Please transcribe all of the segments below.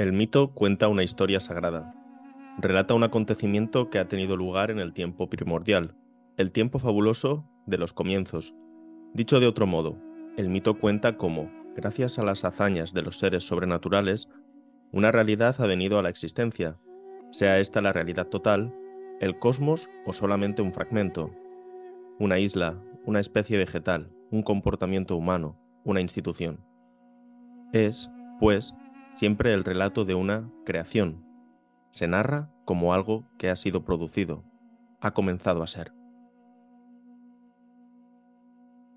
El mito cuenta una historia sagrada. Relata un acontecimiento que ha tenido lugar en el tiempo primordial, el tiempo fabuloso de los comienzos. Dicho de otro modo, el mito cuenta cómo, gracias a las hazañas de los seres sobrenaturales, una realidad ha venido a la existencia, sea esta la realidad total, el cosmos o solamente un fragmento, una isla, una especie vegetal, un comportamiento humano, una institución. Es, pues, siempre el relato de una creación. Se narra como algo que ha sido producido, ha comenzado a ser.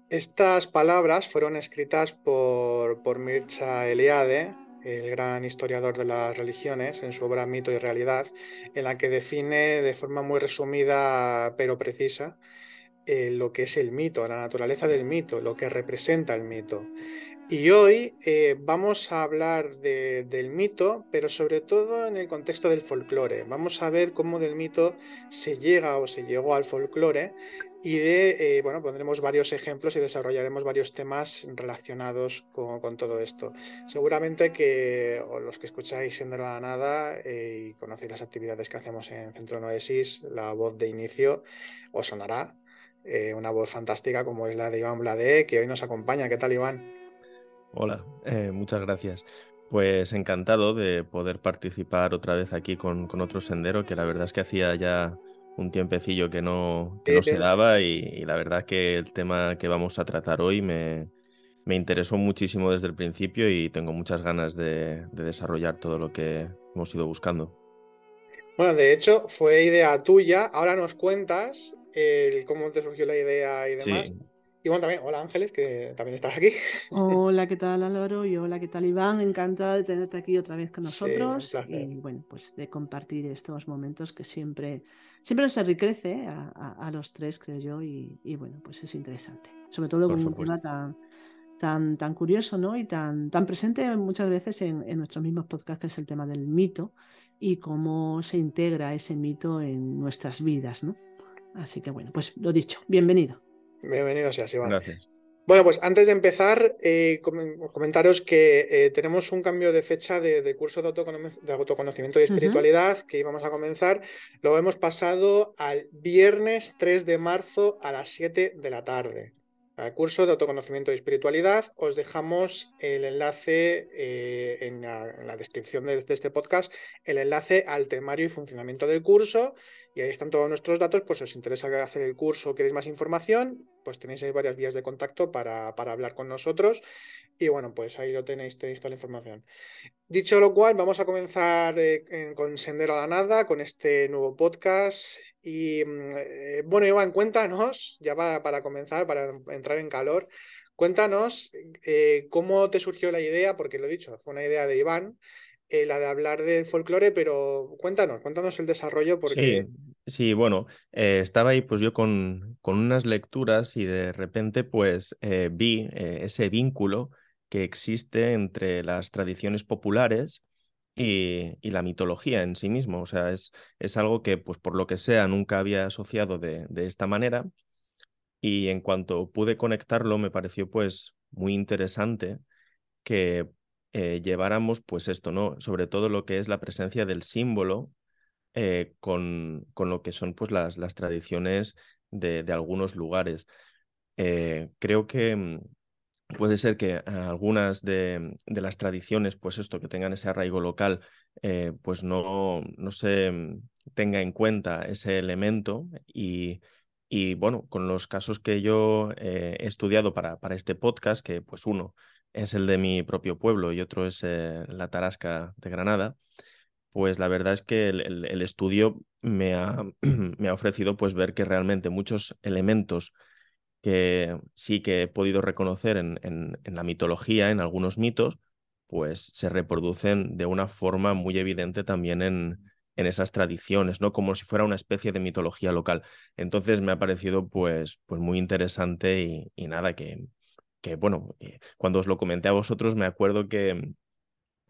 Estas palabras fueron escritas por, por Mircea Eliade, el gran historiador de las religiones, en su obra Mito y Realidad, en la que define de forma muy resumida pero precisa eh, lo que es el mito, la naturaleza del mito, lo que representa el mito. Y hoy eh, vamos a hablar del mito, pero sobre todo en el contexto del folclore. Vamos a ver cómo del mito se llega o se llegó al folclore y de, eh, bueno, pondremos varios ejemplos y desarrollaremos varios temas relacionados con, todo esto. Seguramente que los que escucháis en la Nada eh, y conocéis las actividades que hacemos en Centro Noesis, la voz de inicio os sonará. una voz fantástica como es la de Iván Blade, que hoy nos acompaña. ¿Qué tal, Iván? Hola, eh, muchas gracias. Pues encantado de poder participar otra vez aquí con, otro sendero, que la verdad es que hacía ya un tiempecillo que no, no se daba y, la verdad que el tema que vamos a tratar hoy me, interesó muchísimo desde el principio y tengo muchas ganas de, desarrollar todo lo que hemos ido buscando. Bueno, de hecho fue idea tuya, ahora nos cuentas cómo te surgió la idea y demás. Y bueno, también, hola Ángeles, que también estás aquí. Hola, ¿qué tal Álvaro? Y hola, ¿qué tal Iván? Encantada de tenerte aquí otra vez con nosotros y bueno, pues de compartir estos momentos que siempre, siempre nos enriquece a, los tres, creo yo, y, bueno, pues es interesante. Sobre todo con un tema tan, tan, tan curioso, ¿no? Y tan, tan presente muchas veces en, en nuestros mismos podcasts, que es el tema del mito y cómo se integra ese mito en nuestras vidas, ¿no? Así que bueno, pues lo dicho, bienvenido. Bienvenido sea, Iván. Gracias. Bueno, pues antes de empezar, eh, comentaros que eh, tenemos un cambio de fecha de, curso de, autoconocimiento y espiritualidad que íbamos a comenzar. Lo hemos pasado al viernes 3 de marzo a las 7 de la tarde. Al curso de autoconocimiento y espiritualidad. Os dejamos el enlace eh, en, la, descripción de, este podcast, el enlace al temario y funcionamiento del curso. Y ahí están todos nuestros datos, pues si os interesa hacer el curso o queréis más información, pues tenéis ahí varias vías de contacto para, hablar con nosotros. Y bueno, pues ahí lo tenéis, tenéis toda la información. Dicho lo cual, vamos a comenzar eh, con Sendero a la Nada, con este nuevo podcast. Y mm, eh, bueno, Iván, cuéntanos, ya para, para, comenzar, para entrar en calor, cuéntanos eh, cómo te surgió la idea, porque lo he dicho, fue una idea de Iván, la de hablar de folclore, pero cuéntanos, cuéntanos el desarrollo. Porque... Sí, sí, bueno, estaba ahí pues yo con, con, unas lecturas y de repente pues vi ese vínculo que existe entre las tradiciones populares y, y, la mitología en sí mismo. O sea, es, es algo que pues por lo que sea nunca había asociado de, de esta manera y en cuanto pude conectarlo me pareció pues muy interesante que eh, lleváramos pues esto, ¿no? Sobre todo lo que es la presencia del símbolo eh, con, con, lo que son pues las, las tradiciones de, algunos lugares. Eh, creo que mm, puede ser que algunas de, las tradiciones, pues esto, que tengan ese arraigo local, pues no, no se mm, tenga en cuenta ese elemento y, y bueno, con los casos que yo he estudiado para, para este podcast, que pues uno es el de mi propio pueblo y otro es eh, la Tarasca de Granada, pues la verdad es que el, estudio me ha, me ha, ofrecido pues ver que realmente muchos elementos que sí que he podido reconocer en, en, la mitología, en algunos mitos, pues se reproducen de una forma muy evidente también en, en esas tradiciones, ¿no? Como si fuera una especie de mitología local. Entonces me ha parecido pues, pues muy interesante y, y nada, que, que bueno, eh, cuando os lo comenté a vosotros me acuerdo que,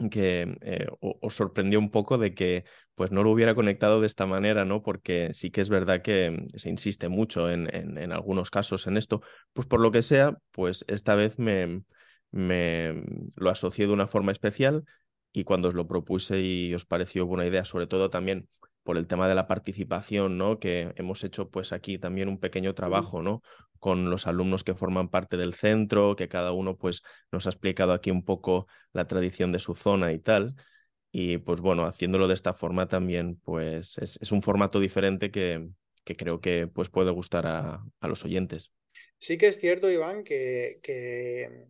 que eh, os sorprendió un poco de que pues no lo hubiera conectado de esta manera, ¿no? Porque sí que es verdad que se insiste mucho en, en, algunos casos en esto, pues por lo que sea, pues esta vez me, me lo asocié de una forma especial y cuando os lo propuse y os pareció buena idea, sobre todo también por el tema de la participación, ¿no? Que hemos hecho pues aquí también un pequeño trabajo, ¿no? Con los alumnos que forman parte del centro, que cada uno pues nos ha explicado aquí un poco la tradición de su zona y tal. Y pues bueno, haciéndolo de esta forma también pues es, un formato diferente que, que, creo que pues puede gustar a, a, los oyentes. Sí que es cierto, Iván, que, que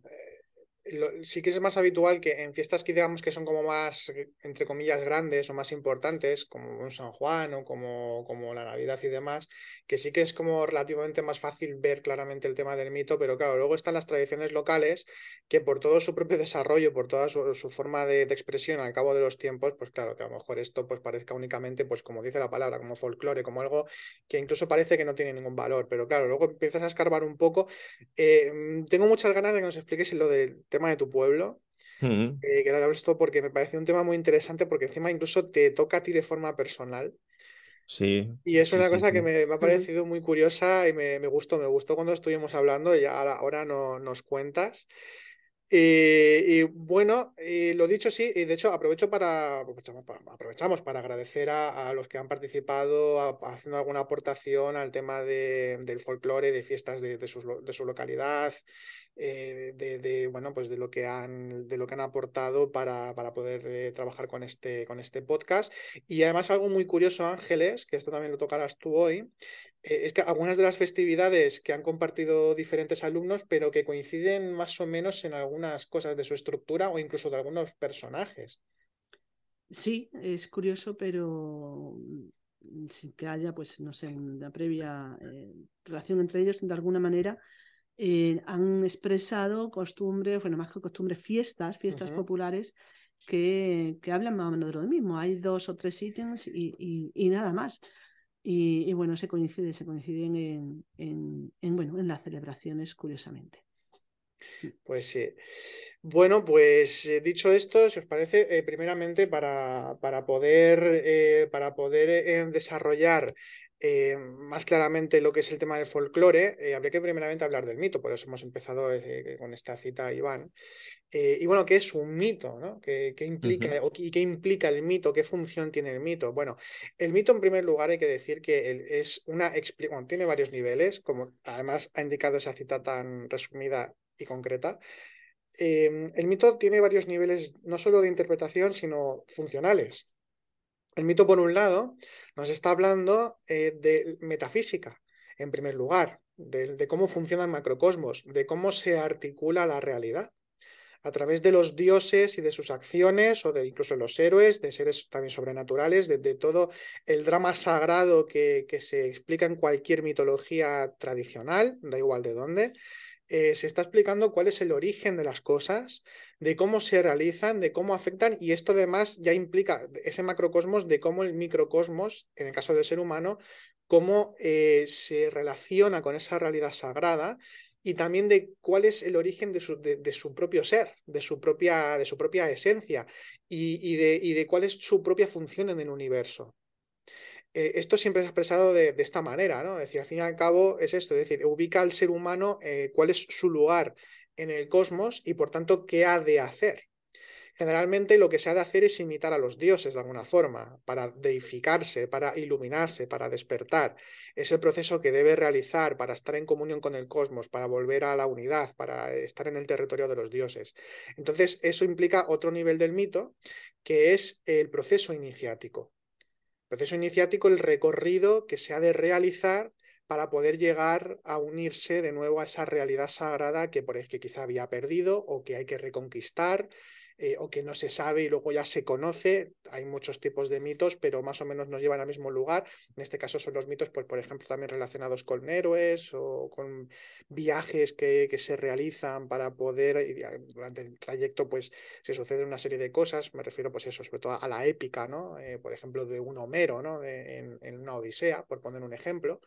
eh, sí que es más habitual que en fiestas que digamos que son como más, entre comillas, grandes o más importantes, como un San Juan o como, como la Navidad y demás, que sí que es como relativamente más fácil ver claramente el tema del mito, pero claro, luego están las tradiciones locales que por todo su propio desarrollo, por toda su, forma de, expresión al cabo de los tiempos, pues claro, que a lo mejor esto pues parezca únicamente, pues como dice la palabra, como folclore, como algo que incluso parece que no tiene ningún valor, pero claro, luego empiezas a escarbar un poco. Eh, tengo muchas ganas de que nos expliques lo del tema de tu pueblo. Mm. Eh, que lo esto porque me parece un tema muy interesante porque encima incluso te toca a ti de forma personal. Sí. Y es una cosa que me, ha parecido muy curiosa y me, gustó, me gustó cuando estuvimos hablando y ahora, ahora no, nos cuentas. y bueno, lo dicho, sí, y de hecho aprovecho para, aprovechamos para agradecer a, los que han participado haciendo alguna aportación al tema de, del folclore, de fiestas de, de, de su localidad eh, de, bueno, pues de lo que han, de lo que han aportado para, para poder eh, trabajar con este, con este podcast. Y además algo muy curioso, Ángeles, que esto también lo tocarás tú hoy, eh, es que algunas de las festividades que han compartido diferentes alumnos, pero que coinciden más o menos en algunas cosas de su estructura o incluso de algunos personajes. Sí, es curioso, pero sin que haya, pues, no sé, una previa relación entre ellos de alguna manera eh, han expresado costumbres, bueno, más que costumbres, fiestas, fiestas populares que, que, hablan más o menos de lo mismo. Hay dos o tres ítems y, y, nada más. Y, bueno, se coincide, se coinciden en, en, bueno, en las celebraciones, curiosamente. Pues sí. Bueno, pues eh, dicho esto, si os parece, eh, primeramente para, para poder, para poder desarrollar eh, más claramente lo que es el tema del folclore, eh, habría que primeramente hablar del mito, por eso hemos empezado eh, con esta cita, Iván. y bueno, ¿qué es un mito? ¿no? ¿Qué, implica, ¿Y qué implica el mito? ¿Qué función tiene el mito? Bueno, el mito en primer lugar hay que decir que es una bueno, tiene varios niveles, como además ha indicado esa cita tan resumida y concreta. el mito tiene varios niveles, no solo de interpretación, sino funcionales. El mito, por un lado, nos está hablando eh, de metafísica, en primer lugar, de, cómo funciona el macrocosmos, de cómo se articula la realidad. A través de los dioses y de sus acciones, o de incluso los héroes, de seres también sobrenaturales, de, todo el drama sagrado que, que, se explica en cualquier mitología tradicional, da igual de dónde, eh, se está explicando cuál es el origen de las cosas, de cómo se realizan, de cómo afectan, y esto además ya implica ese macrocosmos de cómo el microcosmos, en el caso del ser humano, cómo eh, se relaciona con esa realidad sagrada y también de cuál es el origen de su, de, su propio ser, de su propia, de su propia esencia y, de, y de cuál es su propia función en el universo. Eh, esto siempre es expresado de, esta manera, ¿no? Es decir, al fin y al cabo es esto, es decir, ubica al ser humano eh, cuál es su lugar en el cosmos y por tanto qué ha de hacer. Generalmente lo que se ha de hacer es imitar a los dioses de alguna forma, para deificarse, para iluminarse, para despertar. Es el proceso que debe realizar para estar en comunión con el cosmos, para volver a la unidad, para estar en el territorio de los dioses. Entonces, eso implica otro nivel del mito, que es el proceso iniciático proceso iniciático, el recorrido que se ha de realizar para poder llegar a unirse de nuevo a esa realidad sagrada que, por, que quizá había perdido o que hay que reconquistar eh, o que no se sabe y luego ya se conoce. Hay muchos tipos de mitos, pero más o menos nos llevan al mismo lugar. En este caso son los mitos, pues, por ejemplo, también relacionados con héroes o con viajes que, que se realizan para poder, durante el trayecto, pues se suceden una serie de cosas. Me refiero, pues eso, sobre todo a la épica, ¿no? Eh, por ejemplo, de un Homero, ¿no? en, una Odisea, por poner un ejemplo.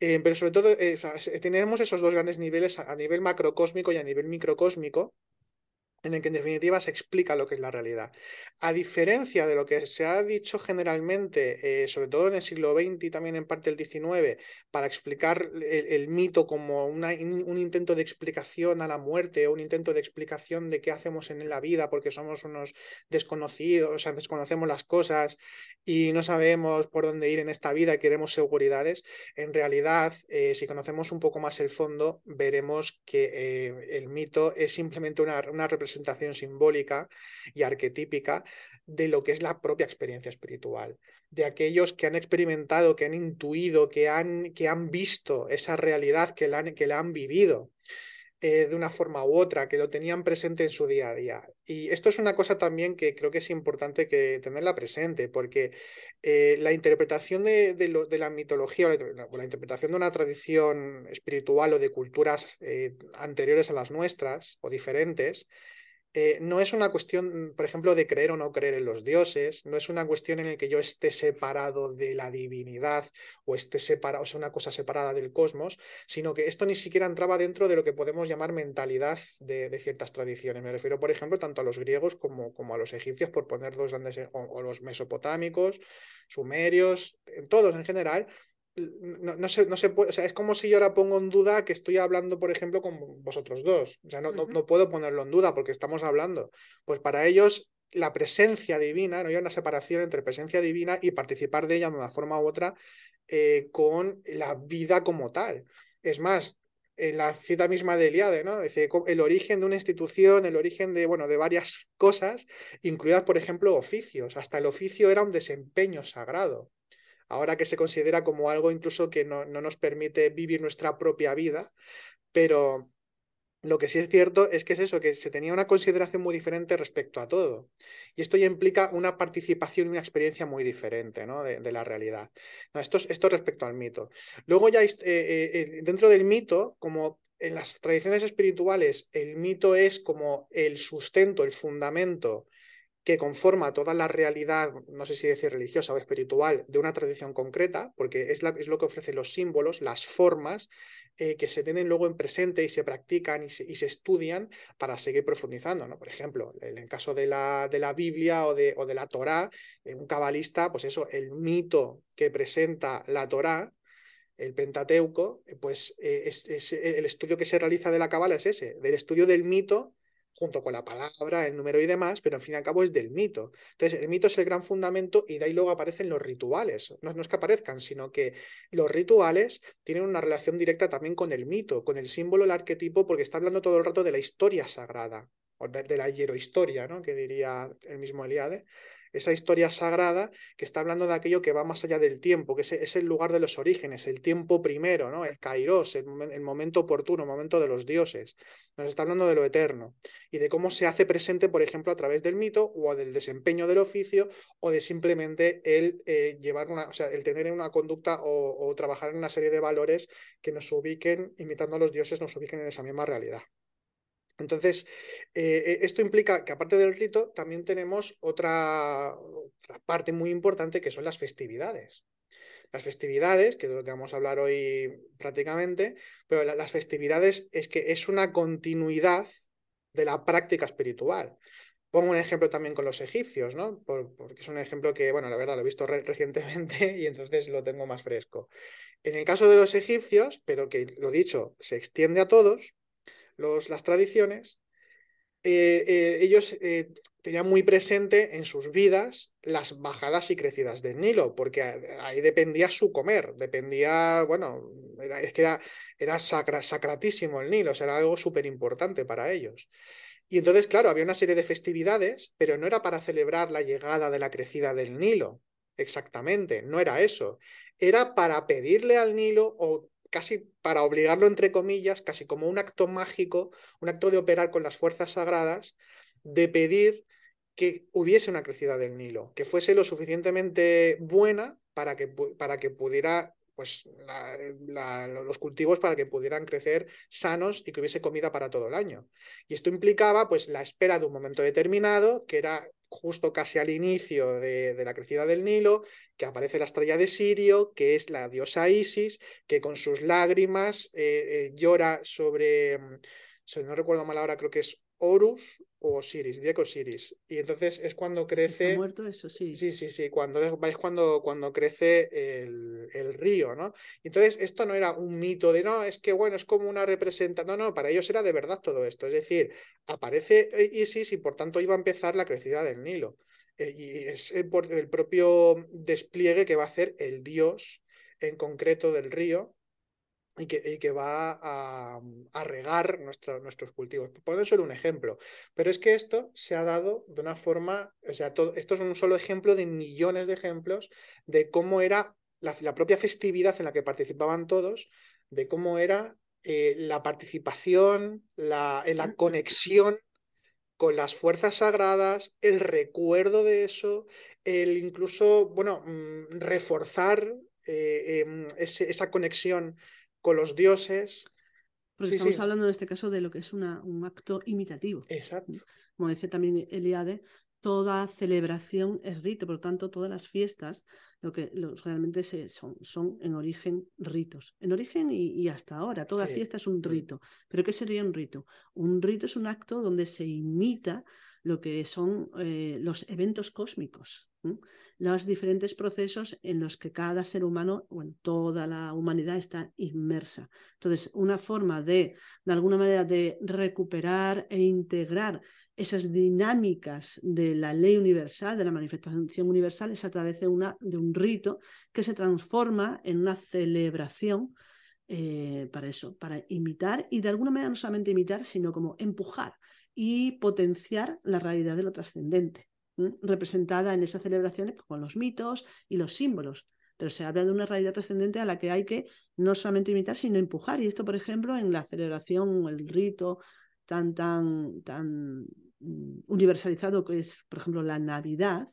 Eh, pero sobre todo tenemos esos dos grandes niveles a nivel macrocósmico y a nivel microcósmico, en el que en definitiva se explica lo que es la realidad. A diferencia de lo que se ha dicho generalmente, eh, sobre todo en el siglo XX y también en parte del XIX, para explicar el, mito como un intento de explicación a la muerte o un intento de explicación de qué hacemos en la vida porque somos unos desconocidos, o sea, desconocemos las cosas y no sabemos por dónde ir en esta vida y queremos seguridades, en realidad, eh, si conocemos un poco más el fondo, veremos que eh, el mito es simplemente una, una representación representación simbólica y arquetípica de lo que es la propia experiencia espiritual, de aquellos que han experimentado, que han intuido, que han, que han visto esa realidad, que la han, que la han vivido. Eh, de una forma u otra, que lo tenían presente en su día a día. Y esto es una cosa también que creo que es importante que tenerla presente, porque eh, la interpretación de, de, la mitología o la, interpretación de una tradición espiritual o de culturas eh, anteriores a las nuestras o diferentes, eh, no es una cuestión, por ejemplo, de creer o no creer en los dioses, no es una cuestión en la que yo esté separado de la divinidad o esté separado, o sea, una cosa separada del cosmos, sino que esto ni siquiera entraba dentro de lo que podemos llamar mentalidad de, ciertas tradiciones. Me refiero, por ejemplo, tanto a los griegos como, como a los egipcios, por poner dos grandes, o, o los mesopotámicos, sumerios, todos en general, no, se, no se puede, o sea, es como si yo ahora pongo en duda que estoy hablando, por ejemplo, con vosotros dos. O sea, no, no, puedo ponerlo en duda porque estamos hablando. Pues para ellos la presencia divina, no hay una separación entre presencia divina y participar de ella de una forma u otra eh, con la vida como tal. Es más, en la cita misma de Eliade, ¿no? Dice, el origen de una institución, el origen de, bueno, de varias cosas, incluidas, por ejemplo, oficios. Hasta el oficio era un desempeño sagrado ahora que se considera como algo incluso que no, nos permite vivir nuestra propia vida, pero lo que sí es cierto es que es eso, que se tenía una consideración muy diferente respecto a todo. Y esto ya implica una participación y una experiencia muy diferente ¿no? de, la realidad. esto, esto respecto al mito. Luego ya eh, eh, eh, dentro del mito, como en las tradiciones espirituales, el mito es como el sustento, el fundamento que conforma toda la realidad, no sé si decir religiosa o espiritual, de una tradición concreta, porque es, lo que ofrece los símbolos, las formas eh, que se tienen luego en presente y se practican y se, y se estudian para seguir profundizando. ¿no? Por ejemplo, en el caso de la, de la Biblia o de, o de la Torá, eh, un cabalista, pues eso, el mito que presenta la Torá, el Pentateuco, eh, pues es, el estudio que se realiza de la cabala es ese, del estudio del mito junto con la palabra, el número y demás, pero al fin y al cabo es del mito. Entonces, el mito es el gran fundamento y de ahí luego aparecen los rituales. No, es que aparezcan, sino que los rituales tienen una relación directa también con el mito, con el símbolo, el arquetipo, porque está hablando todo el rato de la historia sagrada, o de, de la hierohistoria, ¿no? que diría el mismo Eliade esa historia sagrada que está hablando de aquello que va más allá del tiempo, que es, el lugar de los orígenes, el tiempo primero, ¿no? el kairos, el, momento oportuno, el momento de los dioses. Nos está hablando de lo eterno y de cómo se hace presente, por ejemplo, a través del mito o del desempeño del oficio o de simplemente el eh, llevar una, o sea, el tener una conducta o, o trabajar en una serie de valores que nos ubiquen, imitando a los dioses, nos ubiquen en esa misma realidad. Entonces, eh, eh, esto implica que aparte del rito, también tenemos otra, parte muy importante que son las festividades. Las festividades, que es de lo que vamos a hablar hoy prácticamente, pero las festividades es que es una continuidad de la práctica espiritual. Pongo un ejemplo también con los egipcios, ¿no? porque es un ejemplo que, bueno, la verdad lo he visto recientemente y entonces lo tengo más fresco. En el caso de los egipcios, pero que lo dicho, se extiende a todos, las tradiciones, eh, eh, ellos eh, tenían muy presente en sus vidas las bajadas y crecidas del Nilo, porque ahí dependía su comer, dependía, bueno, es que era, era sacratísimo el Nilo, o sea, era algo súper importante para ellos. Y entonces, claro, había una serie de festividades, pero no era para celebrar la llegada de la crecida del Nilo, exactamente, no era eso. Era para pedirle al Nilo o casi para obligarlo, entre comillas, casi como un acto mágico, un acto de operar con las fuerzas sagradas, de pedir que hubiese una crecida del Nilo, que fuese lo suficientemente buena para que, para que pudiera pues los cultivos para que pudieran crecer sanos y que hubiese comida para todo el año. Y esto implicaba pues la espera de un momento determinado, que era justo casi al inicio de, la crecida del Nilo, que aparece la estrella de Sirio, que es la diosa Isis, que con sus lágrimas eh, eh, llora sobre, mm, no recuerdo mal ahora, creo que es Horus o Osiris, diría que Osiris. Y entonces es cuando crece. Está muerto, eso sí. Sí, sí, sí. Cuando es, cuando, cuando crece el, el, río, ¿no? Entonces, esto no era un mito de no, es que bueno, es como una representación. No, no, para ellos era de verdad todo esto. Es decir, aparece Isis y por tanto iba a empezar la crecida del Nilo. Eh, y es por el propio despliegue que va a hacer el dios en concreto del río y que, va a, regar nuestros cultivos. Puede ser un ejemplo, pero es que esto se ha dado de una forma, o sea, todo, esto es un solo ejemplo de millones de ejemplos de cómo era la, propia festividad en la que participaban todos, de cómo era eh, la participación, la, la conexión con las fuerzas sagradas, el recuerdo de eso, el incluso, bueno, mm, reforzar eh, em, esa conexión con los dioses. Porque estamos hablando en este caso de lo que es una, un acto imitativo. Exacto. Como dice también Eliade, toda celebración es rito, por lo tanto, todas las fiestas lo que realmente se, son, son en origen ritos. En origen y, hasta ahora, toda fiesta es un rito. ¿Pero qué sería un rito? Un rito es un acto donde se imita lo que son eh, los eventos cósmicos los diferentes procesos en los que cada ser humano, bueno, toda la humanidad está inmersa. Entonces, una forma de, de alguna manera, de recuperar e integrar esas dinámicas de la ley universal, de la manifestación universal, es a través de, una, de un rito que se transforma en una celebración eh, para eso, para imitar y de alguna manera no solamente imitar, sino como empujar y potenciar la realidad de lo trascendente representada en esas celebraciones con los mitos y los símbolos. Pero se habla de una realidad trascendente a la que hay que no solamente imitar, sino empujar. Y esto, por ejemplo, en la celebración, el rito tan, tan, tan mm, universalizado que es, por ejemplo, la Navidad,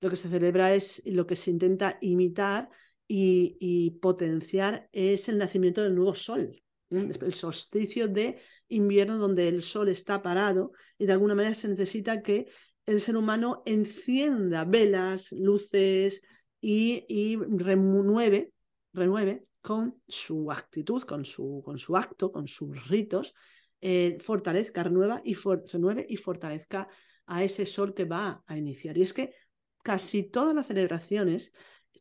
lo que se celebra es lo que se intenta imitar y, potenciar es el nacimiento del nuevo sol, el solsticio de invierno donde el sol está parado y de alguna manera se necesita que el ser humano encienda velas, luces y, renueve, con su actitud, con su, con su acto, con sus ritos, eh, fortalezca, renueva y renueve y fortalezca a ese sol que va a iniciar. Y es que casi todas las celebraciones,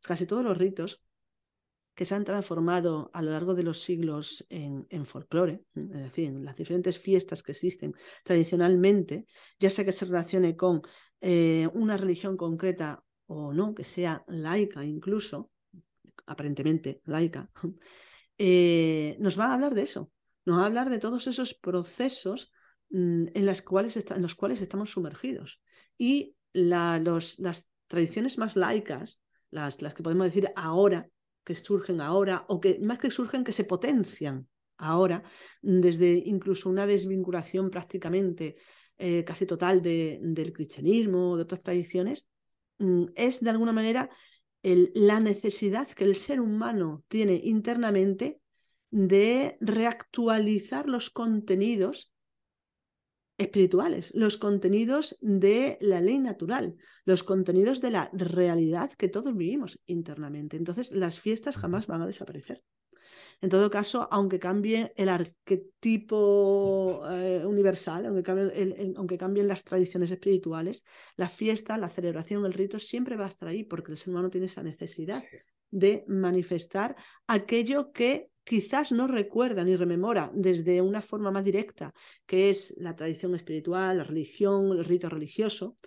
casi todos los ritos que se han transformado a lo largo de los siglos en, folclore, es decir, en las diferentes fiestas que existen tradicionalmente, ya sea que se relacione con eh, una religión concreta o no, que sea laica incluso, aparentemente laica, eh, nos va a hablar de eso, nos va a hablar de todos esos procesos mm, en, en los cuales estamos sumergidos. Y las tradiciones más laicas, las, las que podemos decir ahora, que surgen ahora, o que más que surgen, que se potencian ahora, desde incluso una desvinculación prácticamente eh, casi total de, del cristianismo, de otras tradiciones, mm, es de alguna manera la necesidad que el ser humano tiene internamente de reactualizar los contenidos espirituales, los contenidos de la ley natural, los contenidos de la realidad que todos vivimos internamente. Entonces, las fiestas jamás van a desaparecer. En todo caso, aunque cambie el arquetipo eh, universal, aunque, aunque, cambien las tradiciones espirituales, la fiesta, la celebración, el rito siempre va a estar ahí porque el ser humano tiene esa necesidad de manifestar aquello que quizás no recuerda ni rememora desde una forma más directa, que es la tradición espiritual, la religión, el rito religioso,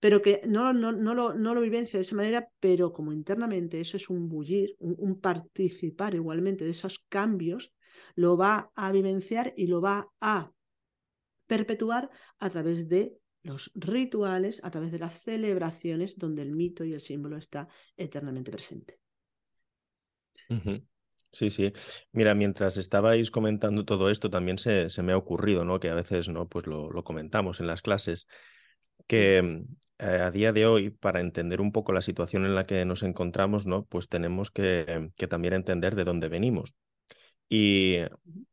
pero que no, no, lo, no lo vivencia de esa manera, pero como internamente eso es un bullir, un, participar igualmente de esos cambios, lo va a vivenciar y lo va a perpetuar a través de los rituales, a través de las celebraciones donde el mito y el símbolo está eternamente presente. Sí, sí. Mira, mientras estabais comentando todo esto, también se, me ha ocurrido, ¿no? Que a veces, ¿no? Pues lo, comentamos en las clases, que eh, a día de hoy, para entender un poco la situación en la que nos encontramos, ¿no? Pues tenemos que, también entender de dónde venimos. Y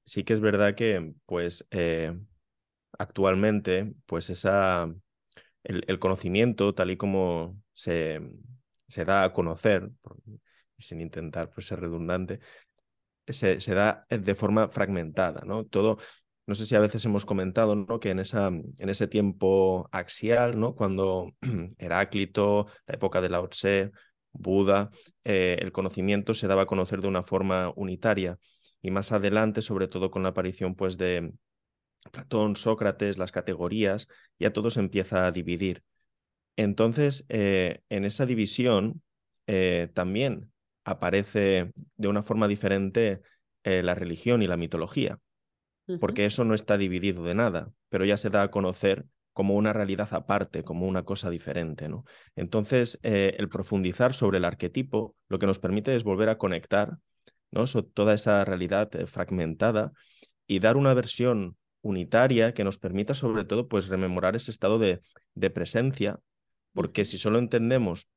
sí que es verdad que, pues, eh, actualmente, pues esa, el, conocimiento, tal y como se, se da a conocer, sin intentar pues, ser redundante, se, da de forma fragmentada, ¿no? Todo, no sé si a veces hemos comentado ¿no? que en, esa, en ese tiempo axial, ¿no? cuando Heráclito, la época de Lao Tse, Buda, eh, el conocimiento se daba a conocer de una forma unitaria. Y más adelante, sobre todo con la aparición pues, de Platón, Sócrates, las categorías, ya todo se empieza a dividir. Entonces, eh, en esa división eh, también aparece de una forma diferente la religión y la mitología porque eso no está dividido de nada, pero ya se da a conocer como una realidad aparte, como una cosa diferente. ¿no? Entonces, eh, el profundizar sobre el arquetipo lo que nos permite es volver a conectar ¿no? toda esa realidad eh, fragmentada y dar una versión unitaria que nos permita sobre todo pues rememorar ese estado de, de presencia, porque si solo entendemos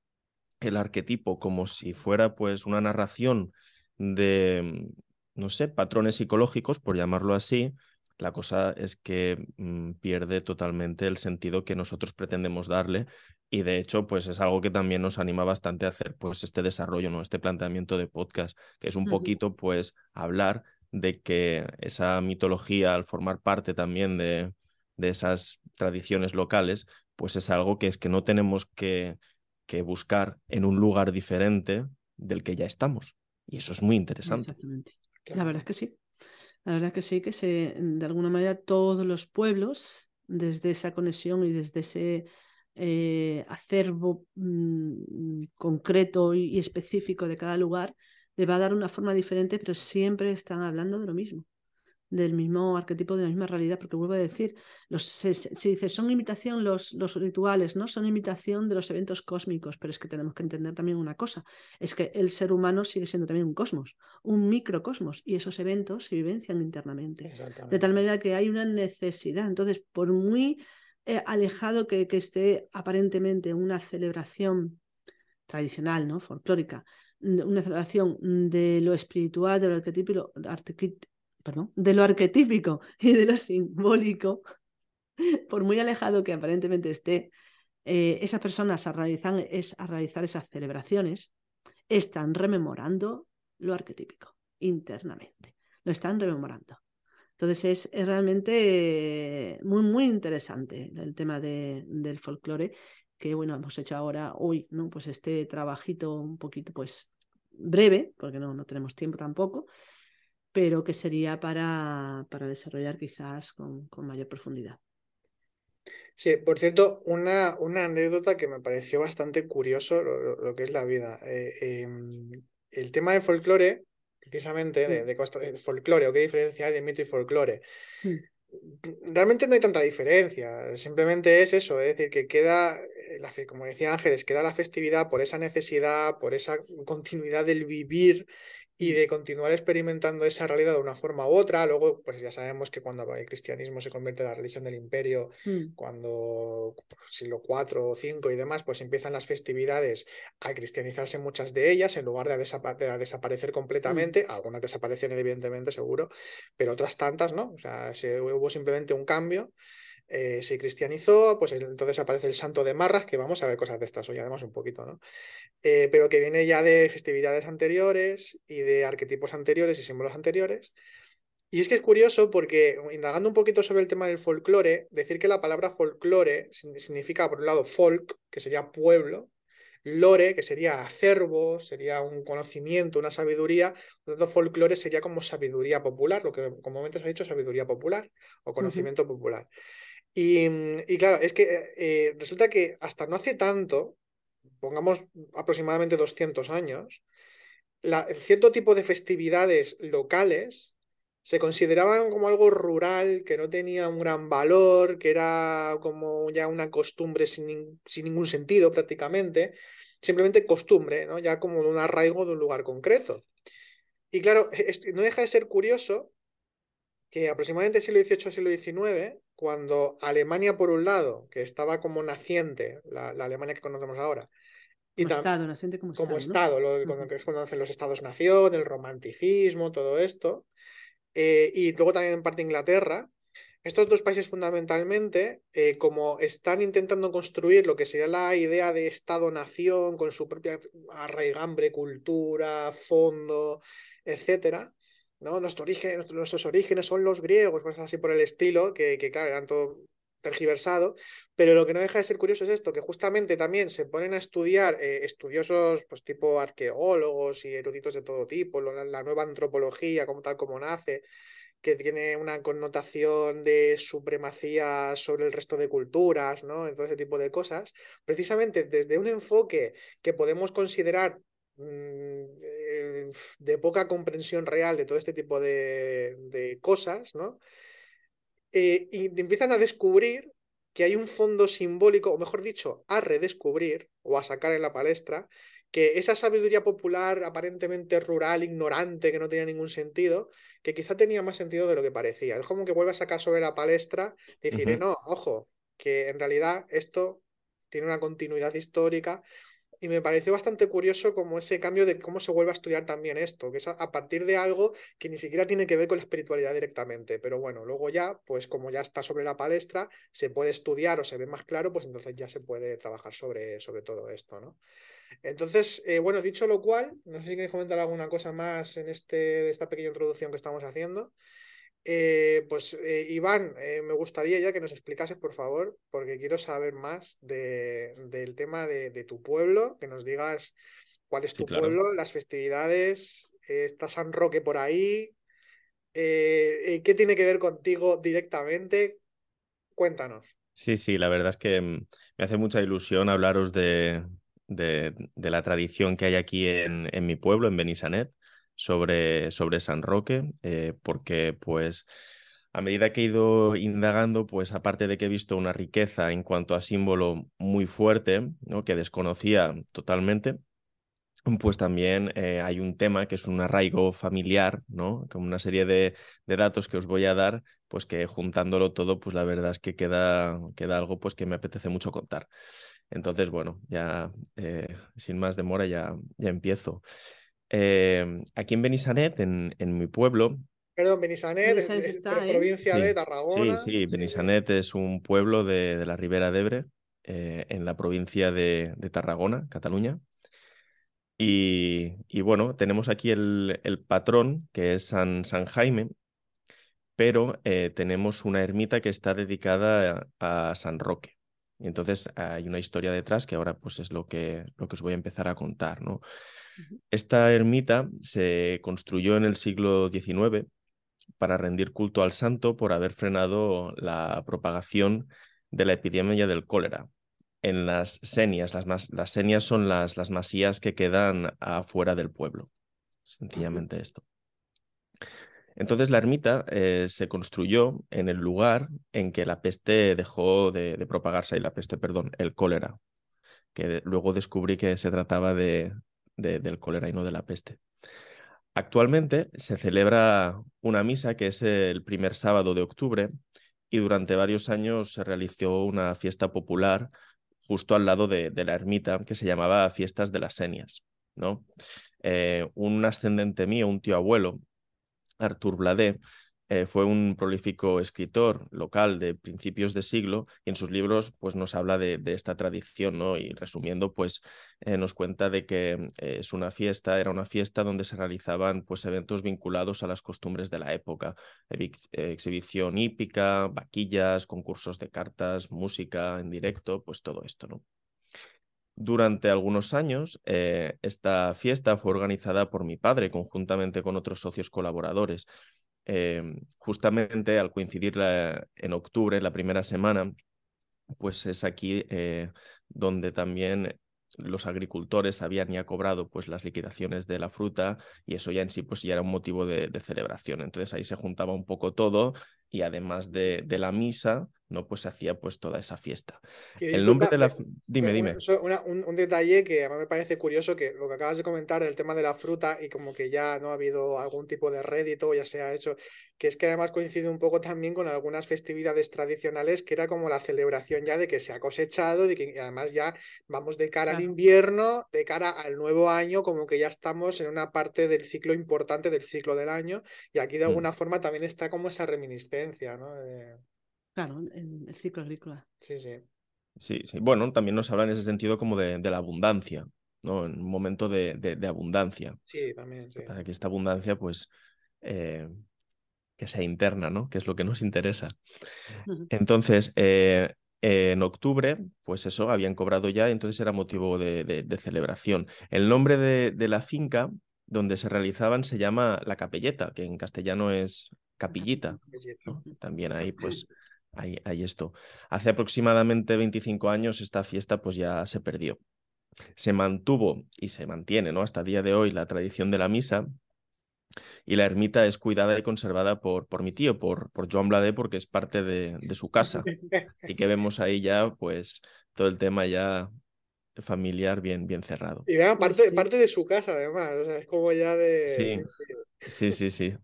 el arquetipo como si fuera pues una narración de, no sé, patrones psicológicos, por llamarlo así, la cosa es que mm, pierde totalmente el sentido que nosotros pretendemos darle y de hecho pues es algo que también nos anima bastante a hacer pues este desarrollo, ¿no? Este planteamiento de podcast, que es un poquito pues hablar de que esa mitología al formar parte también de, de esas tradiciones locales, pues es algo que es que no tenemos que, que buscar en un lugar diferente del que ya estamos. Y eso es muy interesante. Exactamente. La verdad es que sí. La verdad es que sí, que se, de alguna manera todos los pueblos, desde esa conexión y desde ese eh, acervo mm, concreto y, específico de cada lugar, le va a dar una forma diferente, pero siempre están hablando de lo mismo del mismo arquetipo, de la misma realidad, porque vuelvo a decir, los, se, dice, son imitación los, los rituales, ¿no? Son imitación de los eventos cósmicos, pero es que tenemos que entender también una cosa, es que el ser humano sigue siendo también un cosmos, un microcosmos, y esos eventos se vivencian internamente. De tal manera que hay una necesidad. Entonces, por muy eh, alejado que, que esté aparentemente una celebración tradicional, ¿no? folclórica, una celebración de lo espiritual, de lo arquetípico, perdón, de lo arquetípico y de lo simbólico, por muy alejado que aparentemente esté, eh, esas personas a realizar, es, a realizar esas celebraciones están rememorando lo arquetípico internamente, lo están rememorando. Entonces es, realmente muy, muy interesante el tema de, del folclore, que bueno, hemos hecho ahora hoy, ¿no? Pues este trabajito un poquito, pues breve, porque no, no tenemos tiempo tampoco, pero que sería para, para desarrollar quizás con, con, mayor profundidad. Sí, por cierto, una, una anécdota que me pareció bastante curioso lo, que es la vida. Eh, em, el tema del folclore, precisamente, de, de, folclore, o qué diferencia hay de mito y folclore. Realmente no hay tanta diferencia, simplemente es eso, es decir, que queda, eh, como decía Ángeles, queda la festividad por esa necesidad, por esa continuidad del vivir y de continuar experimentando esa realidad de una forma u otra. Luego, pues ya sabemos que cuando el cristianismo se convierte en la religión del imperio, mm. cuando siglo IV o V y demás, pues empiezan las festividades a cristianizarse muchas de ellas en lugar de, desaparecer mm. completamente. Algunas desaparecen evidentemente, seguro, pero otras tantas, ¿no? O sea, se, hubo simplemente un cambio. Eh, se cristianizó, pues entonces aparece el santo de Marras, que vamos a ver cosas de estas hoy, además un poquito, ¿no? Eh, pero que viene ya de festividades anteriores y de arquetipos anteriores y símbolos anteriores. Y es que es curioso porque, indagando un poquito sobre el tema del folclore, decir que la palabra folclore significa, por un lado, folk, que sería pueblo, lore, que sería acervo, sería un conocimiento, una sabiduría, por lo tanto, folclore sería como sabiduría popular, lo que comúnmente se ha dicho sabiduría popular o conocimiento popular. Y, claro, es que eh, resulta que hasta no hace tanto, pongamos aproximadamente 200 años, cierto tipo de festividades locales se consideraban como algo rural, que no tenía un gran valor, que era como ya una costumbre sin, sin ningún sentido prácticamente, simplemente costumbre, ¿no? ya como un arraigo de un lugar concreto. Y claro, no deja de ser curioso que aproximadamente siglo XVIII, siglo XIX, cuando Alemania, por un lado, que estaba como naciente, la Alemania que conocemos ahora, como Estado, naciente como, como Estado. lo, cuando, que conocen los Estados-nación, el romanticismo, todo esto. Eh, y luego también en parte Inglaterra. Estos dos países fundamentalmente, eh, como están intentando construir lo que sería la idea de Estado-nación con su propia arraigambre, cultura, fondo, etcétera, ¿no? Nuestro origen, nuestros orígenes son los griegos, cosas así por el estilo, que, que claro, eran todo tergiversado, pero lo que no deja de ser curioso es esto, que justamente también se ponen a estudiar eh, estudiosos pues tipo arqueólogos y eruditos de todo tipo, la, nueva antropología como tal como nace, que tiene una connotación de supremacía sobre el resto de culturas, ¿no? En todo ese tipo de cosas, precisamente desde un enfoque que podemos considerar mm, de poca comprensión real de todo este tipo de, de cosas, ¿no? Eh, y empiezan a descubrir que hay un fondo simbólico, o mejor dicho, a redescubrir o a sacar en la palestra, que esa sabiduría popular aparentemente rural, ignorante, que no tenía ningún sentido, que quizá tenía más sentido de lo que parecía. Es como que vuelve a sacar sobre la palestra y decir, no, ojo, que en realidad esto tiene una continuidad histórica y me pareció bastante curioso como ese cambio de cómo se vuelve a estudiar también esto, que es a, partir de algo que ni siquiera tiene que ver con la espiritualidad directamente, pero bueno, luego ya, pues como ya está sobre la palestra, se puede estudiar o se ve más claro, pues entonces ya se puede trabajar sobre, sobre todo esto, ¿no? Entonces, eh, bueno, dicho lo cual, no sé si queréis comentar alguna cosa más en este, esta pequeña introducción que estamos haciendo. Eh, pues eh, Iván, eh, me gustaría ya que nos explicases, por favor, porque quiero saber más del tema de, tu pueblo, que nos digas cuál es tu pueblo, las festividades, está San Roque por ahí, qué tiene que ver contigo directamente. Cuéntanos. Sí, sí, la verdad es que mm, me hace mucha ilusión hablaros de, de, la tradición que hay aquí en, en mi pueblo, en Benisanet sobre, sobre San Roque, eh, porque pues a medida que he ido indagando, pues aparte de que he visto una riqueza en cuanto a símbolo muy fuerte, ¿no? que desconocía totalmente, pues también eh, hay un tema que es un arraigo familiar, ¿no? Con una serie de, de, datos que os voy a dar, pues que juntándolo todo, pues la verdad es que queda, queda algo pues que me apetece mucho contar. Entonces, bueno, ya eh, sin más demora ya, ya empiezo. Em, aquí en Benisanet, en, en, mi pueblo. Perdón, Benisanet, es, la ¿eh? provincia de Tarragona. Sí, sí, Benisanet es un pueblo de, de la Ribera de Ebre, eh, en la provincia de, de Tarragona, Cataluña. Y, y, bueno, tenemos aquí el, el, patrón, que es San, San Jaime, pero eh, tenemos una ermita que está dedicada a, a, San Roque. Y entonces hay una historia detrás que ahora pues es lo que, lo que os voy a empezar a contar, ¿no? Esta ermita se construyó en el siglo XIX para rendir culto al santo por haber frenado la propagación de la epidemia del cólera. En las senias, las, las senias son las, las masías que quedan afuera del pueblo. Sencillamente esto. Entonces la ermita eh, se construyó en el lugar en que la peste dejó de, de propagarse, y la peste, perdón, el cólera, que luego descubrí que se trataba de, del cólera y no de la peste. Actualmente se celebra una misa que es el primer sábado de octubre y durante varios años se realizó una fiesta popular justo al lado de, la ermita que se llamaba Fiestas de las Senias. ¿no? Eh, un ascendente mío, un tío abuelo, Artur Bladé, eh, fue un prolífico escritor local de principios de siglo y en sus libros pues, nos habla de, esta tradición ¿no? y resumiendo pues eh, nos cuenta de que eh, es una fiesta, era una fiesta donde se realizaban pues, eventos vinculados a las costumbres de la época, exhibición hípica, vaquillas, concursos de cartas, música en directo, pues todo esto. ¿no? Durante algunos años, esta fiesta fue organizada por mi padre conjuntamente con otros socios colaboradores Em, justamente al coincidir en octubre, la primera semana, pues es aquí eh, donde también los agricultores habían ya cobrado pues las liquidaciones de la fruta y eso ya en sí pues ya era un motivo de, celebración. Entonces ahí se juntaba un poco todo y además de, de la misa, ¿no? Pues se hacía pues toda esa fiesta. el nombre de la... Dime, dime. un, detalle que a mí me parece curioso, que lo que acabas de comentar, el tema de la fruta y como que ya no ha habido algún tipo de rédito, ya se ha hecho, que es que además coincide un poco también con algunas festividades tradicionales, que era como la celebración ya de que se ha cosechado, y que además ya vamos de cara al invierno, de cara al nuevo año, como que ya estamos en una parte del ciclo importante del ciclo del año, y aquí de mm. alguna forma también está como esa reminiscencia, ¿no? Claro, en el ciclo agrícola. Sí, sí. Sí, sí. Bueno, también nos habla en ese sentido como de, la abundancia, ¿no? En un momento de, abundancia. Sí, también. Sí. Para que esta abundancia, pues, eh, que sea interna, ¿no? Que es lo que nos interesa. Entonces, eh, en octubre, pues eso, habían cobrado ya, entonces era motivo de, celebración. El nombre de, la finca donde se realizaban se llama La Capelleta, que en castellano es Capillita. También ahí, pues, hay, hay esto. Hace aproximadamente 25 años esta fiesta pues ya se perdió. Se mantuvo y se mantiene, ¿no? Hasta el día de hoy la tradición de la misa, y la ermita es cuidada y conservada por, por mi tío, por, por Joan Blade, porque es parte de, de, su casa. Y que vemos ahí ya, pues, todo el tema ya familiar bien, bien cerrado. Y vean, parte, parte de su casa, además. O sea, es como ya de. Sí, sí, sí. sí,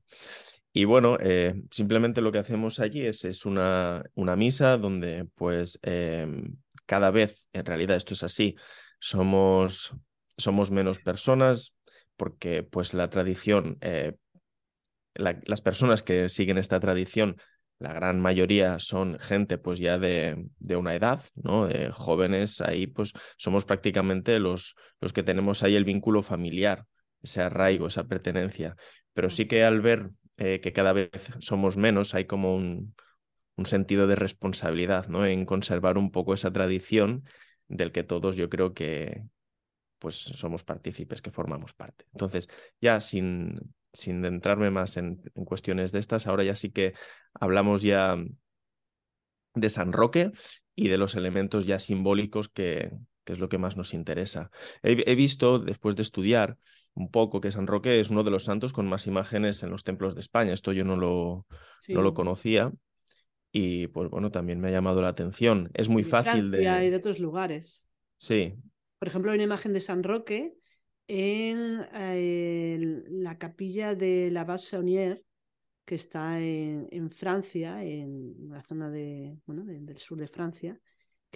Y bueno, eh, simplemente lo que hacemos allí es, es una, una misa donde, pues, em, cada vez, en realidad esto es así, somos, somos menos personas, porque pues la tradición, eh, las personas que siguen esta tradición, la gran mayoría son gente pues ya de, de, una edad, ¿no? De jóvenes, ahí pues somos prácticamente los, los que tenemos ahí el vínculo familiar, ese arraigo, esa pertenencia. Pero sí que al ver eh, que cada vez somos menos, hay como un, sentido de responsabilidad, ¿no? En conservar un poco esa tradición del que todos yo creo que, pues somos partícipes, que formamos parte. Entonces, ya sin, sin entrarme más en, cuestiones de estas, ahora ya sí que hablamos ya de San Roque y de los elementos ya simbólicos que, que es lo que más nos interesa. He, visto, después de estudiar un poco, que San Roque es uno de los santos con más imágenes en los templos de España. Esto yo no lo, no lo conocía. Y pues bueno, también me ha llamado la atención. Es muy fácil de. Y de otros lugares. Sí, por ejemplo, hay una imagen de San Roque en eh, la capilla de la Base Saunier, que está en, Francia, en la zona de, bueno, del sur de Francia,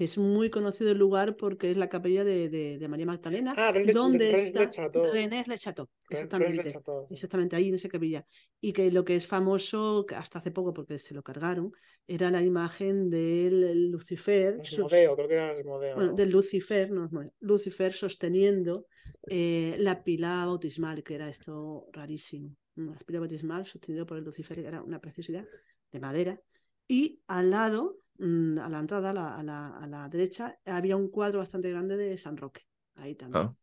que es muy conocido el lugar porque es la capilla de, de, María Magdalena, ah, donde está René Le Chateau, exactamente, exactamente ahí en esa capilla. Y que lo que es famoso, hasta hace poco porque se lo cargaron, era la imagen del Lucifer, creo que era bueno, del Lucifer, no, Lucifer sosteniendo eh, la pila bautismal, que era esto rarísimo. La pila bautismal sostenido por el Lucifer, que era una preciosidad de madera. Y al lado a la entrada, a la, a la, derecha, había un cuadro bastante grande de San Roque. Ahí también. Ah.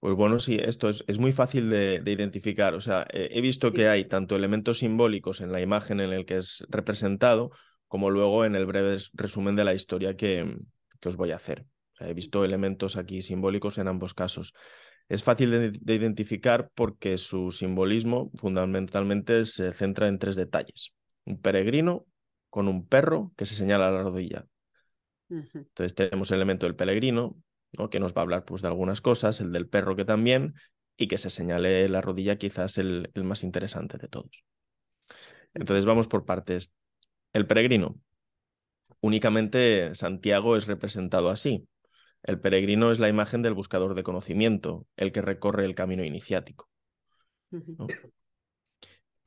Pues bueno, sí, esto es, es muy fácil de, identificar. O sea, he visto que hay tanto elementos simbólicos en la imagen en el que es representado, como luego en el breve resumen de la historia que, que os voy a hacer. he visto elementos aquí simbólicos en ambos casos. Es fácil de, de, identificar porque su simbolismo fundamentalmente se centra en tres detalles. Un peregrino, con un perro que se señala a la rodilla. Entonces tenemos el elemento del peregrino, ¿no? que nos va a hablar pues, de algunas cosas, el del perro que también, y que se señale la rodilla quizás el, el más interesante de todos. Entonces vamos por partes. El peregrino. Únicamente Santiago es representado así. El peregrino es la imagen del buscador de conocimiento, el que recorre el camino iniciático.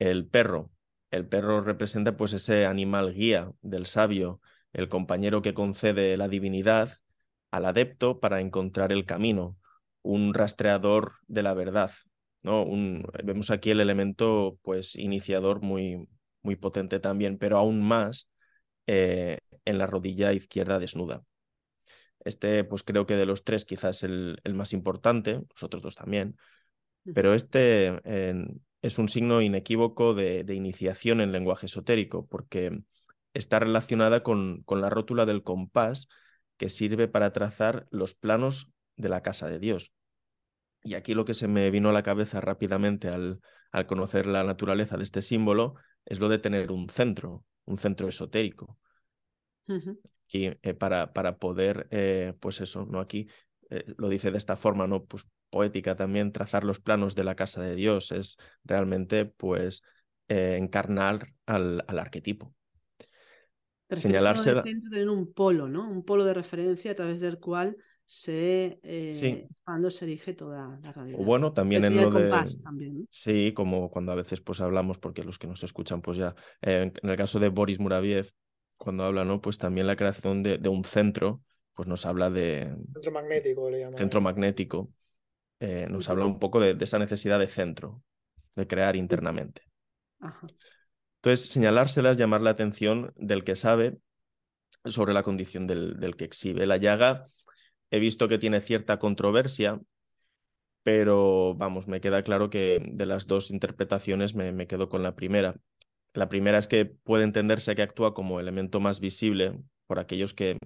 El perro el perro representa pues ese animal guía del sabio, el compañero que concede la divinidad al adepto para encontrar el camino, un rastreador de la verdad. ¿no? vemos aquí el elemento pues iniciador muy, muy potente también, pero aún más eh, en la rodilla izquierda desnuda. Este, pues creo que de los tres quizás el, el más importante, los otros dos también, pero este es un signo inequívoco de, iniciación en lenguaje esotérico, porque está relacionada con, con, la rótula del compás que sirve para trazar los planos de la casa de Dios. Y aquí lo que se me vino a la cabeza rápidamente al, al conocer la naturaleza de este símbolo es lo de tener un centro, un centro esotérico. Eh, para, para poder, eh, pues eso, ¿no? Aquí eh, lo dice de esta forma, ¿no? Pues poética también, trazar los planos de la casa de Dios, es realmente, pues, eh, encarnar al, al, arquetipo. Señalarse. tener un polo, ¿no? Un polo de referencia a través del cual se eh, cuando se erige toda la realidad. O bueno, también en lo de sí, como cuando a veces pues hablamos, porque los que nos escuchan, pues ya en el caso de Boris Muraviev, cuando habla, ¿no? Pues también la creación de, de un centro pues nos habla de... Centro magnético, le Centro magnético. Eh, nos habla un poco de, esa necesidad de centro. de crear internamente. Entonces, señalárselas, llamar la atención del que sabe sobre la condición del, que exhibe. La llaga he visto que tiene cierta controversia, pero vamos, me queda claro que de las dos interpretaciones me, me quedo con la primera. La primera es que puede entenderse que actúa como elemento más visible por aquellos que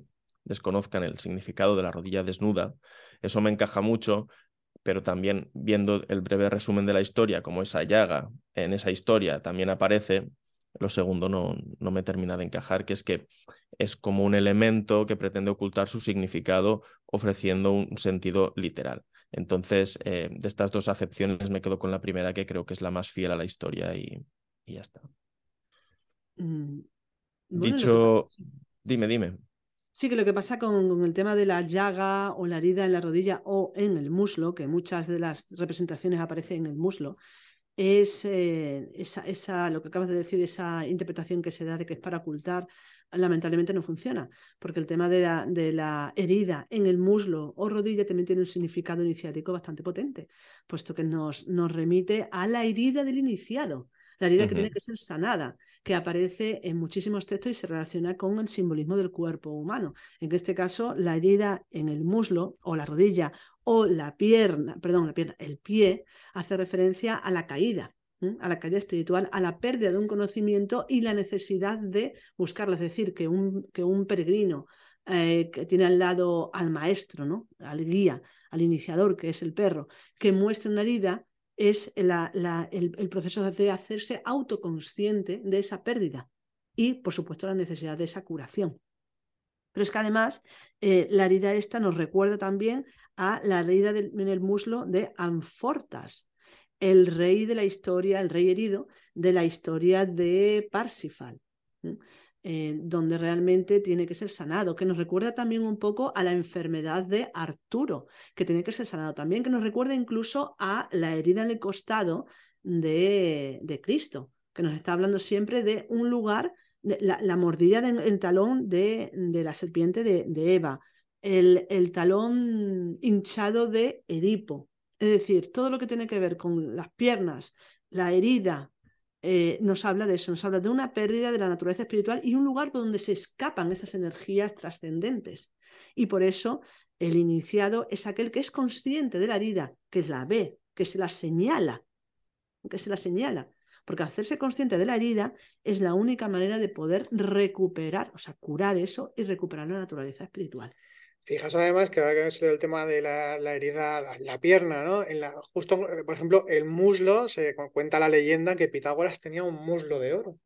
desconozcan el significado de la rodilla desnuda. Eso me encaja mucho, pero también viendo el breve resumen de la historia, como esa llaga en esa historia también aparece, lo segundo no, no me termina de encajar, que es que es como un elemento que pretende ocultar su significado ofreciendo un sentido literal. Entonces, eh, de estas dos acepciones me quedo con la primera, que creo que es la más fiel a la historia y, ya está. Mm, Dicho, dime, dime. Sí, que lo que pasa con, el tema de la llaga o la herida en la rodilla o en el muslo, que muchas de las representaciones aparecen en el muslo, es eh, esa, esa, lo que acabas de decir, esa interpretación que se da de que es para ocultar, lamentablemente no funciona, porque el tema de la, de la herida en el muslo o rodilla también tiene un significado iniciático bastante potente, puesto que nos, nos remite a la herida del iniciado, la herida que tiene que ser sanada que aparece en muchísimos textos y se relaciona con el simbolismo del cuerpo humano. En este caso, la herida en el muslo o la rodilla o la pierna, perdón, la pierna, el pie, hace referencia a la caída, a la caída espiritual, a la pérdida de un conocimiento y la necesidad de buscarlo. Es decir, que un, que un peregrino eh, que tiene al lado al maestro, ¿no? al guía, al iniciador, que es el perro, que muestra una herida, es el, proceso de hacerse autoconsciente de esa pérdida y, por supuesto, la necesidad de esa curación. Pero es que además eh, la herida esta nos recuerda también a la herida en el muslo de Anfortas, el rey de la historia, el rey herido de la historia de Parsifal. Eh, donde realmente tiene que ser sanado, que nos recuerda también un poco a la enfermedad de Arturo, que tiene que ser sanado también, que nos recuerda incluso a la herida en el costado de, de Cristo, que nos está hablando siempre de un lugar, de la, mordida del talón de, de, la serpiente de, de Eva, el talón hinchado de Edipo. Es decir, todo lo que tiene que ver con las piernas, la herida eh, nos habla de eso, nos habla de una pérdida de la naturaleza espiritual y un lugar por donde se escapan esas energías trascendentes. Y por eso el iniciado es aquel que es consciente de la herida, que la ve, que se la señala, que se la señala. Porque hacerse consciente de la herida es la única manera de poder recuperar, o sea, curar eso y recuperar la naturaleza espiritual. Fijas además que ahora que el tema de la, herida, la, pierna, ¿no? En la, justo, eh, por ejemplo, el muslo, se cuenta la leyenda que Pitágoras tenía un muslo de oro.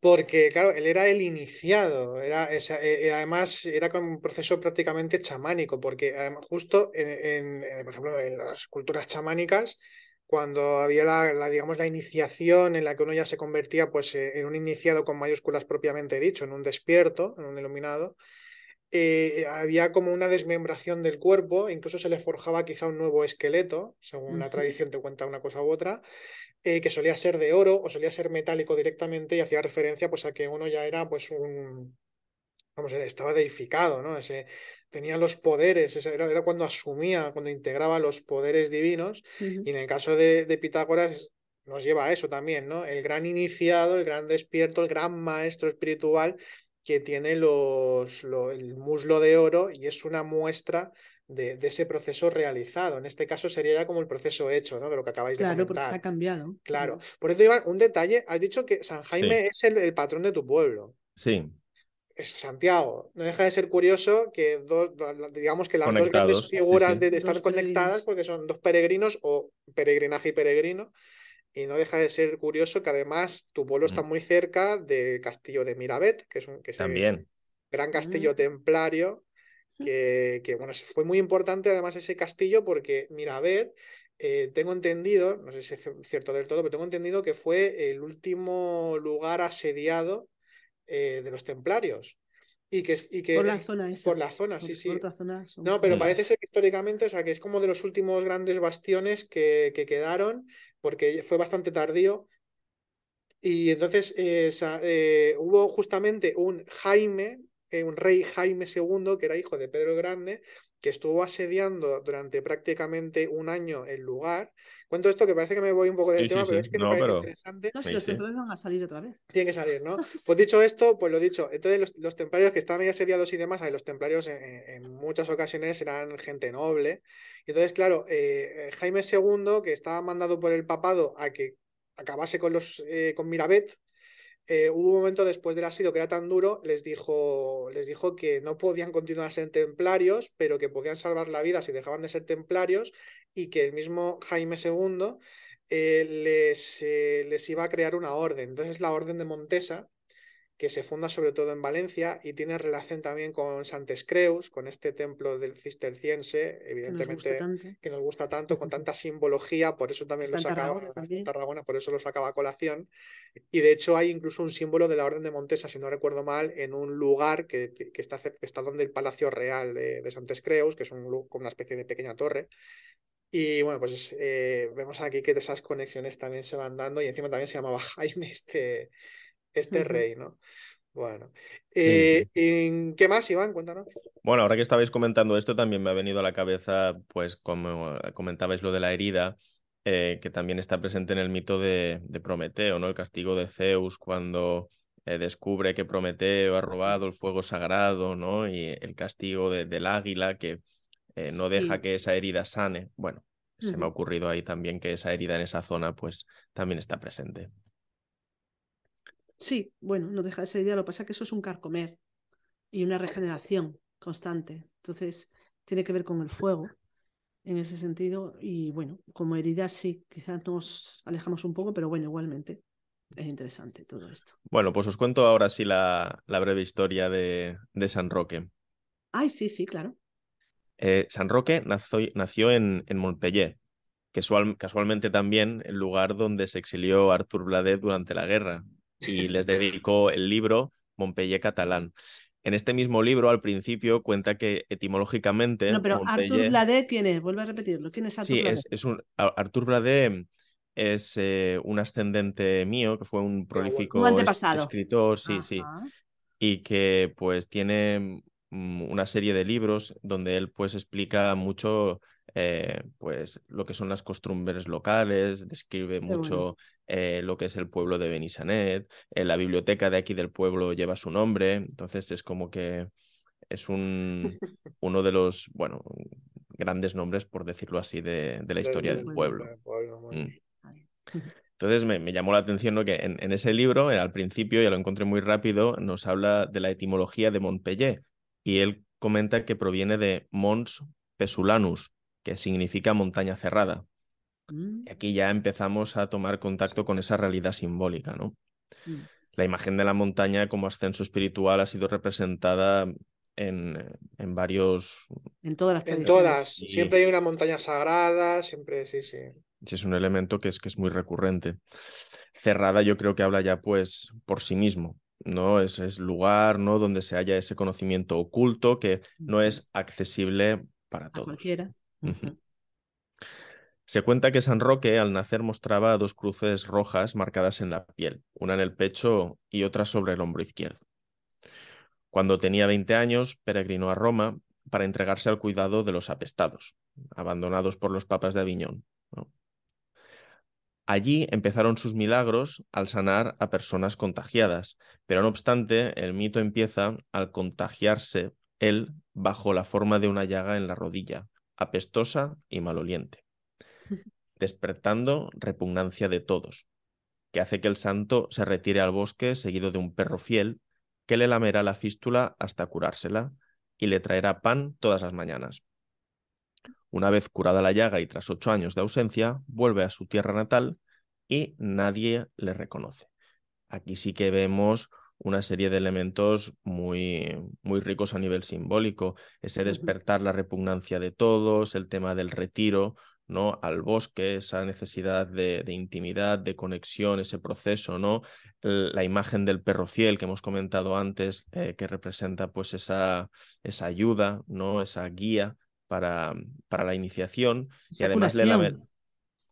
Porque, claro, él era el iniciado, era, eh, eh, además era con un proceso prácticamente chamánico, porque justo en, por ejemplo, en las culturas chamánicas, cuando había la, digamos, la iniciación en la que uno ya se convertía pues, en un iniciado con mayúsculas propiamente dicho, en un despierto, en un iluminado, eh, había como una desmembración del cuerpo, incluso se le forjaba quizá un nuevo esqueleto, según la tradición te cuenta una cosa u otra, eh, que solía ser de oro o solía ser metálico directamente y hacía referencia pues, a que uno ya era pues un, vamos, estaba deificado, ¿no? Ese, tenía los poderes, era, era, cuando asumía, cuando integraba los poderes divinos, y en el caso de, de Pitágoras nos lleva a eso también, ¿no? El gran iniciado, el gran despierto, el gran maestro espiritual que tiene los, el muslo de oro y es una muestra de, ese proceso realizado. En este caso sería ya como el proceso hecho, ¿no? De lo que acabáis de comentar. Claro, porque se ha cambiado. Claro. Por eso, Iván, un detalle, has dicho que San Jaime es el, patrón de tu pueblo. Sí. Es Santiago. No deja de ser curioso que dos, digamos que las dos grandes figuras De, están conectadas porque son dos peregrinos o peregrinaje y peregrino. Y no deja de ser curioso que además tu pueblo está mm. muy cerca del castillo de Mirabet, que es un que También. gran castillo mm. templario, que, que, bueno, fue muy importante además ese castillo porque Mirabet, eh, tengo entendido, no sé si es cierto del todo, pero tengo entendido que fue el último lugar asediado eh, de los templarios. Y que, y que, por la zona esa. Por la zona, sí, sí. no, pero parece ser que históricamente, o sea, que es como de los últimos grandes bastiones que, que quedaron porque fue bastante tardío. Y entonces eh, eh, hubo justamente un Jaime eh, un rey Jaime II, que era hijo de Pedro el Grande, que estuvo asediando durante prácticamente un año el lugar. Cuento esto que parece que me voy un poco del tema, pero es que me parece interesante. No, si los templarios van a salir otra vez. Tienen que salir, ¿no? Pues dicho esto, pues lo dicho. Entonces, los, templarios que estaban ahí asediados y demás, los templarios en, muchas ocasiones eran gente noble. Y entonces, claro, eh, Jaime II, que estaba mandado por el papado a que acabase con los eh, con Mirabet, eh, hubo un momento después del asedio que era tan duro, les dijo, les dijo que no podían continuar ser templarios, pero que podían salvar la vida si dejaban de ser templarios y que el mismo Jaime II eh, les, eh, les iba a crear una orden. Entonces la orden de Montesa, que se funda sobre todo en Valencia y tiene relación también con Santes Creus, con este templo del cisterciense, evidentemente que nos gusta tanto, con tanta simbología, por eso también lo sacaba Tarragona, por eso lo sacaba a colación. Y de hecho hay incluso un símbolo de la Orden de Montesa, si no recuerdo mal, en un lugar que, que está, está donde el Palacio Real de, de Santes Creus, que es un, como una especie de pequeña torre. Y bueno, pues eh, vemos aquí que esas conexiones también se van dando y encima también se llamaba Jaime este, este rey, ¿no? Bueno, eh, ¿qué más, Iván? Cuéntanos. Bueno, ahora que estabais comentando esto, también me ha venido a la cabeza, pues como comentabais lo de la herida, eh, que también está presente en el mito de, Prometeo, ¿no? El castigo de Zeus cuando eh, descubre que Prometeo ha robado el fuego sagrado, ¿no? Y el castigo del águila que no deja que esa herida sane. Bueno, se me ha ocurrido ahí también que esa herida en esa zona, pues también está presente. Sí, bueno, no deja esa idea. Lo que pasa es que eso es un carcomer y una regeneración constante. Entonces, tiene que ver con el fuego en ese sentido. Y bueno, como herida sí, quizás nos alejamos un poco, pero bueno, igualmente es interesante todo esto. Bueno, pues os cuento ahora sí la, breve historia de, San Roque. Ay, sí, sí, claro. Eh, San Roque nació, en, en Montpellier, que casualmente también el lugar donde se exilió Artur Bladet durante la guerra, y les dedicó el libro Montpellier catalán. En este mismo libro, al principio, cuenta que etimológicamente. No, pero Artur Bladé, ¿quién es? Vuelve a repetirlo. ¿Quién es Artur sí, Es, es un, Artur Bladé es eh, un ascendente mío, que fue un prolífico escritor, sí, sí. Y que pues tiene mm, una serie de libros donde él pues explica mucho eh, pues lo que son las costumbres locales, describe mucho eh, lo que es el pueblo de Benissanet, eh, la biblioteca de aquí del pueblo lleva su nombre, entonces es como que es un, uno de los, bueno, grandes nombres, por decirlo así, de, la historia del pueblo. Mm. Entonces me, llamó la atención que en, en, ese libro, al principio, ya lo encontré muy rápido, nos habla de la etimología de Montpellier y él comenta que proviene de Mons Pesulanus, que significa montaña cerrada. Mm. Y aquí ya empezamos a tomar contacto con esa realidad simbólica, ¿no? Mm. La imagen de la montaña como ascenso espiritual ha sido representada en, en varios... En todas las En todas. Siempre hay una montaña sagrada, siempre, sí, sí. Es un elemento que es, que es muy recurrente. Cerrada yo creo que habla ya pues por sí mismo, ¿no? Es, es lugar, ¿no? Donde se haya ese conocimiento oculto que no es accesible para todos. cualquiera. Se cuenta que San Roque al nacer mostraba dos cruces rojas marcadas en la piel, una en el pecho y otra sobre el hombro izquierdo. Cuando tenía 20 años, peregrinó a Roma para entregarse al cuidado de los apestados, abandonados por los papas de Aviñón. Allí empezaron sus milagros al sanar a personas contagiadas, pero no obstante, el mito empieza al contagiarse él bajo la forma de una llaga en la rodilla, apestosa y maloliente, despertando repugnancia de todos, que hace que el santo se retire al bosque seguido de un perro fiel que le lamerá la fístula hasta curársela y le traerá pan todas las mañanas. Una vez curada la llaga y tras ocho años de ausencia, vuelve a su tierra natal y nadie le reconoce. Aquí sí que vemos una serie de elementos muy, muy ricos a nivel simbólico, ese despertar la repugnancia de todos, el tema del retiro, ¿no? al bosque, esa necesidad de, intimidad, de conexión, ese proceso, ¿no? la imagen del perro fiel que hemos comentado antes, eh, que representa pues esa, esa ayuda, ¿no? esa guía para, para la iniciación. y además le la...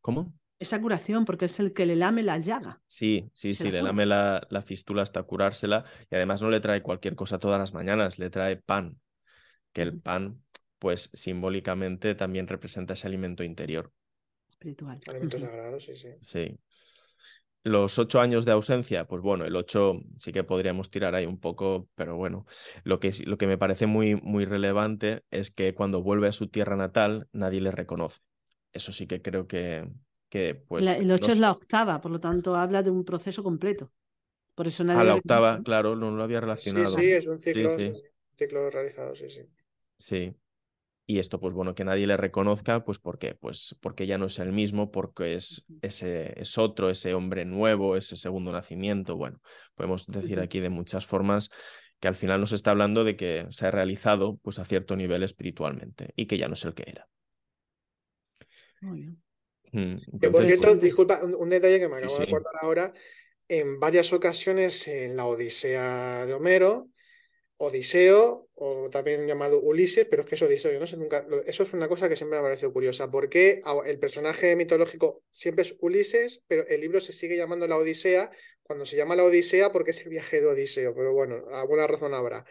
¿Cómo? Esa curación, porque es el que le lame la llaga. Sí, sí, sí, le lame la, la, fístula hasta curársela y además no le trae cualquier cosa todas las mañanas, le trae pan, que el pan, pues simbólicamente también representa ese alimento interior. Espiritual. Alimento sagrado, sí, sí. Sí. Los ocho años de ausencia, pues bueno, el ocho sí que podríamos tirar ahí un poco, pero bueno, lo que, lo que me parece muy, muy relevante es que cuando vuelve a su tierra natal nadie le reconoce. Eso sí que creo que, que pues... el ocho es la octava, por lo tanto habla de un proceso completo. Por eso nadie... A la octava, claro, no lo había relacionado. Sí, sí, es un ciclo, Un ciclo realizado, sí, sí. Sí, y esto, pues bueno, que nadie le reconozca, pues ¿por qué? Pues porque ya no es el mismo, porque es, ese, es otro, ese hombre nuevo, ese segundo nacimiento. Bueno, podemos decir aquí de muchas formas que al final nos está hablando de que se ha realizado pues a cierto nivel espiritualmente y que ya no es el que era. Muy bien. Mm, por cierto, disculpa, un, detalle que me acabo de acordar ahora. En varias ocasiones en la Odisea de Homero, Odiseo, o también llamado Ulises, pero es que es Odiseo, yo no sé nunca. Eso es una cosa que siempre me ha parecido curiosa. porque el personaje mitológico siempre es Ulises, pero el libro se sigue llamando la Odisea? Cuando se llama la Odisea, porque es el viaje de Odiseo, pero bueno, alguna razón habrá.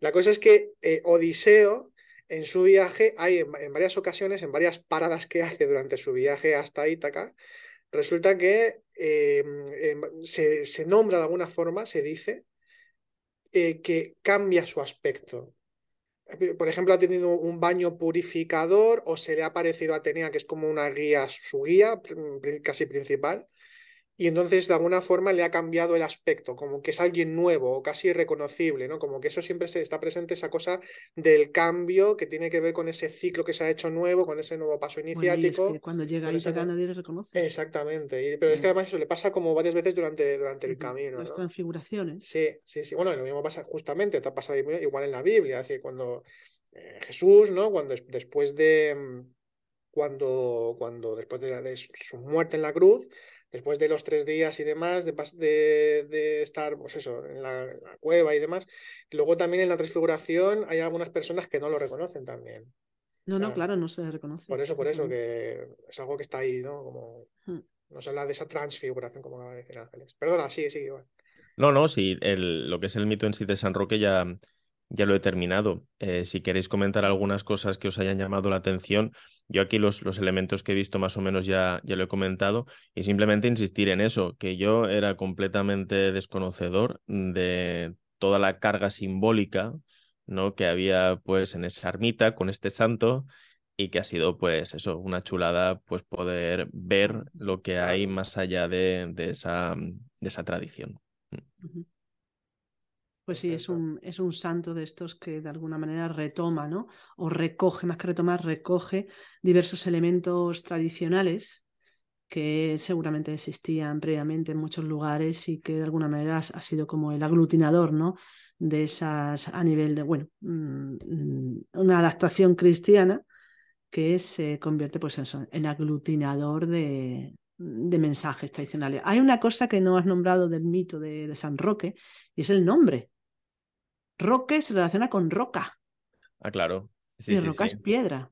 La cosa es que eh, Odiseo, en su viaje, hay en, varias ocasiones, en varias paradas que hace durante su viaje hasta Ítaca, resulta que em, em, se, se nombra de alguna forma, se dice, eh, que cambia su aspecto. Por ejemplo, ha tenido un baño purificador o se le ha parecido a Atenea, que es como una guía, su guía casi principal, y entonces de alguna forma le ha cambiado el aspecto, como que es alguien nuevo o casi irreconocible, ¿no? Como que eso siempre se está presente, esa cosa del cambio que tiene que ver con ese ciclo que se ha hecho nuevo, con ese nuevo paso iniciático. cuando llega ahí nadie le reconoce. Exactamente, pero es que además eso le pasa como varias veces durante, durante el camino. Las transfiguraciones. Sí, sí, sí. Bueno, lo mismo pasa justamente, te ha pasado igual en la Biblia, es decir, cuando eh, Jesús, ¿no? Cuando después de mm, cuando, cuando después de su muerte en la cruz, después de los tres días y demás, de, de, estar, pues eso, en la, cueva y demás. Luego también en la transfiguración hay algunas personas que no lo reconocen también. No, no, claro, no se reconoce. Por eso, por eso, que es algo que está ahí, ¿no? Como hmm. nos habla de esa transfiguración, como acaba de decir Ángeles. Perdona, sí, sí, igual. No, no, sí, el, lo que es el mito en sí de San Roque ya, ya lo he terminado. Eh, si queréis comentar algunas cosas que os hayan llamado la atención, yo aquí los, los elementos que he visto más o menos ya, ya lo he comentado y simplemente insistir en eso, que yo era completamente desconocedor de toda la carga simbólica ¿no? que había pues en esa ermita con este santo y que ha sido pues eso, una chulada pues poder ver lo que hay más allá de, de, esa, de esa tradición. Pues sí, es un, es un santo de estos que de alguna manera retoma, ¿no? O recoge, más que retomar, recoge diversos elementos tradicionales que seguramente existían previamente en muchos lugares y que de alguna manera ha sido como el aglutinador, ¿no? De esas, a nivel de, bueno, mm, una adaptación cristiana que se convierte pues en, en aglutinador de, de mensajes tradicionales. Hay una cosa que no has nombrado del mito de, de San Roque y es el nombre. Roque se relaciona con roca. Ah, claro. y roca es piedra.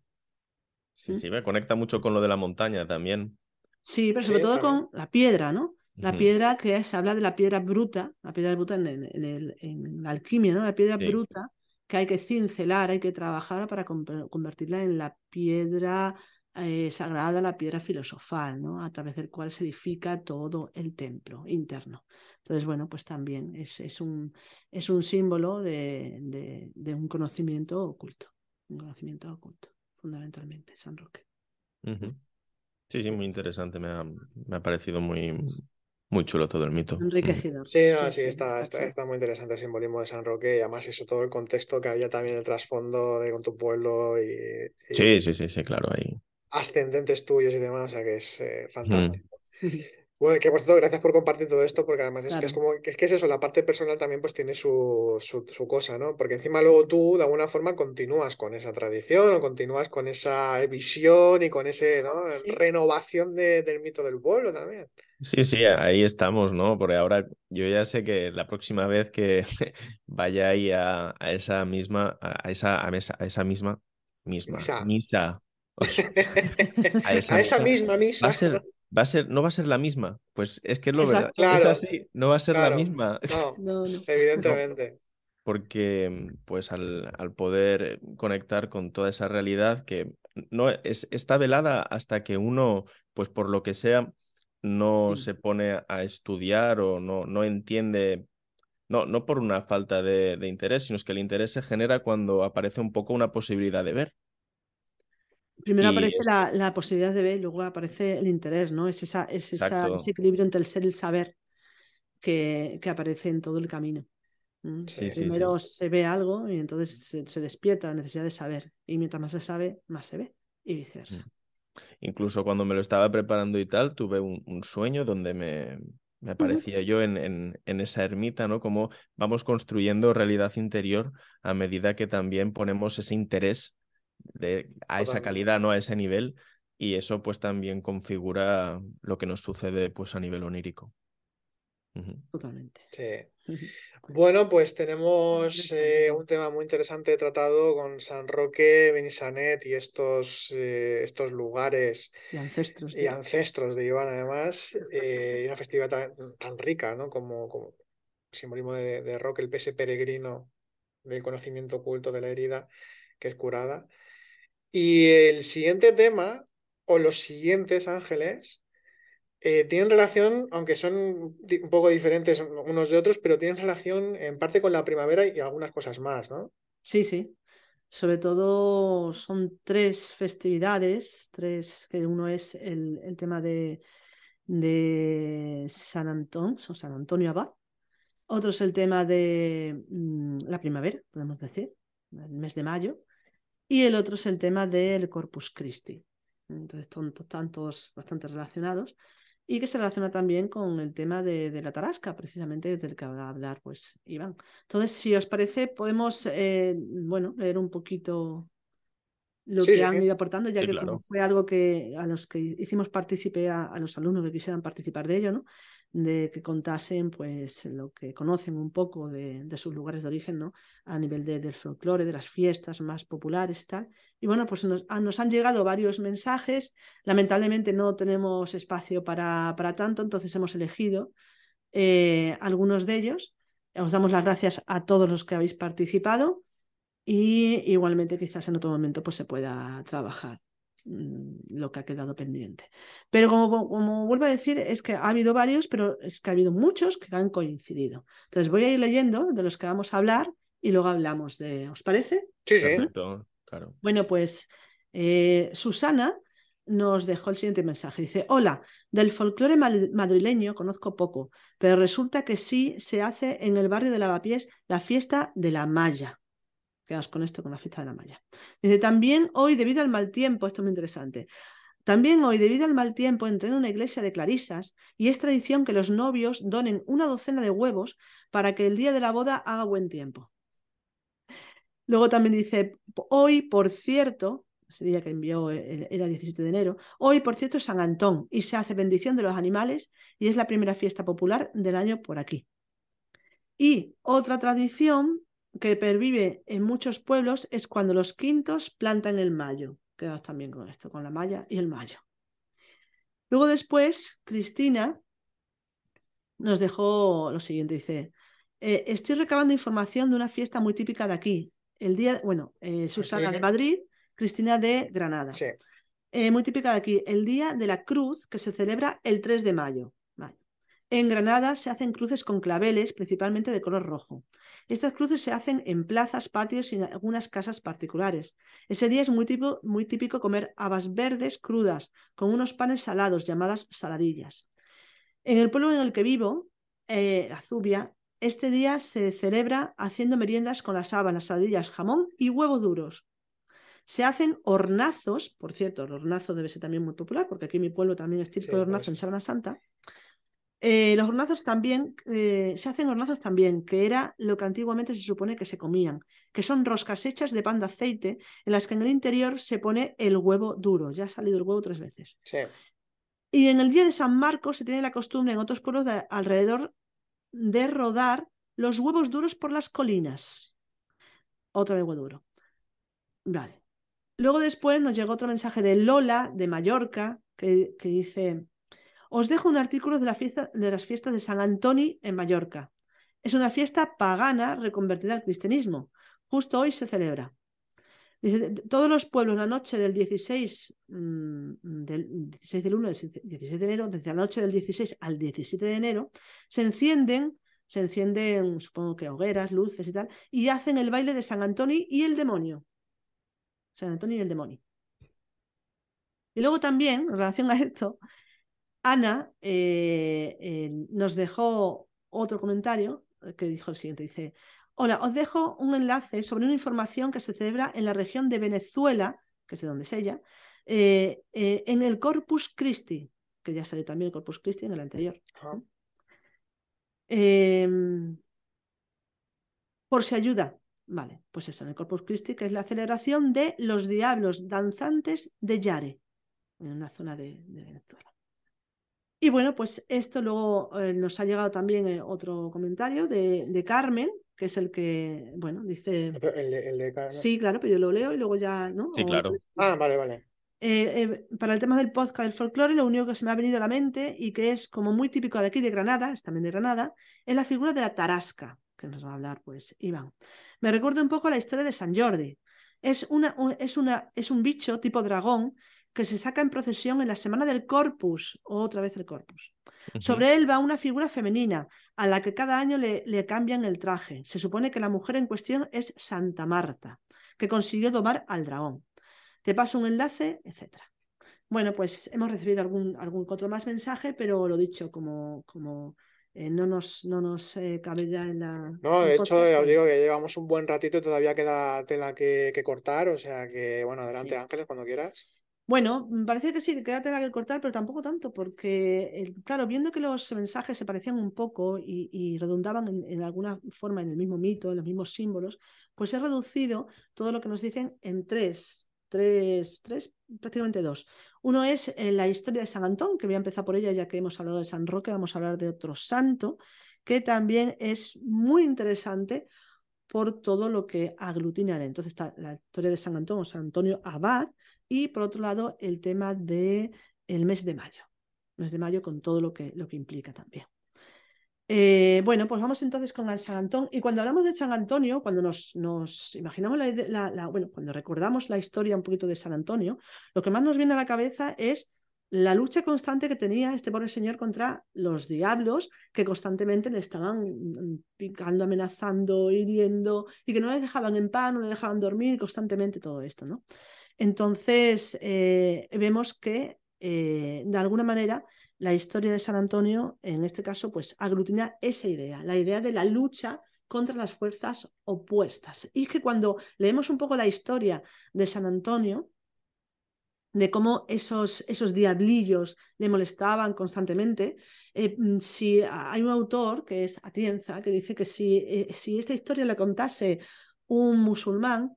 Sí, ¿Mm? sí, me conecta mucho con lo de la montaña también. Sí, pero sobre todo con la piedra, ¿no? La piedra que se habla de la piedra bruta, la piedra bruta en, el, en la alquimia, ¿no? La piedra bruta que hay que cincelar, hay que trabajar para convertirla en la piedra eh, sagrada, la piedra filosofal, ¿no? A través del cual se edifica todo el templo interno. Entonces, bueno, pues también es, es, un, es un símbolo de, de, un conocimiento oculto, un conocimiento oculto, fundamentalmente, San Roque. Sí, sí, muy interesante, me ha, me ha parecido muy, muy chulo todo el mito. Enriquecido. Sí, sí, está, está, muy interesante el simbolismo de San Roque y además eso, todo el contexto que había también el trasfondo de con tu pueblo y, Sí, sí, sí, sí, claro, ahí. Ascendentes tuyos y demás, o sea que es eh, fantástico. Bueno, que por cierto, gracias por compartir todo esto, porque además es, que es como, que es, que es eso, la parte personal también pues tiene su, su, cosa, ¿no? Porque encima luego tú de alguna forma continúas con esa tradición o continúas con esa visión y con esa ¿no? renovación del mito del pueblo también. Sí, sí, ahí estamos, ¿no? Porque ahora yo ya sé que la próxima vez que vaya ahí a, esa misma, a esa, a esa, misma, misma, misa, a esa, misma misa va a ser, no va a ser la misma. Pues es que es lo verdad. es así, no va a ser la misma. No, evidentemente. porque pues al, al, poder conectar con toda esa realidad que no es, está velada hasta que uno, pues por lo que sea, no se pone a estudiar o no, no entiende no, no por una falta de, interés, sino es que el interés se genera cuando aparece un poco una posibilidad de ver. Primero aparece la, posibilidad de ver y luego aparece el interés, ¿no? Es, esa, es ese equilibrio entre el ser y el saber que, que aparece en todo el camino. Primero se ve algo y entonces se, despierta la necesidad de saber. Y mientras más se sabe, más se ve. Y viceversa. Mm. Incluso cuando me lo estaba preparando y tal, tuve un sueño donde me, me aparecía yo en, en, esa ermita, ¿no? Como vamos construyendo realidad interior a medida que también ponemos ese interés de, a esa calidad, ¿no? A ese nivel. Y eso pues también configura lo que nos sucede pues a nivel onírico. Totalmente. Sí. Bueno, pues tenemos eh, un tema muy interesante tratado con San Roque, Benisanet y estos, eh, estos lugares y ancestros de, y ancestros de Iván, además, eh, y una festividad tan, rica ¿no? como, como simbolismo de, de, Roque, el pese peregrino del conocimiento oculto de la herida que es curada. Y el siguiente tema, o los siguientes ángeles, eh, tienen relación, aunque son un poco diferentes unos de otros, pero tienen relación en parte con la primavera y algunas cosas más, ¿no? Sí, sí. Sobre todo son tres festividades, tres, que uno es el, tema de, de San Antón, San Antonio Abad, otro es el tema de mm, la primavera, podemos decir, el mes de mayo, y el otro es el tema del Corpus Christi. Entonces, están todos bastante relacionados y que se relaciona también con el tema de, la tarasca, precisamente del que va a hablar pues Iván. Entonces, si os parece, podemos eh, bueno, leer un poquito lo que han ido aportando, ya que como fue algo que a los que hicimos partícipe a, a, los alumnos que quisieran participar de ello, ¿no? De que contasen pues lo que conocen un poco de, sus lugares de origen, ¿no? A nivel del folclore, de las fiestas más populares y tal. Y bueno, pues nos, han llegado varios mensajes. Lamentablemente no tenemos espacio para, para tanto, entonces hemos elegido eh, algunos de ellos. Os damos las gracias a todos los que habéis participado y igualmente quizás en otro momento pues se pueda trabajar. Mm, lo que ha quedado pendiente. Pero como, como, vuelvo a decir, es que ha habido varios, pero es que ha habido muchos que han coincidido. Entonces voy a ir leyendo de los que vamos a hablar y luego hablamos de, ¿os parece? Sí, sí. claro. Bueno, pues eh, Susana nos dejó el siguiente mensaje. Dice, hola, del folclore madrileño conozco poco, pero resulta que sí se hace en el barrio de Lavapiés la fiesta de la Maya. Quedas con esto, con la fiesta de la malla. Dice, también hoy, debido al mal tiempo, esto es muy interesante, también hoy, debido al mal tiempo, entré en una iglesia de clarisas y es tradición que los novios donen una docena de huevos para que el día de la boda haga buen tiempo. Luego también dice, hoy, por cierto, ese día que envió eh, era 17 de enero, hoy, por cierto, es San Antón y se hace bendición de los animales y es la primera fiesta popular del año por aquí. Y otra tradición que pervive en muchos pueblos es cuando los quintos plantan el mayo. Quedaos también con esto, con la malla y el mayo. Luego después, Cristina nos dejó lo siguiente, dice, eh, estoy recabando información de una fiesta muy típica de aquí. El día, bueno, eh, Susana de Madrid, Cristina de Granada. Eh, muy típica de aquí, el Día de la Cruz, que se celebra el 3 de mayo. En Granada se hacen cruces con claveles, principalmente de color rojo. Estas cruces se hacen en plazas, patios y en algunas casas particulares. Ese día es muy típico, muy típico comer habas verdes crudas con unos panes salados llamadas saladillas. En el pueblo en el que vivo, eh, Azubia, este día se celebra haciendo meriendas con las habas, las saladillas, jamón y huevos duros. Se hacen hornazos, por cierto, el hornazo debe ser también muy popular, porque aquí en mi pueblo también es típico de hornazo en Sábana Santa. Eh, los hornazos también, eh, se hacen hornazos también, que era lo que antiguamente se supone que se comían, que son roscas hechas de pan de aceite, en las que en el interior se pone el huevo duro. Ya ha salido el huevo tres veces. Y en el día de San Marcos se tiene la costumbre en otros pueblos de alrededor de rodar los huevos duros por las colinas. Otro huevo duro. Vale. Luego después nos llegó otro mensaje de Lola, de Mallorca, que, que dice, os dejo un artículo de, las fiestas de San Antonio en Mallorca. Es una fiesta pagana reconvertida al cristianismo. Justo hoy se celebra. todos los pueblos la noche del 16, mm, del 16 del 1 16 de enero, desde la noche del 16 al 17 de enero, se encienden, se encienden, supongo que hogueras, luces y tal, y hacen el baile de San Antonio y el demonio. San Antonio y el demonio. Y luego también, en relación a esto, Ana eh, eh, nos dejó otro comentario eh, que dijo el siguiente, dice, hola, os dejo un enlace sobre una información que se celebra en la región de Venezuela, que es de donde es ella, en el Corpus Christi, que ya salió también el Corpus Christi en el anterior. Em, por si ayuda. Vale, pues eso, en el Corpus Christi, que es la celebración de los diablos danzantes de Yare, en una zona de Venezuela. Y bueno, pues esto luego eh, nos ha llegado también eh, otro comentario de, Carmen, que es el que, bueno, dice... El de, Carmen. Sí, claro, pero yo lo leo y luego ya, ¿no? Sí, claro. Ah, vale, vale. Eh, para el tema del podcast del folclore, lo único que se me ha venido a la mente y que es como muy típico de aquí de Granada, es también de Granada, es la figura de la tarasca, que nos va a hablar pues Iván. Me recuerda un poco a la historia de San Jordi. Es, una, es, una, es un bicho tipo dragón que se saca en procesión en la semana del Corpus, otra vez el Corpus. Sobre él va una figura femenina, a la que cada año le, le, cambian el traje. Se supone que la mujer en cuestión es Santa Marta, que consiguió domar al dragón. Te paso un enlace, etc. Bueno, pues hemos recibido algún, algún otro más mensaje, pero lo dicho, como, como eh, no nos, no nos eh, cabe ya en la. No, de hecho, os digo pues que llevamos un buen ratito y todavía queda tela que, que cortar, o sea que, bueno, adelante, Ángeles, cuando quieras. Bueno, parece que sí, que queda tela que cortar, pero tampoco tanto, porque, claro, viendo que los mensajes se parecían un poco y, redundaban en, alguna forma en el mismo mito, en los mismos símbolos, pues he reducido todo lo que nos dicen en tres, tres, tres, prácticamente dos. Uno es eh, la historia de San Antón, que voy a empezar por ella, ya que hemos hablado de San Roque, vamos a hablar de otro santo, que también es muy interesante por todo lo que aglutina. Entonces está la historia de San Antón o San Antonio Abad, y por otro lado, el tema del el mes de mayo. Mes de mayo con todo lo que, lo que implica también. Eh, bueno, pues vamos entonces con el San Antonio. Y cuando hablamos de San Antonio, cuando nos, nos imaginamos la, bueno, cuando recordamos la historia un poquito de San Antonio, lo que más nos viene a la cabeza es la lucha constante que tenía este pobre señor contra los diablos que constantemente le estaban picando, amenazando, hiriendo y que no le dejaban en paz, no le dejaban dormir constantemente todo esto, ¿no? Entonces, eh, vemos que eh, de alguna manera la historia de San Antonio, en este caso, pues aglutina esa idea, la idea de la lucha contra las fuerzas opuestas. Y que cuando leemos un poco la historia de San Antonio, de cómo esos, esos diablillos le molestaban constantemente. Eh, mm, si hay un autor que es Atienza que dice que si, si esta historia la contase un musulmán,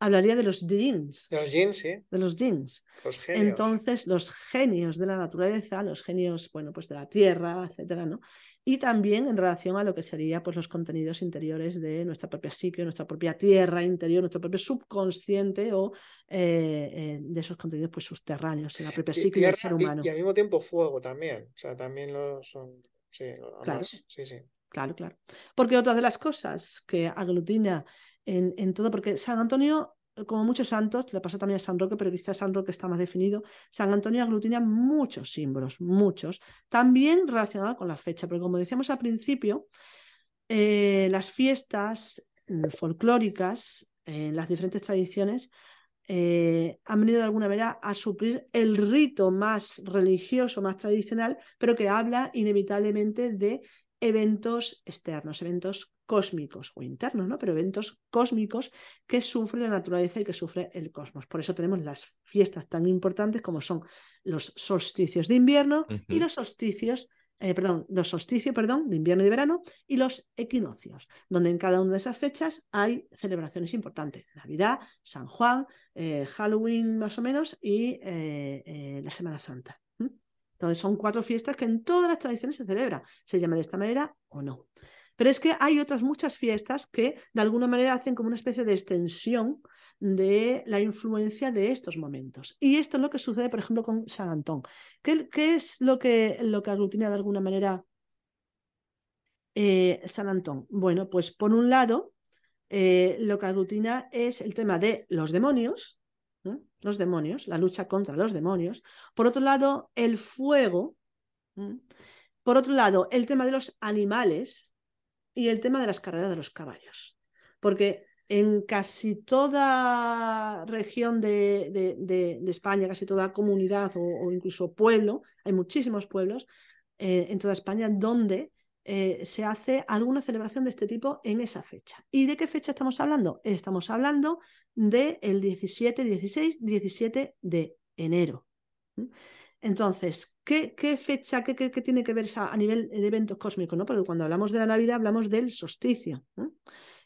hablaría de los jeans. De los jeans, sí. De los jeans. Los genios. Entonces, los genios de la naturaleza, los genios, bueno, pues de la tierra, etcétera, ¿no? Y también en relación a lo que sería pues los contenidos interiores de nuestra propia psique, nuestra propia tierra interior, nuestro propio subconsciente o eh, eh, de esos contenidos pues subterráneos en la propia psique del ser humano. Y, al mismo tiempo fuego también. O sea, también lo son. Sí, claro. sí, sí. Claro, claro. Porque otra de las cosas que aglutina en, todo, porque San Antonio como muchos santos, le pasa también a San Roque, pero quizás San Roque está más definido, San Antonio aglutina muchos símbolos, muchos, también relacionados con la fecha, porque como decíamos al principio, eh, las fiestas mm, folclóricas en las diferentes tradiciones eh, han venido de alguna manera a suplir el rito más religioso, más tradicional, pero que habla inevitablemente de eventos externos, eventos cósmicos o internos, ¿no? Pero eventos cósmicos que sufre la naturaleza y que sufre el cosmos. Por eso tenemos las fiestas tan importantes como son los solsticios de invierno y los solsticios eh, perdón, los solsticios, perdón, de invierno y de verano, y los equinoccios, donde en cada una de esas fechas hay celebraciones importantes. Navidad, San Juan, eh, Halloween más o menos, y eh, la Semana Santa. Entonces son cuatro fiestas que en todas las tradiciones se celebra, se llama de esta manera o no. Pero es que hay otras muchas fiestas que de alguna manera hacen como una especie de extensión de la influencia de estos momentos. Y esto es lo que sucede, por ejemplo, con San Antón. ¿Qué, es lo que, lo que aglutina de alguna manera eh, San Antón? Bueno, pues por un lado, eh, lo que aglutina es el tema de los demonios, los demonios, la lucha contra los demonios. Por otro lado, el fuego. Por otro lado, el tema de los animales y el tema de las carreras de los caballos. Porque en casi toda región de, España, casi toda comunidad o, incluso pueblo, hay muchísimos pueblos eh, en toda España donde eh, se hace alguna celebración de este tipo en esa fecha. ¿Y de qué fecha estamos hablando? Estamos hablando del 17, 16, 17 de enero. Entonces, ¿qué, qué fecha, qué, qué, tiene que ver a nivel de eventos cósmicos? ¿no? Porque cuando hablamos de la Navidad hablamos del solsticio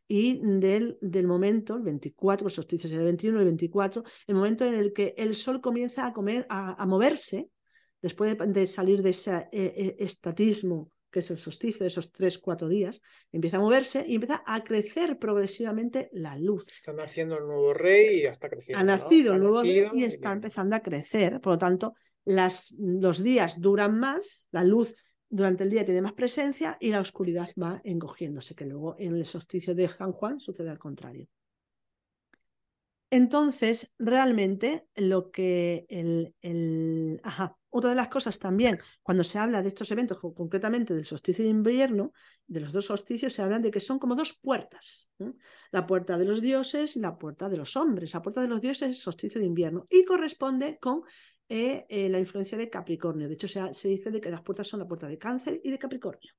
y del, del, momento, el 24, el solsticio es el 21, el 24, el momento en el que el Sol comienza a, comer, a, moverse después de, salir de ese eh, eh, estatismo que es el solsticio de esos tres, cuatro días, empieza a moverse y empieza a crecer progresivamente la luz. Está naciendo el nuevo rey y ya está creciendo. Ha nacido el nuevo rey y está empezando a crecer. Por lo tanto, los días duran más, la luz durante el día tiene más presencia y la oscuridad va encogiéndose, que luego en el solsticio de San Juan sucede al contrario. Entonces, realmente lo que el. Ajá, otra de las cosas también, cuando se habla de estos eventos, concretamente del solsticio de invierno, de los dos solsticios, se hablan de que son como dos puertas. La puerta de los dioses y la puerta de los hombres. La puerta de los dioses es el solsticio de invierno y corresponde con eh, eh, la influencia de Capricornio. De hecho, se, se, dice de que las puertas son la puerta de Cáncer y de Capricornio.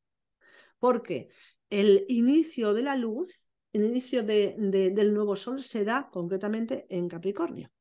Porque el inicio de la luz, el inicio de, del nuevo sol se da concretamente en Capricornio,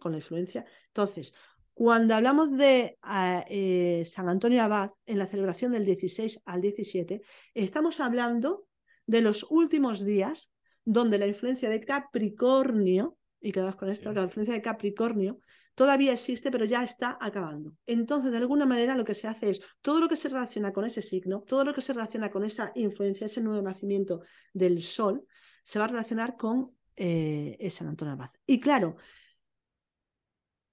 con la influencia. Entonces, cuando hablamos de ah, eh, San Antonio Abad en la celebración del 16 al 17, estamos hablando de los últimos días donde la influencia de Capricornio, y quedamos con esto, la influencia de Capricornio todavía existe, pero ya está acabando. Entonces, de alguna manera, lo que se hace es todo lo que se relaciona con ese signo, todo lo que se relaciona con esa influencia, ese nuevo nacimiento del Sol, se va a relacionar con eh, San Antonio Abad. Y claro,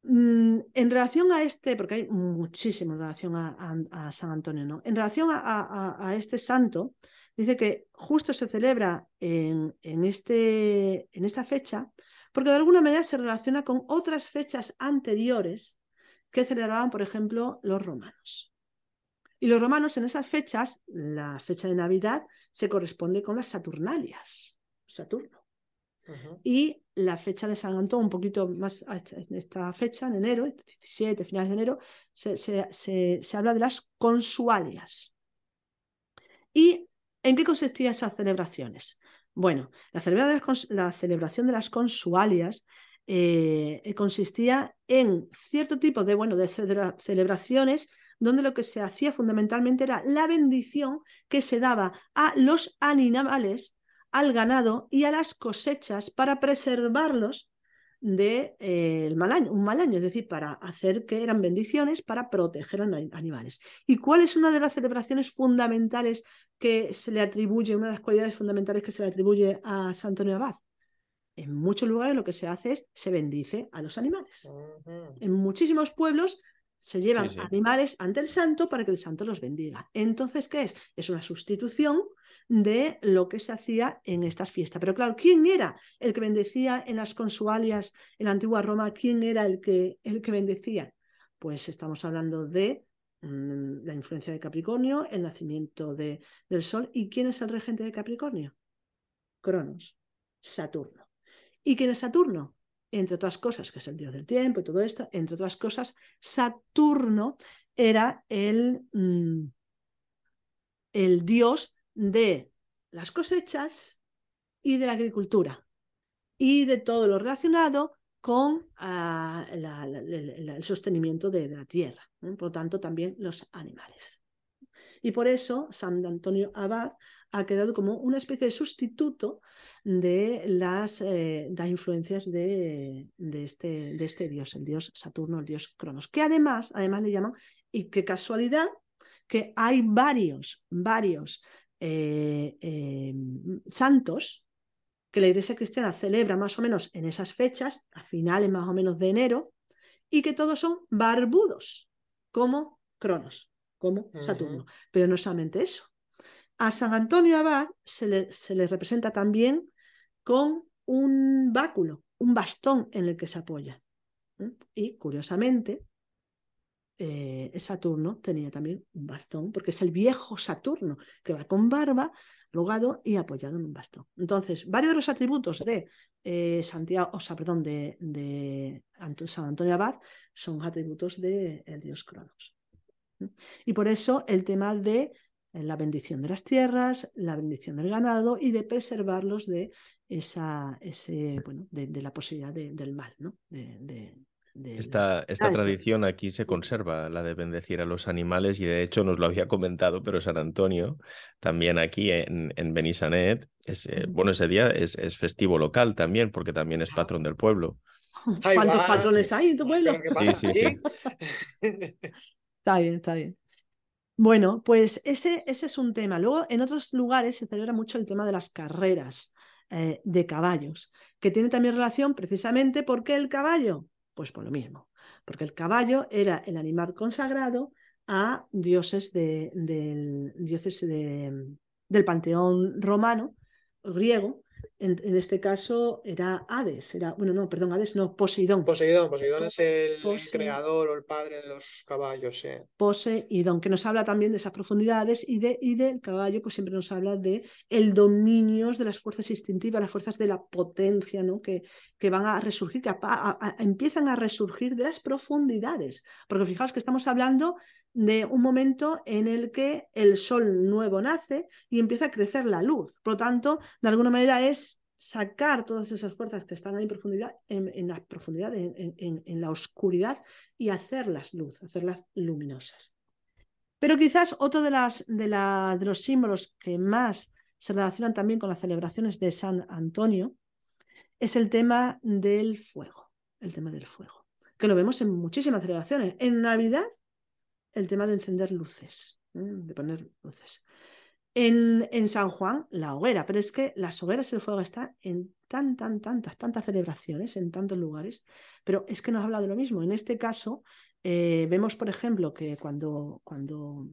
Mm, en relación a este, porque hay muchísimo en relación a, San Antonio, ¿no? En relación a, este santo, dice que justo se celebra en, este, en esta fecha, porque de alguna manera se relaciona con otras fechas anteriores que celebraban, por ejemplo, los romanos. Y los romanos en esas fechas, la fecha de Navidad, se corresponde con las Saturnalias, Saturno. Y la fecha de San Antón, un poquito más en esta fecha, en enero, 17, finales de enero, se, se, habla de las consualias. ¿Y en qué consistían esas celebraciones? Bueno, la, celebración de las consualias eh, consistía en cierto tipo de, bueno, de celebraciones donde lo que se hacía fundamentalmente era la bendición que se daba a los animales al ganado y a las cosechas para preservarlos de eh, mal año, un mal año, es decir, para hacer que eran bendiciones para proteger a los animales. ¿Y cuál es una de las celebraciones fundamentales que se le atribuye, una de las cualidades fundamentales que se le atribuye a San Antonio Abad? En muchos lugares lo que se hace es se bendice a los animales. En muchísimos pueblos se llevan animales ante el santo para que el santo los bendiga. Entonces, ¿qué es? Es una sustitución de lo que se hacía en estas fiestas. Pero claro, ¿quién era el que bendecía en las consualias en la antigua Roma? ¿Quién era el que, el que bendecía? Pues estamos hablando de mm, la influencia de Capricornio, el nacimiento de, del Sol. ¿Y quién es el regente de Capricornio? Cronos, Saturno. ¿Y quién es Saturno? Entre otras cosas, que es el dios del tiempo y todo esto, entre otras cosas, Saturno era el, mm, el dios de las cosechas y de la agricultura y de todo lo relacionado con ah, el sostenimiento de, la tierra, por lo tanto también los animales. Y por eso San Antonio Abad ha quedado como una especie de sustituto de las, eh, influencias de, de, este, de este dios, el dios Saturno, el dios Cronos, que además, además le llaman, y qué casualidad, que hay varios, varios eh, em, santos que la Iglesia cristiana celebra más o menos en esas fechas, a finales más o menos de enero, y que todos son barbudos, como Cronos, como Saturno. Pero no solamente eso. A San Antonio Abad se le, se le representa también con un báculo, un bastón en el que se apoya. Y curiosamente, eh, Saturno tenía también un bastón, porque es el viejo Saturno, que va con barba, rogado y apoyado en un bastón. Entonces, varios de los atributos de eh, Santiago, o sea, perdón, de, de San Antonio Abad son atributos del de, dios Cronos. Y por eso el tema de eh, la bendición de las tierras, la bendición del ganado y de preservarlos de esa, ese, bueno, de, la posibilidad del mal, ¿no? de, esta, esta tradición aquí se conserva, la de bendecir a los animales, y de hecho nos lo había comentado, pero San Antonio, también aquí en, en Benisanet, es, eh, bueno, ese día es, es, festivo local también, porque también es patrón del pueblo. ¿Cuántos patrones hay en tu pueblo? Sí, sí, sí. está bien, está bien. Bueno, pues ese, ese es un tema. Luego, en otros lugares se celebra mucho el tema de las carreras eh, de caballos, que tiene también relación precisamente porque el caballo pues por lo mismo, porque el caballo era el animal consagrado a dioses, de, dioses del panteón romano, griego, en, este caso era Hades, era, bueno, no, perdón, Hades no, Poseidón. Poseidón, Poseidón es el, creador o el padre de los caballos. Poseidón, que nos habla también de esas profundidades y, de, y del caballo, pues siempre nos habla de el dominio de las fuerzas instintivas, las fuerzas de la potencia, ¿no? Que, que van a resurgir, que empiezan a resurgir de las profundidades. Porque fijaos que estamos hablando de un momento en el que el sol nuevo nace y empieza a crecer la luz. Por lo tanto, de alguna manera es sacar todas esas fuerzas que están ahí en profundidad, en, la profundidad, en, la oscuridad y hacerlas luz, hacerlas luminosas. Pero quizás otro de, de, de los símbolos que más se relacionan también con las celebraciones de San Antonio es el tema del fuego, el tema del fuego, que lo vemos en muchísimas celebraciones. En Navidad el tema de encender luces, de poner luces. En, en, San Juan, la hoguera, pero es que las hogueras el fuego están en tan, tan, tantas, tantas celebraciones, en tantos lugares, pero es que nos habla de lo mismo. En este caso, eh, vemos, por ejemplo, que cuando, cuando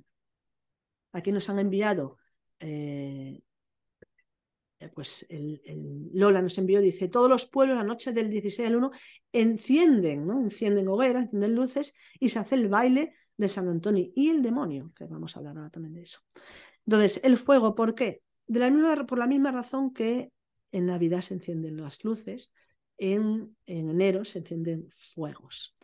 aquí nos han enviado, eh, eh, pues el, Lola nos envió, dice, todos los pueblos la noche del 16 al 1 encienden, ¿no? Encienden hogueras, encienden luces y se hace el baile de San Antonio y el demonio, que vamos a hablar ahora también de eso. Entonces, el fuego, ¿por qué? De la misma, por la misma razón que en Navidad se encienden las luces, en, en enero se encienden fuegos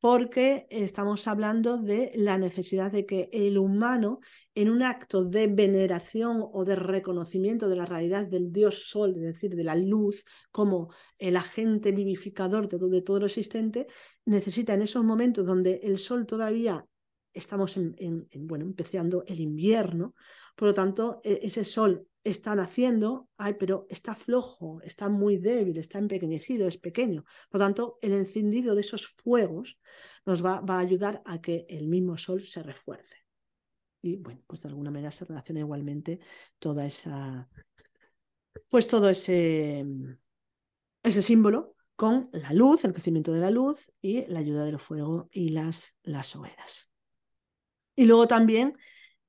porque estamos hablando de la necesidad de que el humano, en un acto de veneración o de reconocimiento de la realidad del Dios Sol, es decir, de la luz, como el agente vivificador de, todo lo existente, necesita en esos momentos donde el Sol todavía estamos en, bueno, empezando el invierno, por lo tanto, e, ese Sol está naciendo, ay, pero está flojo, está muy débil, está empequeñecido, es pequeño. Por lo tanto, el encendido de esos fuegos nos va, va, a ayudar a que el mismo sol se refuerce. Y bueno, pues de alguna manera se relaciona igualmente toda esa, pues todo ese, ese símbolo con la luz, el crecimiento de la luz y la ayuda del fuego y las, las hogueras. Y luego también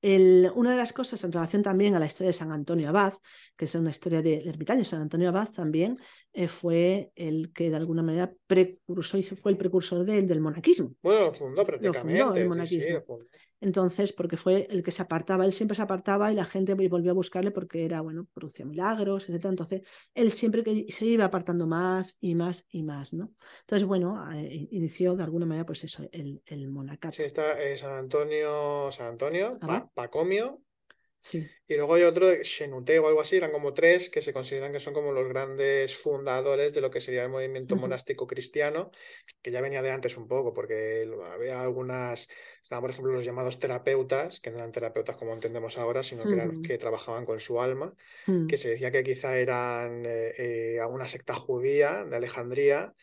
una de las cosas en relación también a la historia de San Antonio Abad, que es una historia del ermitaño, San Antonio Abad también eh, fue el que de alguna manera precursó fue el precursor del monaquismo. Bueno, fundó prácticamente. Lo fundó el monaquismo. Entonces, porque fue el que se apartaba, él siempre se apartaba y la gente volvió a buscarle porque era, bueno, producía milagros, etc. Entonces, él siempre que se iba apartando más y más y más, ¿no? Entonces, bueno, inició de alguna manera, pues eso, el, el monacato. Sí, está eh, San Antonio, San Antonio, Pacomio, Sí. Y luego hay otro, Shenute o algo así, eran como tres que se consideran que son como los grandes fundadores de lo que sería el movimiento monástico cristiano, que ya venía de antes un poco, porque había algunas, estaban por ejemplo los llamados terapeutas, que no eran terapeutas como entendemos ahora, sino que eran los que trabajaban con su alma, que mm. se decía que quizá eran eh, eh, una secta judía de Alejandría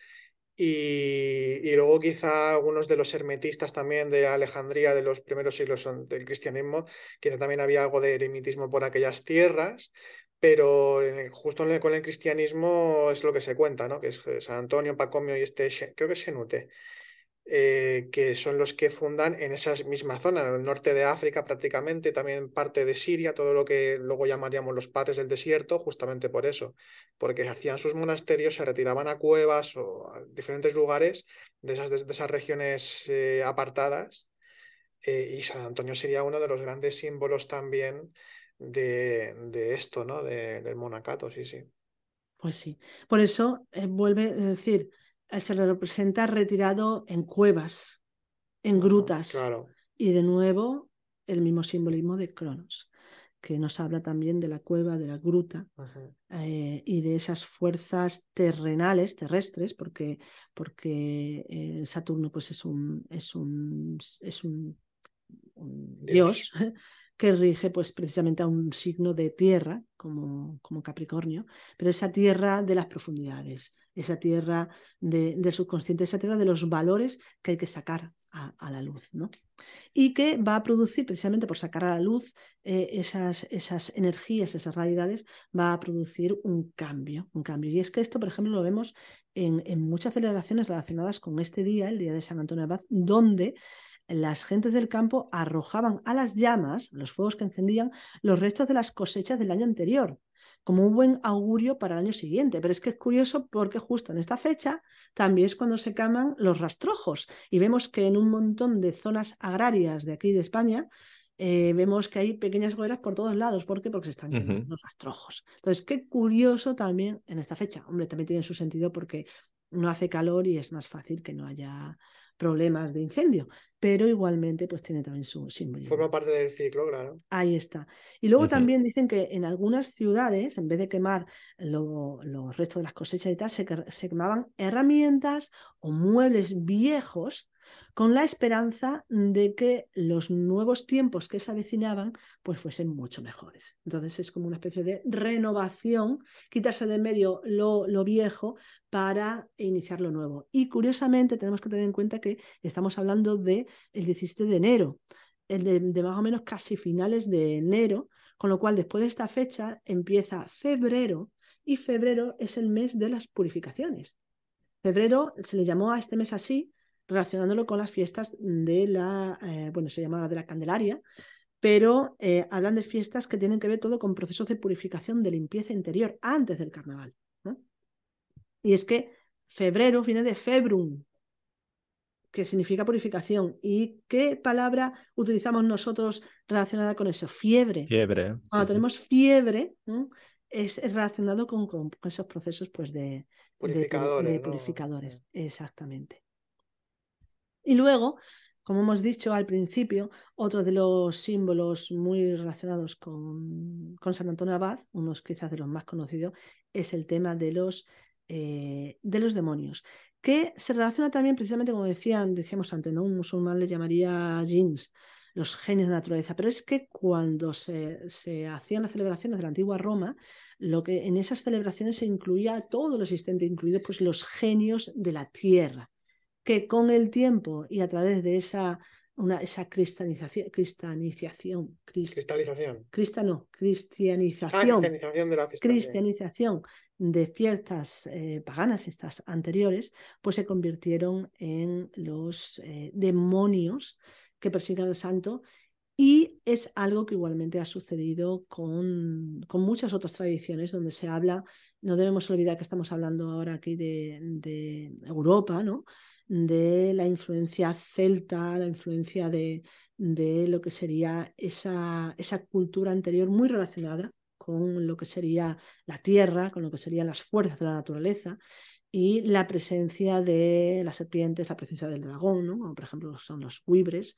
Y, luego quizá algunos de los hermetistas también de Alejandría de los primeros siglos del cristianismo, quizá también había algo de eremitismo por aquellas tierras, pero justo con el cristianismo es lo que se cuenta, ¿no? que es San Antonio, Pacomio y este, creo que es Xenute, eh, que son los que fundan en esa misma zona, en el norte de África prácticamente, también parte de Siria, todo lo que luego llamaríamos los padres del desierto, justamente por eso, porque hacían sus monasterios, se retiraban a cuevas o a diferentes lugares de esas, de esas regiones eh, apartadas, eh, y San Antonio sería uno de los grandes símbolos también de, de esto, ¿no? De, del monacato, sí, sí. Pues sí, por eso vuelve a decir, se lo representa retirado en cuevas, en grutas. Y de nuevo el mismo simbolismo de Cronos, que nos habla también de la cueva, de la gruta eh, y de esas fuerzas terrenales, terrestres, porque, porque eh, Saturno pues es un, es un, es un, dios. que rige pues precisamente a un signo de tierra como, como Capricornio, pero esa tierra de las profundidades, esa tierra del subconsciente, esa tierra de los valores que hay que sacar a, la luz. ¿no? Y que va a producir, precisamente por sacar a la luz eh, esas, esas energías, esas realidades, va a producir un cambio, un cambio. Y es que esto, por ejemplo, lo vemos en, en muchas celebraciones relacionadas con este día, el día de San Antonio de Abad, donde las gentes del campo arrojaban a las llamas, los fuegos que encendían, los restos de las cosechas del año anterior como un buen augurio para el año siguiente. Pero es que es curioso porque justo en esta fecha también es cuando se queman los rastrojos y vemos que en un montón de zonas agrarias de aquí de España eh, vemos que hay pequeñas hogueras por todos lados. ¿Por qué? Porque se están quemando los rastrojos. Entonces, qué curioso también en esta fecha. Hombre, también tiene su sentido porque no hace calor y es más fácil que no haya problemas de incendio, pero igualmente pues tiene también su simbolismo. Forma parte del ciclo, claro. Ahí está. Y luego también dicen que en algunas ciudades, en vez de quemar los restos de las cosechas y tal, se, se quemaban herramientas o muebles viejos con la esperanza de que los nuevos tiempos que se avecinaban pues fuesen mucho mejores. Entonces es como una especie de renovación, quitarse de medio lo, lo viejo para iniciar lo nuevo. Y curiosamente tenemos que tener en cuenta que estamos hablando del el 17 de enero, el de, de más o menos casi finales de enero, con lo cual después de esta fecha empieza febrero y febrero es el mes de las purificaciones. Febrero se le llamó a este mes así relacionándolo con las fiestas de la, eh, bueno, se llama de la Candelaria, pero eh, hablan de fiestas que tienen que ver todo con procesos de purificación, de limpieza interior antes del carnaval. Y es que febrero viene de februm, que significa purificación. ¿Y qué palabra utilizamos nosotros relacionada con eso? Fiebre. Fiebre. Cuando tenemos fiebre, es, relacionado con, esos procesos pues, de, purificadores. purificadores. Exactamente. Y luego, como hemos dicho al principio, otro de los símbolos muy relacionados con, con San Antonio Abad, unos quizás de los más conocidos, es el tema de los, eh, de los demonios, que se relaciona también precisamente, como decían, decíamos antes, ¿no? un musulmán le llamaría jeans, los genios de la naturaleza, pero es que cuando se, se, hacían las celebraciones de la antigua Roma, lo que en esas celebraciones se incluía todo lo existente, incluidos pues los genios de la tierra que con el tiempo y a través de esa, una, esa cristalización, cristalización, cristalización. no, cristianización, de la cristianización de fiestas eh, paganas, fiestas anteriores, pues se convirtieron en los eh, demonios que persiguen al santo y es algo que igualmente ha sucedido con, con, muchas otras tradiciones donde se habla, no debemos olvidar que estamos hablando ahora aquí de, de Europa, ¿no? De la influencia celta, la influencia de, de lo que sería esa, esa cultura anterior muy relacionada con lo que sería la tierra, con lo que serían las fuerzas de la naturaleza y la presencia de las serpientes, la presencia del dragón, ¿no? como por ejemplo son los buibres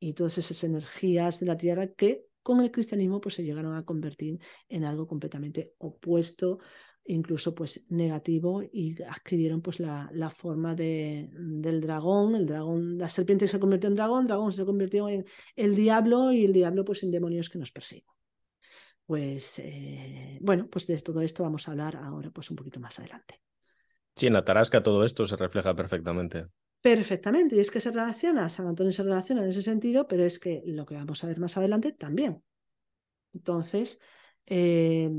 y todas esas energías de la tierra que con el cristianismo pues, se llegaron a convertir en algo completamente opuesto incluso pues negativo y adquirieron pues la, la forma de, del dragón, el dragón, la serpiente se convirtió en dragón, el dragón se convirtió en el diablo y el diablo pues en demonios que nos persiguen. Pues eh, bueno, pues de todo esto vamos a hablar ahora pues un poquito más adelante. Sí, en la tarasca todo esto se refleja perfectamente. Perfectamente, y es que se relaciona, San Antonio se relaciona en ese sentido, pero es que lo que vamos a ver más adelante también. Entonces, eh,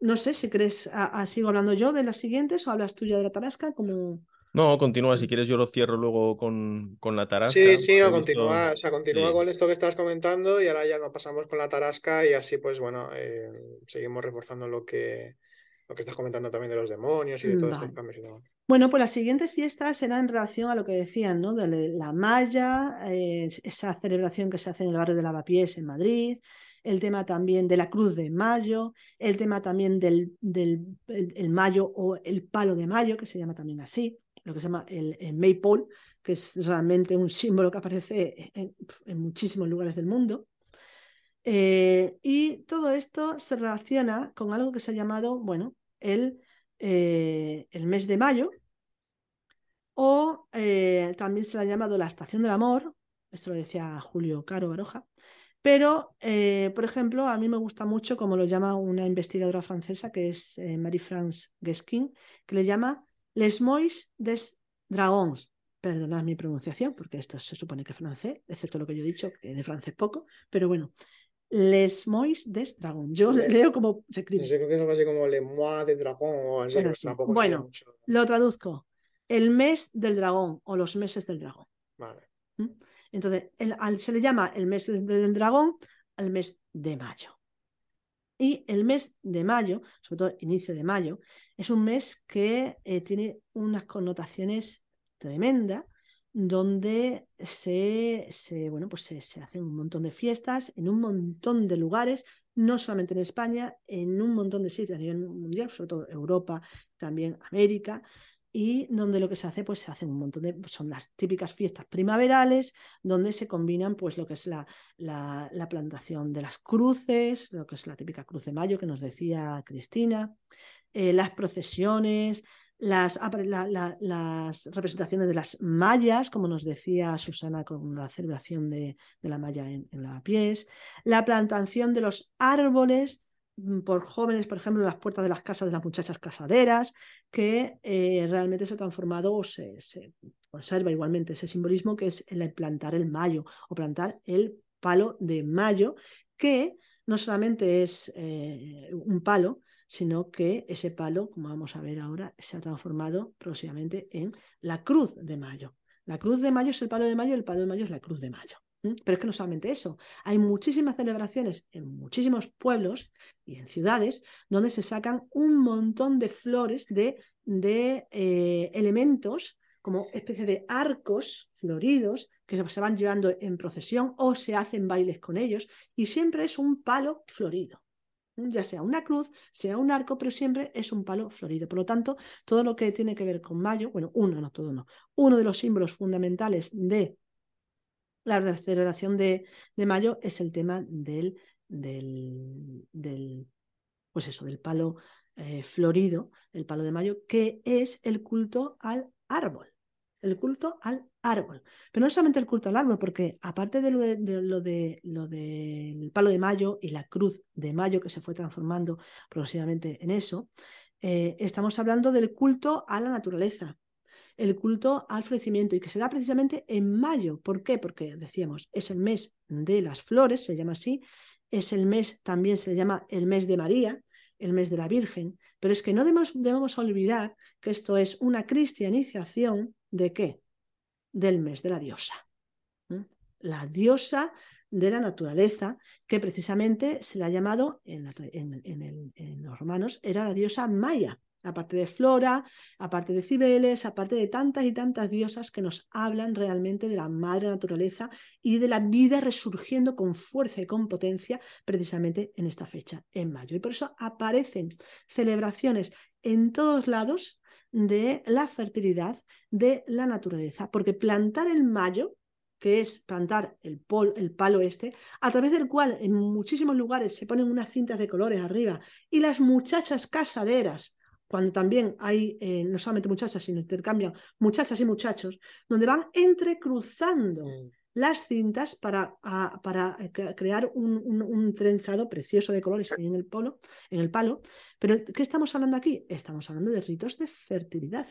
no sé si crees, sigo hablando yo de las siguientes o hablas tú ya de la tarasca, como... No, continúa, si quieres yo lo cierro luego con, con la tarasca. Sí, sí, no, continúa, o sea, continúa con esto que estás comentando y ahora ya nos pasamos con la tarasca y así pues bueno, eh, seguimos reforzando lo que, lo que estás comentando también de los demonios y de todos estos cambios y Bueno, pues las siguientes fiestas eran en relación a lo que decían, ¿no? De la malla, eh, esa celebración que se hace en el barrio de Lavapiés en Madrid, el tema también de la Cruz de Mayo, el tema también del, del el Mayo o el Palo de Mayo, que se llama también así lo que se llama el, maypole, que es realmente un símbolo que aparece en, muchísimos lugares del mundo. Eh, y todo esto se relaciona con algo que se ha llamado, bueno, el, eh, el mes de mayo, o eh, también se le ha llamado la estación del amor, esto lo decía Julio Caro Baroja, pero, por ejemplo, a mí me gusta mucho como lo llama una investigadora francesa, que es Marie-France Guesquin, que le llama Les Mois des Dragons. Perdonad mi pronunciación, porque esto se supone que es francés, excepto lo que yo he dicho, que de francés poco, pero bueno. Les Mois des Dragons. Yo leo como se escribe. creo que es algo así como Les Mois des Dragons o bueno, lo traduzco. El mes del dragón o los meses del dragón. Vale. ¿Mm? Entonces, se le llama el mes del dragón al mes de mayo. Y el mes de mayo, sobre todo inicio de mayo, es un mes que eh, tiene unas connotaciones tremendas, donde se, bueno, pues se, se, hacen un montón de fiestas en un montón de lugares, no solamente en España, en un montón de sitios a nivel mundial, sobre todo Europa, también América, y donde lo que se hace, pues se hacen un montón de, son las típicas fiestas primaverales, donde se combinan pues lo que es la, la, plantación de las cruces, lo que es la típica cruz de mayo que nos decía Cristina, eh, las procesiones, las, las, representaciones de las mallas, como nos decía Susana con la celebración de, la malla en, en la pies, la plantación de los árboles, por jóvenes, por ejemplo, en las puertas de las casas de las muchachas casaderas, que eh, realmente se ha transformado o se, conserva igualmente ese simbolismo que es el plantar el mayo o plantar el palo de mayo, que no solamente es eh, un palo, sino que ese palo, como vamos a ver ahora, se ha transformado próximamente en la cruz de mayo. La cruz de mayo es el palo de mayo, el palo de mayo es la cruz de mayo. Pero es que no solamente eso, hay muchísimas celebraciones en muchísimos pueblos y en ciudades donde se sacan un montón de flores, de, de eh, elementos como especie de arcos floridos que se van llevando en procesión o se hacen bailes con ellos y siempre es un palo florido ya sea una cruz, sea un arco, pero siempre es un palo florido. Por lo tanto, todo lo que tiene que ver con mayo, bueno, uno, no todo no, uno de los símbolos fundamentales de la celebración de, mayo es el tema del, del, pues eso, del palo eh, florido, el palo de mayo, que es el culto al árbol. El culto al árbol. Pero no solamente el culto al árbol, porque aparte de lo, de, lo, de, lo del palo de mayo y la cruz de mayo que se fue transformando progresivamente en eso, eh, estamos hablando del culto a la naturaleza, el culto al florecimiento y que se da precisamente en mayo. ¿Por qué? Porque decíamos, es el mes de las flores, se llama así, es el mes, también se llama el mes de María, el mes de la Virgen, pero es que no debemos, debemos olvidar que esto es una cristianización de qué? Del mes de la diosa. La diosa de la naturaleza, que precisamente se le ha llamado en, en los romanos, era la diosa Maya aparte de Flora, aparte de Cibeles, aparte de tantas y tantas diosas que nos hablan realmente de la madre naturaleza y de la vida resurgiendo con fuerza y con potencia precisamente en esta fecha, en mayo. Y por eso aparecen celebraciones en todos lados de la fertilidad de la naturaleza, porque plantar el mayo que es plantar el, el, palo este, a través del cual en muchísimos lugares se ponen unas cintas de colores arriba y las muchachas casaderas cuando también hay eh, no solamente muchachas, sino intercambian muchachas y muchachos, donde van entrecruzando mm. las cintas para, para eh, crear un, trenzado precioso de colores en el, polo, en el palo. Pero ¿qué estamos hablando aquí? Estamos hablando de ritos de fertilidad.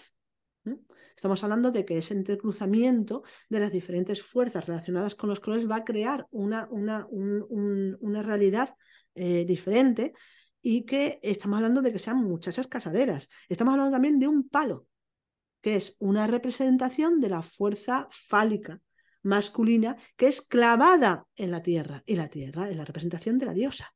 Estamos hablando de que ese entrecruzamiento de las diferentes fuerzas relacionadas con los colores va a crear una, una, una realidad eh, diferente y que estamos hablando de que sean muchachas casaderas. Estamos hablando también de un palo, que es una representación de la fuerza fálica masculina que es clavada en la tierra y la tierra es la representación de la diosa.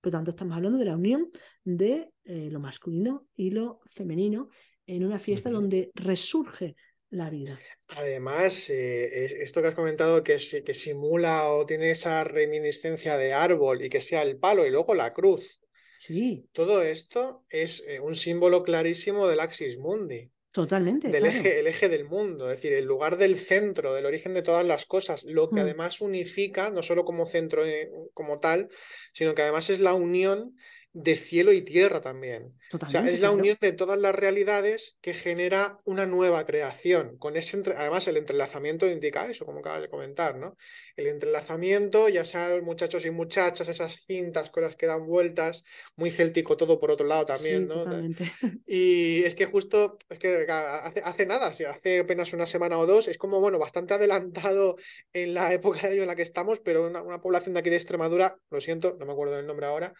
Por lo tanto, estamos hablando de la unión de eh, lo masculino y lo femenino en una fiesta donde resurge la vida. Además, eh, esto que has comentado que, que simula o tiene esa reminiscencia de árbol y que sea el palo y luego la cruz. Sí. Todo esto es eh, un símbolo clarísimo del Axis Mundi. Totalmente. Del eje, el eje del mundo, es decir, el lugar del centro, del origen de todas las cosas, lo que mm. además unifica, no solo como centro eh, como tal, sino que además es la unión de cielo y tierra también. o sea, es la unión de todas las realidades que genera una nueva creación. Con ese además, el entrelazamiento indica eso, como acabas de comentar, ¿no? El entrelazamiento, ya sean muchachos y muchachas, esas cintas con las que dan vueltas, muy céltico todo por otro lado también, ¿no? Y es que justo, es que hace, hace nada, hace apenas una semana o dos, es como, bueno, bastante adelantado en la época de año en la que estamos, pero una, una población de aquí de Extremadura, lo siento, no me acuerdo del nombre ahora,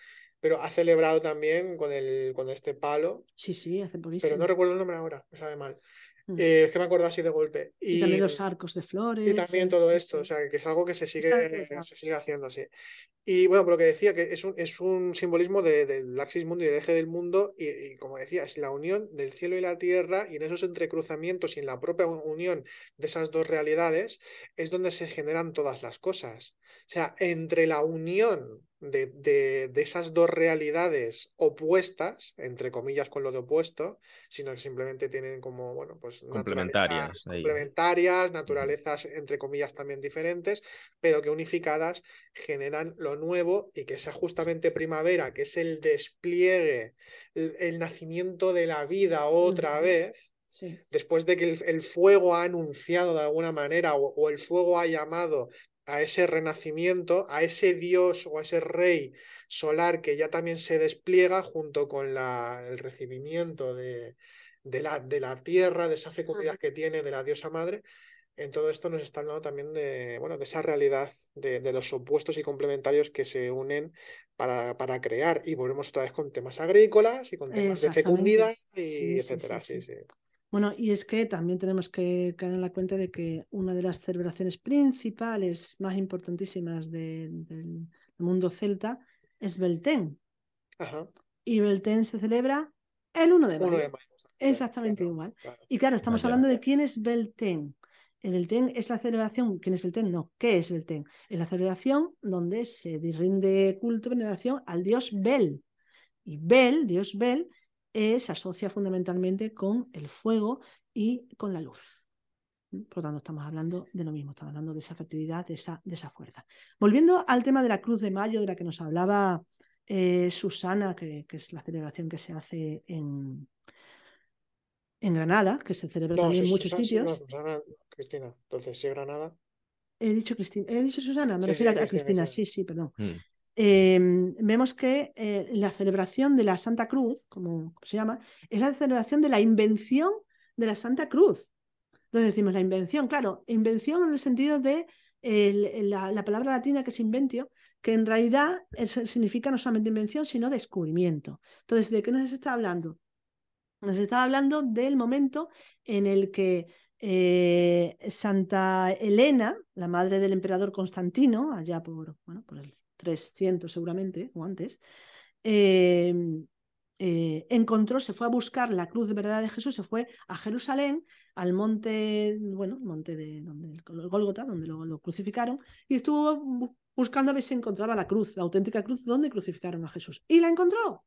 pero ha celebrado también con, el, con este palo. Sí, sí, hace poquísimo. Pero no recuerdo el nombre ahora, me sabe mal. Mm. Eh, es que me acuerdo así de golpe. Y, también los arcos de flores. Y también todo esto, o sea, que es algo que se sigue, se sigue haciendo, sí. Y bueno, por lo que decía, que es un, es un simbolismo del axis mundo y del eje del mundo, y, como decía, es la unión del cielo y la tierra, y en esos entrecruzamientos y en la propia unión de esas dos realidades es donde se generan todas las cosas. O sea, entre la unión de, de, esas dos realidades opuestas, entre comillas con lo de opuesto, sino que simplemente tienen como, bueno, pues complementarias, complementarias, naturalezas entre comillas también diferentes, pero que unificadas generan lo nuevo y que sea justamente primavera, que es el despliegue, el, nacimiento de la vida otra vez. Después de que el, fuego ha anunciado de alguna manera o, el fuego ha llamado a ese renacimiento, a ese dios o a ese rey solar que ya también se despliega junto con la, el recibimiento de, de, la, de la tierra, de esa fecundidad que tiene de la diosa madre, en todo esto nos está hablando también de, bueno, de esa realidad de, de los opuestos y complementarios que se unen para, para, crear. Y volvemos otra vez con temas agrícolas y con temas de fecundidad y etcétera. Sí, sí, bueno, y es que también tenemos que caer en la cuenta de que una de las celebraciones principales, más importantísimas del mundo celta, es Beltén. Y Beltén se celebra el 1 de mayo. Exactamente igual. Y claro, estamos hablando de quién es Beltén. El Beltén es la celebración, ¿quién es Beltén? No, ¿qué es Beltén? Es la celebración donde se rinde culto, veneración al dios Bel. Y Bel, dios Bel, se asocia fundamentalmente con el fuego y con la luz. Por lo tanto, estamos hablando de lo mismo, estamos hablando de esa fertilidad, de esa, de esa fuerza. Volviendo al tema de la Cruz de Mayo, de la que nos hablaba eh, Susana, que, es la celebración que se hace en, en Granada, que se celebra también en muchos sitios. No, Susana, Cristina, entonces, ¿sí Granada? He dicho Cristina, he dicho Susana, me refiero a, Cristina, sí, sí, perdón. Mm. Em, vemos que eh, la celebración de la Santa Cruz, como, se llama, es la celebración de la invención de la Santa Cruz. Entonces decimos la invención, claro, invención en el sentido de la, palabra latina que es inventio, que en realidad significa no solamente invención, sino descubrimiento. Entonces, ¿de qué nos está hablando? Nos está hablando del momento en el que eh, Santa Elena, la madre del emperador Constantino, allá por, bueno, por el 300 seguramente, o antes, em, eh, encontró, se fue a buscar la cruz de verdad de Jesús, se fue a Jerusalén, al monte, bueno, monte de donde el Gólgota, donde lo, crucificaron, y estuvo buscando a ver si encontraba la cruz, la auténtica cruz, donde crucificaron a Jesús. Y la encontró.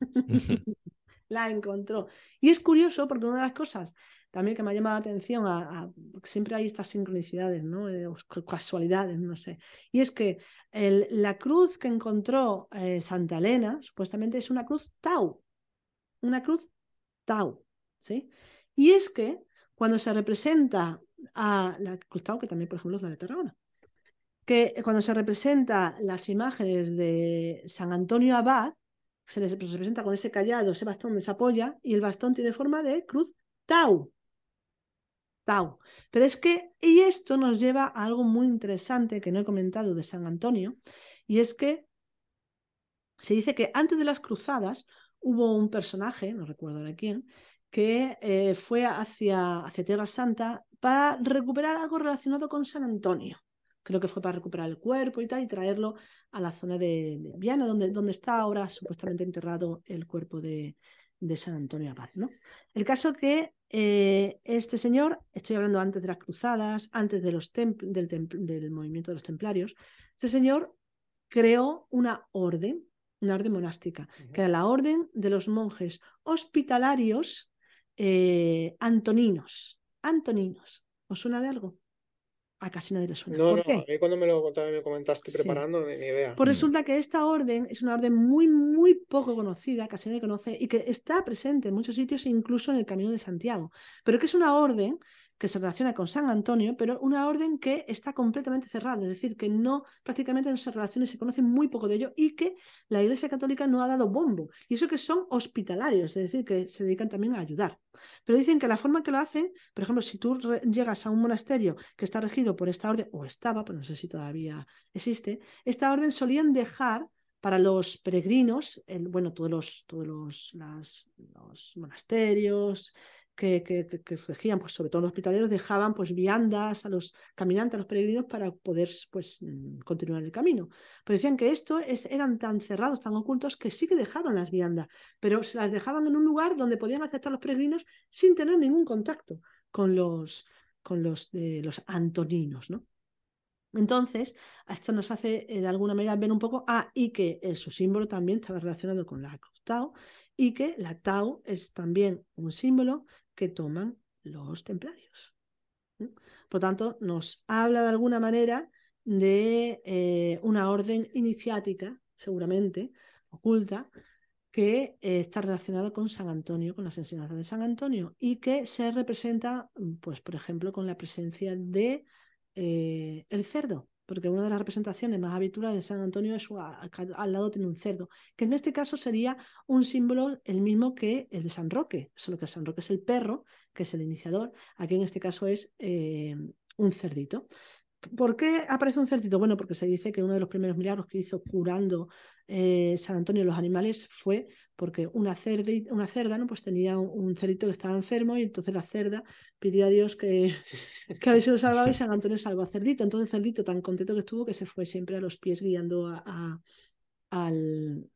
la encontró. Y es curioso porque una de las cosas también que me ha llamado la atención, a, siempre hay estas sincronicidades, ¿no? Eh, casualidades, no sé. Y es que la cruz que encontró eh, Santa Elena, supuestamente es una cruz Tau, una cruz Tau, ¿sí? Y es que cuando se representa a la Cruztao, que también, por ejemplo, es la de Tarragona. Que cuando se representa las imágenes de San Antonio Abad, se les representa con ese callado, ese bastón, esa polla, y el bastón tiene forma de cruz Tau. Pero es que, y esto nos lleva a algo muy interesante que no he comentado de San Antonio, y es que se dice que antes de las cruzadas hubo un personaje, no recuerdo de quién, que eh, fue hacia, hacia Tierra Santa para recuperar algo relacionado con San Antonio. Creo que fue para recuperar el cuerpo y tal, y traerlo a la zona de, Viana, donde, donde, está ahora supuestamente enterrado el cuerpo de, de San Antonio Abad. ¿no? El caso que eh, este señor, estoy hablando antes de las cruzadas, antes de los del, del movimiento de los templarios, este señor creó una orden una orden monástica, que era la orden de los monjes hospitalarios eh, antoninos. Antoninos. ¿Os suena de algo? A casi nadie le suena. No, no, a mí cuando me lo me comentaste preparando, ni idea. Pues resulta que esta orden es una orden muy, muy poco conocida, casi nadie conoce, y que está presente en muchos sitios, incluso en el Camino de Santiago. Pero que es una orden que se relaciona con San Antonio, pero una orden que está completamente cerrada, es decir, que no prácticamente no se relaciona se conoce muy poco de ello y que la Iglesia Católica no ha dado bombo. Y eso que son hospitalarios, es decir, que se dedican también a ayudar. Pero dicen que la forma que lo hacen, por ejemplo, si tú llegas a un monasterio que está regido por esta orden, o estaba, pues no sé si todavía existe, esta orden solían dejar para los peregrinos, el, bueno, todos los, todos los, los monasterios, que, regían, pues sobre todo los hospitaleros, dejaban pues viandas a los caminantes, a los peregrinos, para poder pues, mm, continuar el camino. Pero decían que estos eran tan cerrados, tan ocultos, que sí que dejaban las viandas, pero se las dejaban en un lugar donde podían aceptar los peregrinos sin tener ningún contacto con los, con los, los antoninos, ¿no? Entonces, esto nos hace eh, de alguna manera ver un poco, ah, y que su símbolo también estaba relacionado con la cruz Tao, y que la Tau es también un símbolo que toman los templarios. Por tanto, nos habla de alguna manera de eh, una orden iniciática, seguramente oculta, que eh, está relacionada con San Antonio, con las enseñanzas de San Antonio, y que se representa, pues, por ejemplo, con la presencia de eh, el cerdo porque una de las representaciones más habituales de San Antonio es al lado tiene un cerdo, que en este caso sería un símbolo el mismo que el de San Roque, solo que San Roque es el perro, que es el iniciador, aquí en este caso es eh, un cerdito. ¿Por qué aparece un cerdito? Bueno, porque se dice que uno de los primeros milagros que hizo curando eh, San Antonio los animales fue porque una, cerda, una cerda ¿no? pues tenía un, cerdito que estaba enfermo y entonces la cerda pidió a Dios que, que a lo salvado y San Antonio salvó a Cerdito. Entonces Cerdito tan contento que estuvo que se fue siempre a los pies guiando a, al,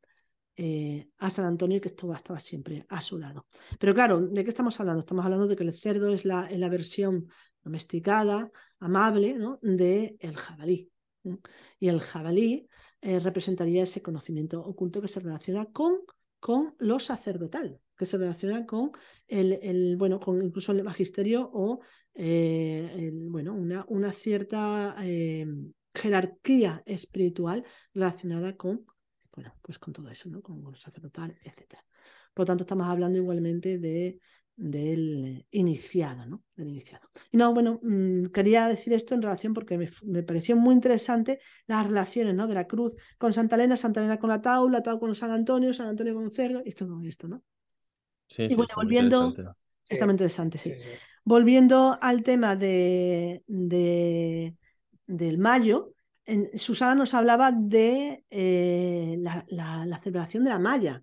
eh, a San Antonio que estaba, estaba siempre a su lado. Pero claro, ¿de qué estamos hablando? Estamos hablando de que el cerdo es la, la versión domesticada, amable, ¿no? de el jabalí. Y el jabalí eh, representaría ese conocimiento oculto que se relaciona con, con lo sacerdotal, que se relaciona con el, el bueno, con incluso el magisterio o eh, bueno, una, una cierta jerarquía espiritual relacionada con, bueno, pues con todo eso, ¿no? Con lo sacerdotal, etc. Por lo tanto, estamos hablando igualmente de del iniciado, ¿no? Del iniciado. Y no, bueno, mm, quería decir esto en relación porque me, pareció muy interesante las relaciones, ¿no? De la cruz con Santa Elena, Santa Elena con la Tau, la Tau con San Antonio, San Antonio con Cerdo y todo esto, ¿no? Sí, y bueno, volviendo, está muy interesante, sí. Volviendo al tema de, de del mayo, en, Susana nos hablaba de eh, la, la celebración de la Maya,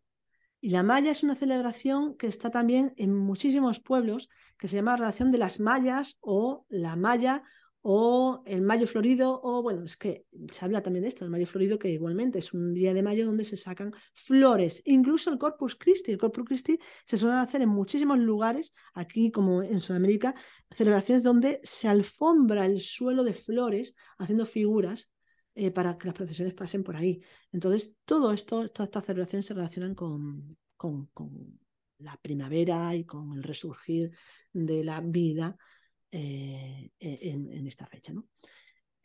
y la Maya es una celebración que está también en muchísimos pueblos, que se llama Relación de las Mayas o la Maya o el Mayo Florido, o bueno, es que se habla también de esto, el Mayo Florido, que igualmente es un día de mayo donde se sacan flores, incluso el Corpus Christi. El Corpus Christi se suele hacer en muchísimos lugares, aquí como en Sudamérica, celebraciones donde se alfombra el suelo de flores haciendo figuras eh, para que las procesiones pasen por ahí. Entonces, todo esto, todas estas celebraciones se relacionan con, con, la primavera y con el resurgir de la vida eh, en, esta fecha. ¿no?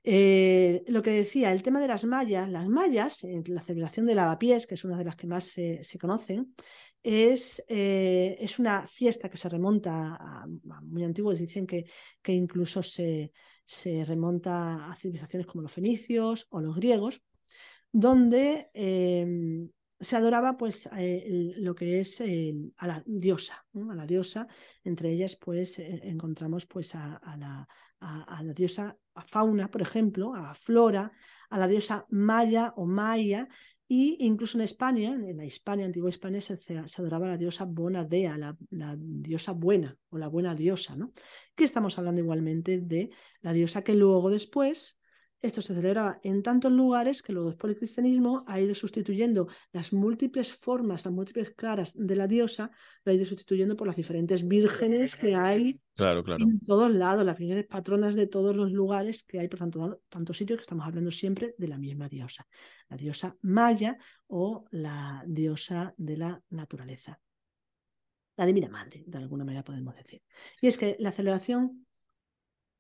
Eh, lo que decía, el tema de las mallas, las mallas, la celebración de lavapiés, que es una de las que más se, conocen, es, eh, es, una fiesta que se remonta a, muy antiguos, dicen que, que incluso se, se, remonta a civilizaciones como los fenicios o los griegos, donde se adoraba pues eh, lo que es a la diosa, a la diosa, entre ellas pues encontramos pues a, la, a, la diosa a Fauna, por ejemplo, a Flora, a la diosa Maya o Maya, y incluso en España, en la Hispania, antigua España, se, adoraba a la diosa Bonadea, la, la, diosa buena o la buena diosa, ¿no? Que estamos hablando igualmente de la diosa que luego después esto se celebraba en tantos lugares que luego después el cristianismo ha ido sustituyendo las múltiples formas, las múltiples caras de la diosa, lo ha ido sustituyendo por las diferentes vírgenes que hay en todos lados, las vírgenes patronas de todos los lugares que hay por tanto, tantos sitios que estamos hablando siempre de la misma diosa, la diosa maya o la diosa de la naturaleza. La divina madre, de alguna manera podemos decir. Y es que la celebración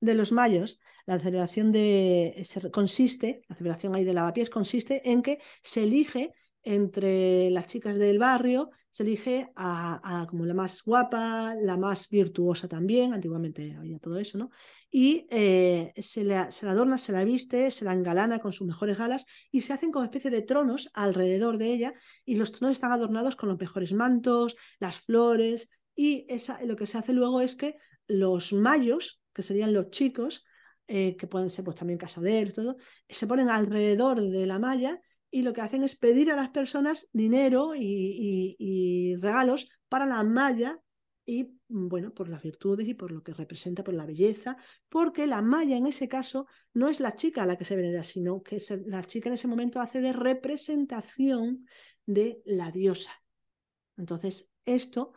de los mayos, la celebración de, consiste, la celebración ahí de lavapiés consiste en que se elige entre las chicas del barrio, se elige a, como la más guapa, la más virtuosa también, antiguamente había todo eso, ¿no? Y eh, se, la, se, la, adorna, se la viste, se la engalana con sus mejores galas y se hacen como especie de tronos alrededor de ella y los tronos están adornados con los mejores mantos, las flores y esa, lo que se hace luego es que los mayos que serían los chicos, eh, que pueden ser pues también casaderos, todo, se ponen alrededor de la malla y lo que hacen es pedir a las personas dinero y, regalos para la malla y bueno, por las virtudes y por lo que representa, por la belleza, porque la malla en ese caso no es la chica a la que se venera, sino que la chica en ese momento hace de representación de la diosa. Entonces, esto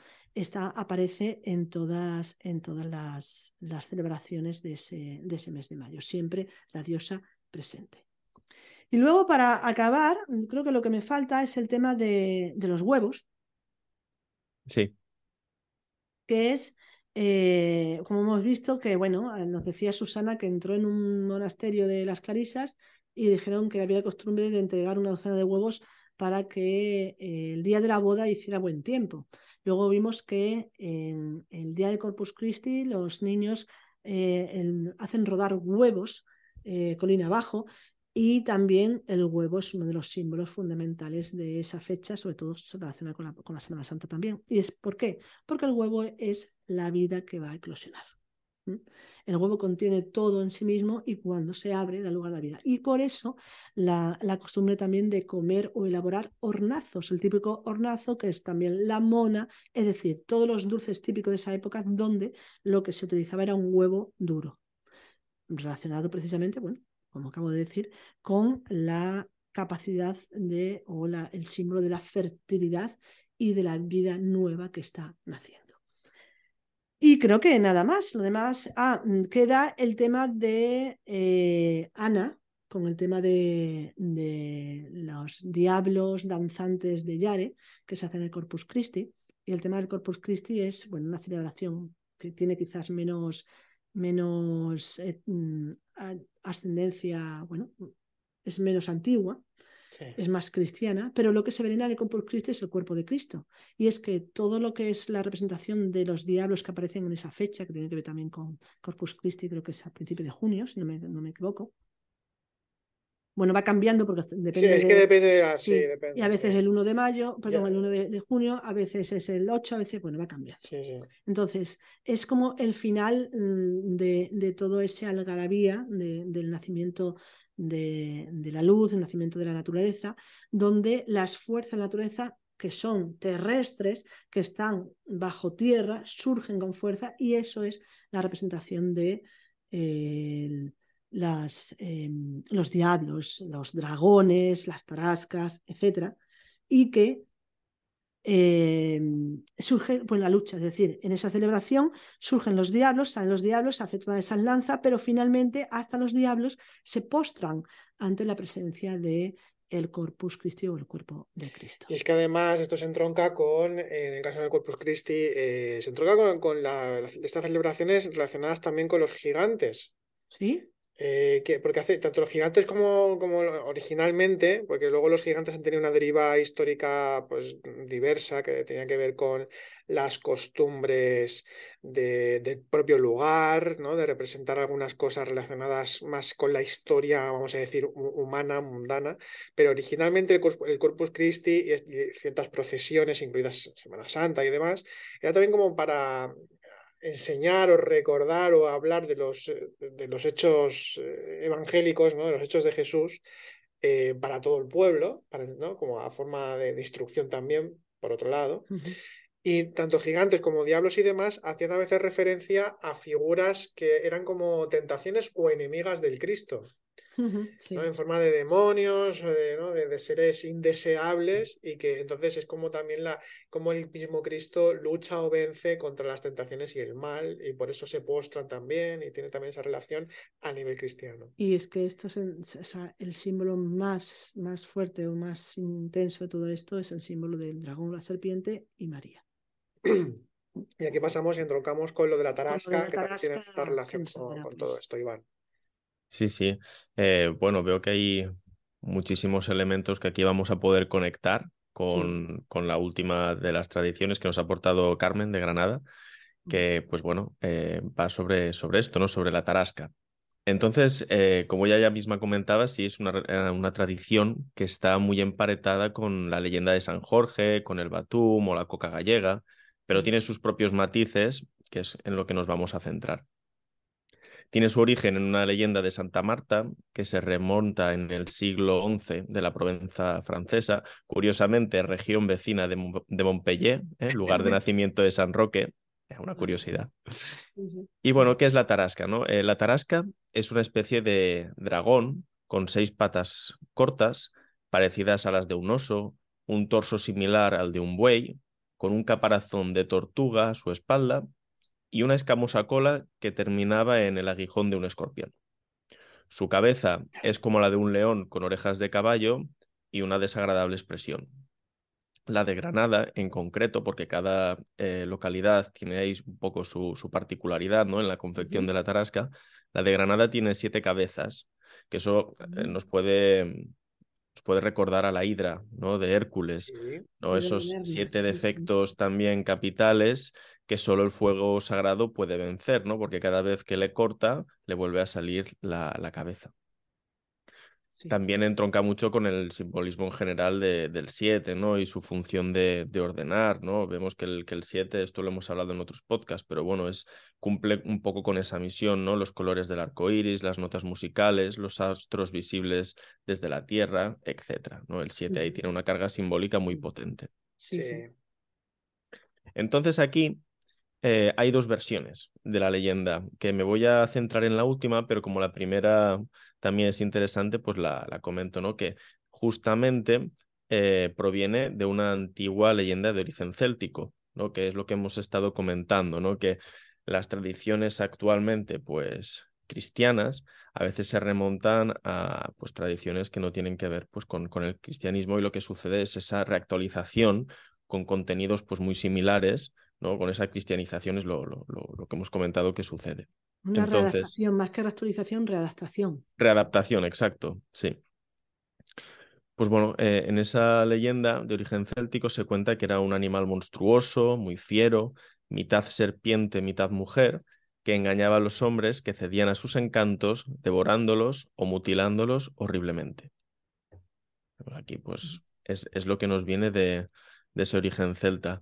aparece en todas, en todas las, las celebraciones de ese, de ese, mes de mayo, siempre la diosa presente. Y luego, para acabar, creo que lo que me falta es el tema de, de los huevos. Sí. Que es, eh, como hemos visto, que, bueno, nos decía Susana que entró en un monasterio de las Clarisas y dijeron que había costumbre de entregar una docena de huevos para que eh, el día de la boda hiciera buen tiempo. Luego vimos que en el día del Corpus Christi los niños eh, hacen rodar huevos eh, colina abajo y también el huevo es uno de los símbolos fundamentales de esa fecha, sobre todo relacionado con la, con la Semana Santa también. ¿Y es por qué? Porque el huevo es la vida que va a eclosionar. El huevo contiene todo en sí mismo y cuando se abre da lugar a la vida. Y por eso la, costumbre también de comer o elaborar hornazos, el típico hornazo que es también la mona, es decir, todos los dulces típicos de esa época donde lo que se utilizaba era un huevo duro, relacionado precisamente, bueno, como acabo de decir, con la capacidad de o el símbolo de la fertilidad y de la vida nueva que está naciendo. Y creo que nada más. Lo demás, ah, mm, queda el tema de eh, Ana, con el tema de, los diablos danzantes de Yare, que se hace en el Corpus Christi. Y el tema del Corpus Christi es bueno, una celebración que tiene quizás menos, menos eh, mm, ascendencia, bueno, es menos antigua, es más cristiana, pero lo que se venera en el Corpus Christi es el cuerpo de Cristo. Y es que todo lo que es la representación de los diablos que aparecen en esa fecha, que tiene que ver también con Corpus Christi, creo que es a principios de junio, si no me, no me equivoco. Bueno, va cambiando porque depende. Sí, es que depende, ah, sí, Y a veces el 1 de mayo, perdón, el 1 de, junio, a veces es el 8, a veces, bueno, va a cambiar. Entonces, es como el final mm, de, de todo ese algarabía del nacimiento de, la luz, el nacimiento de la naturaleza, donde las fuerzas de la naturaleza que son terrestres, que están bajo tierra, surgen con fuerza y eso es la representación de las, em, los diablos, los dragones, las tarascas, etc. Y que Em, surge pues, la lucha, es decir, en esa celebración surgen los diablos, salen los diablos, se hace toda esa lanza, pero finalmente hasta los diablos se postran ante la presencia de el Corpus Christi o el cuerpo de Cristo. Y es que además esto se entronca con, en el caso del Corpus Christi, eh, se entronca con, estas celebraciones relacionadas también con los gigantes. Sí. Eh, que, porque hace tanto los gigantes como, como, originalmente, porque luego los gigantes han tenido una deriva histórica pues, diversa que tenía que ver con las costumbres del propio lugar, ¿no? de representar algunas cosas relacionadas más con la historia, vamos a decir, humana, mundana, pero originalmente el, el Corpus Christi y ciertas procesiones, incluidas Semana Santa y demás, era también como para enseñar o recordar o hablar de los, eh, de los hechos eh, evangélicos, ¿no? de los hechos de Jesús, eh, para todo el pueblo, para, ¿no? como a forma de, instrucción también, por otro lado. Y tanto gigantes como diablos y demás hacían a veces referencia a figuras que eran como tentaciones o enemigas del Cristo. En forma de demonios, de, de, seres indeseables y que entonces es como también la, como el mismo Cristo lucha o vence contra las tentaciones y el mal y por eso se postran también y tiene también esa relación a nivel cristiano. Y es que esto es el, el símbolo más, más fuerte o más intenso de todo esto es el símbolo del dragón, la serpiente y María. Y aquí pasamos y entroncamos con lo de la tarasca, que también tiene esta relación con todo esto, Iván. Sí, sí. Eh, bueno, veo que hay muchísimos elementos que aquí vamos a poder conectar con, con, la última de las tradiciones que nos ha aportado Carmen de Granada, que pues bueno, eh, va sobre, sobre esto, ¿no? Sobre la tarasca. Entonces, eh, como ya ya misma comentaba, sí es una, una, tradición que está muy emparetada con la leyenda de San Jorge, con el Batum o la coca gallega, pero tiene sus propios matices, que es en lo que nos vamos a centrar. Tiene su origen en una leyenda de Santa Marta que se remonta en el siglo XI de la Provenza francesa, curiosamente región vecina de, Montpellier, ¿eh? lugar de nacimiento de San Roque. Una curiosidad. Y bueno, ¿qué es la tarasca? No? Eh, la tarasca es una especie de dragón con seis patas cortas, parecidas a las de un oso, un torso similar al de un buey, con un caparazón de tortuga a su espalda y una escamosa cola que terminaba en el aguijón de un escorpión. Su cabeza es como la de un león con orejas de caballo y una desagradable expresión. La de Granada, en concreto, porque cada eh, localidad tiene ahí un poco su, particularidad ¿no? en la confección de la tarasca, la de Granada tiene siete cabezas, que eso eh, nos puede nos puede recordar a la hidra, ¿no? De Hércules, ¿no? Esos siete defectos también capitales que solo el fuego sagrado puede vencer, ¿no? Porque cada vez que le corta, le vuelve a salir la, la cabeza. También entronca mucho con el simbolismo en general de, del 7, ¿no? Y su función de, de, ordenar, ¿no? Vemos que el, que el 7, esto lo hemos hablado en otros podcasts, pero bueno, es, cumple un poco con esa misión, ¿no? Los colores del arco iris, las notas musicales, los astros visibles desde la Tierra, etcétera, ¿no? El 7 ahí tiene una carga simbólica muy potente. Sí. Entonces aquí eh, hay dos versiones de la leyenda, que me voy a centrar en la última, pero como la primera también es interesante, pues la, la comento, ¿no? Que justamente eh, proviene de una antigua leyenda de origen céltico, ¿no? Que es lo que hemos estado comentando, ¿no? Que las tradiciones actualmente, pues cristianas, a veces se remontan a pues, tradiciones que no tienen que ver pues, con, con el cristianismo y lo que sucede es esa reactualización con contenidos pues, muy similares ¿no? Con esa cristianización es lo, lo, lo, que hemos comentado que sucede. Una readaptación, más que actualización, readaptación. Readaptación, exacto, sí. Pues bueno, eh, en esa leyenda de origen céltico se cuenta que era un animal monstruoso, muy fiero, mitad serpiente, mitad mujer, que engañaba a los hombres que cedían a sus encantos, devorándolos o mutilándolos horriblemente. Aquí pues es, es lo que nos viene de, de ese origen celta.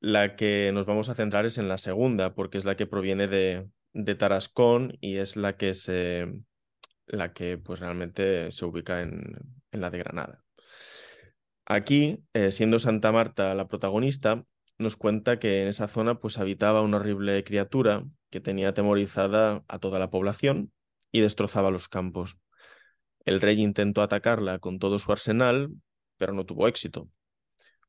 La que nos vamos a centrar es en la segunda, porque es la que proviene de, de Tarascón y es la que se la que pues realmente se ubica en, en la de Granada. Aquí, eh, siendo Santa Marta la protagonista, nos cuenta que en esa zona pues habitaba una horrible criatura que tenía atemorizada a toda la población y destrozaba los campos. El rey intentó atacarla con todo su arsenal, pero no tuvo éxito.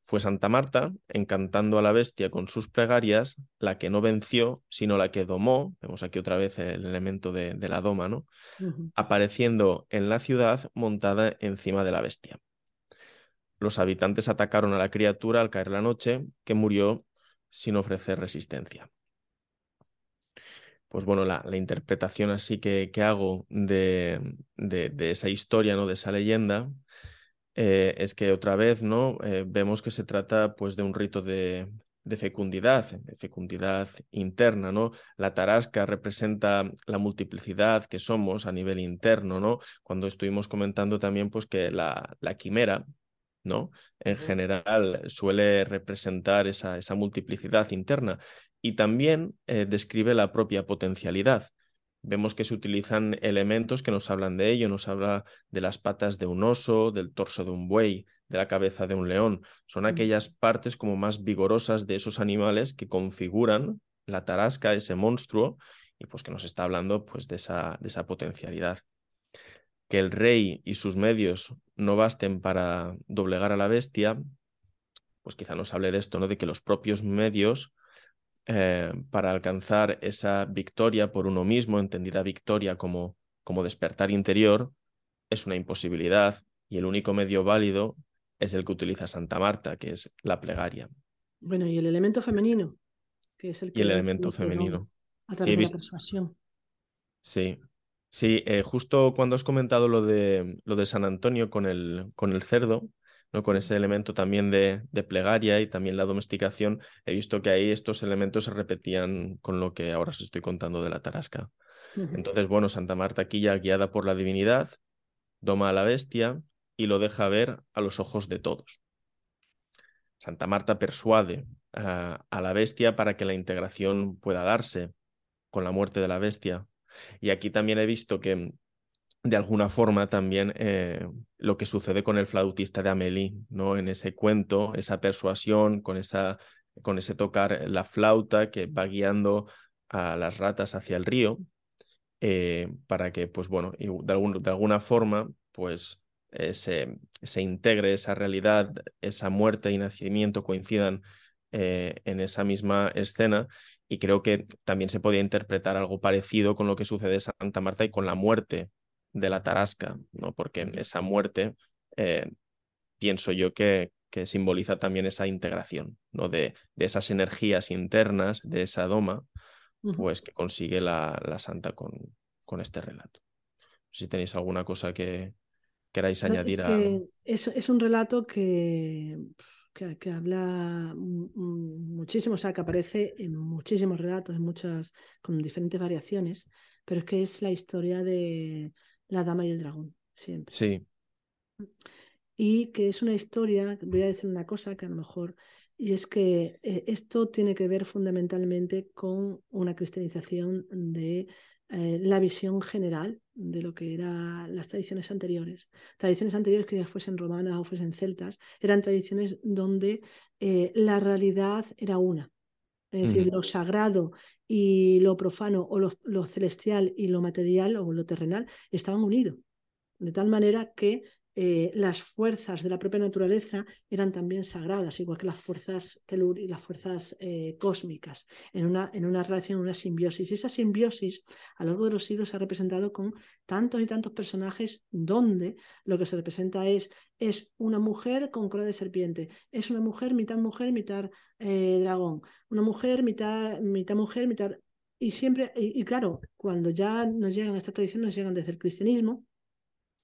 Fue Santa Marta, encantando a la bestia con sus plegarias, la que no venció, sino la que domó, vemos aquí otra vez el elemento de, la doma, ¿no? Apareciendo en la ciudad montada encima de la bestia. Los habitantes atacaron a la criatura al caer la noche, que murió sin ofrecer resistencia. pues bueno, la, interpretación así que, que hago de, de, esa historia, ¿no? De esa leyenda, eh, es que otra vez, ¿no? Eh, vemos que se trata pues de un rito de, de fecundidad, de fecundidad interna, ¿no? La tarasca representa la multiplicidad que somos a nivel interno, ¿no? Cuando estuvimos comentando también, pues que la, la quimera, ¿no? En general suele representar esa, esa multiplicidad interna y también eh, describe la propia potencialidad. Vemos que se utilizan elementos que nos hablan de ello, nos habla de las patas de un oso, del torso de un buey, de la cabeza de un león. Son aquellas partes como más vigorosas de esos animales que configuran la tarasca, ese monstruo, y pues que nos está hablando pues de esa, de esa potencialidad. Que el rey y sus medios no basten para doblegar a la bestia, pues quizá nos hable de esto, ¿no? De que los propios medios eh, para alcanzar esa victoria por uno mismo, entendida victoria como, como despertar interior, es una imposibilidad y el único medio válido es el que utiliza Santa Marta, que es la plegaria. Bueno, y el elemento femenino, que es el que... Y el elemento femenino. A través de la persuasión. Sí, sí, eh, justo cuando has comentado lo de, lo de San Antonio con el, con el cerdo, ¿no? con ese elemento también de, de, plegaria y también la domesticación, he visto que ahí estos elementos se repetían con lo que ahora os estoy contando de la tarasca. Entonces, bueno, Santa Marta aquí ya guiada por la divinidad, doma a la bestia y lo deja ver a los ojos de todos. Santa Marta persuade a, a la bestia para que la integración pueda darse con la muerte de la bestia. Y aquí también he visto que de alguna forma también eh, lo que sucede con el flautista de Amélie, ¿no? En ese cuento, esa persuasión, con, esa, con ese tocar la flauta que va guiando a las ratas hacia el río, eh, para que, pues bueno, de, de alguna forma, pues eh, se, se, integre esa realidad, esa muerte y nacimiento coincidan en esa misma escena y creo que también se podía interpretar algo parecido con lo que sucede en Santa Marta y con la muerte de la tarasca, ¿no? porque esa muerte eh, pienso yo que, que, simboliza también esa integración ¿no? de, de, esas energías internas, de esa doma, pues que consigue la, la santa con, con, este relato. Si tenéis alguna cosa que queráis añadir es a... Es, es, un relato que, que, que, habla muchísimo, o sea, que aparece en muchísimos relatos, en muchas, con diferentes variaciones, pero es que es la historia de, la Dama y el Dragón, siempre. Sí. Y que es una historia, voy a decir una cosa que a lo mejor, y es que eh, esto tiene que ver fundamentalmente con una cristianización de eh, la visión general de lo que eran las tradiciones anteriores. Tradiciones anteriores que ya fuesen romanas o fuesen celtas, eran tradiciones donde eh, la realidad era una. Es decir, lo sagrado y lo profano o lo, celestial y lo material o lo terrenal estaban unidos. De tal manera que eh, las fuerzas de la propia naturaleza eran también sagradas, igual que las fuerzas telur y las fuerzas eh, cósmicas, en una, en una relación, una simbiosis. Y esa simbiosis a lo largo de los siglos se ha representado con tantos y tantos personajes donde lo que se representa es, es una mujer con cola de serpiente, es una mujer mitad mujer, mitad eh, dragón, una mujer mitad, mitad mujer, mitad... Y siempre, y, claro, cuando ya nos llegan estas tradiciones, nos llegan desde el cristianismo,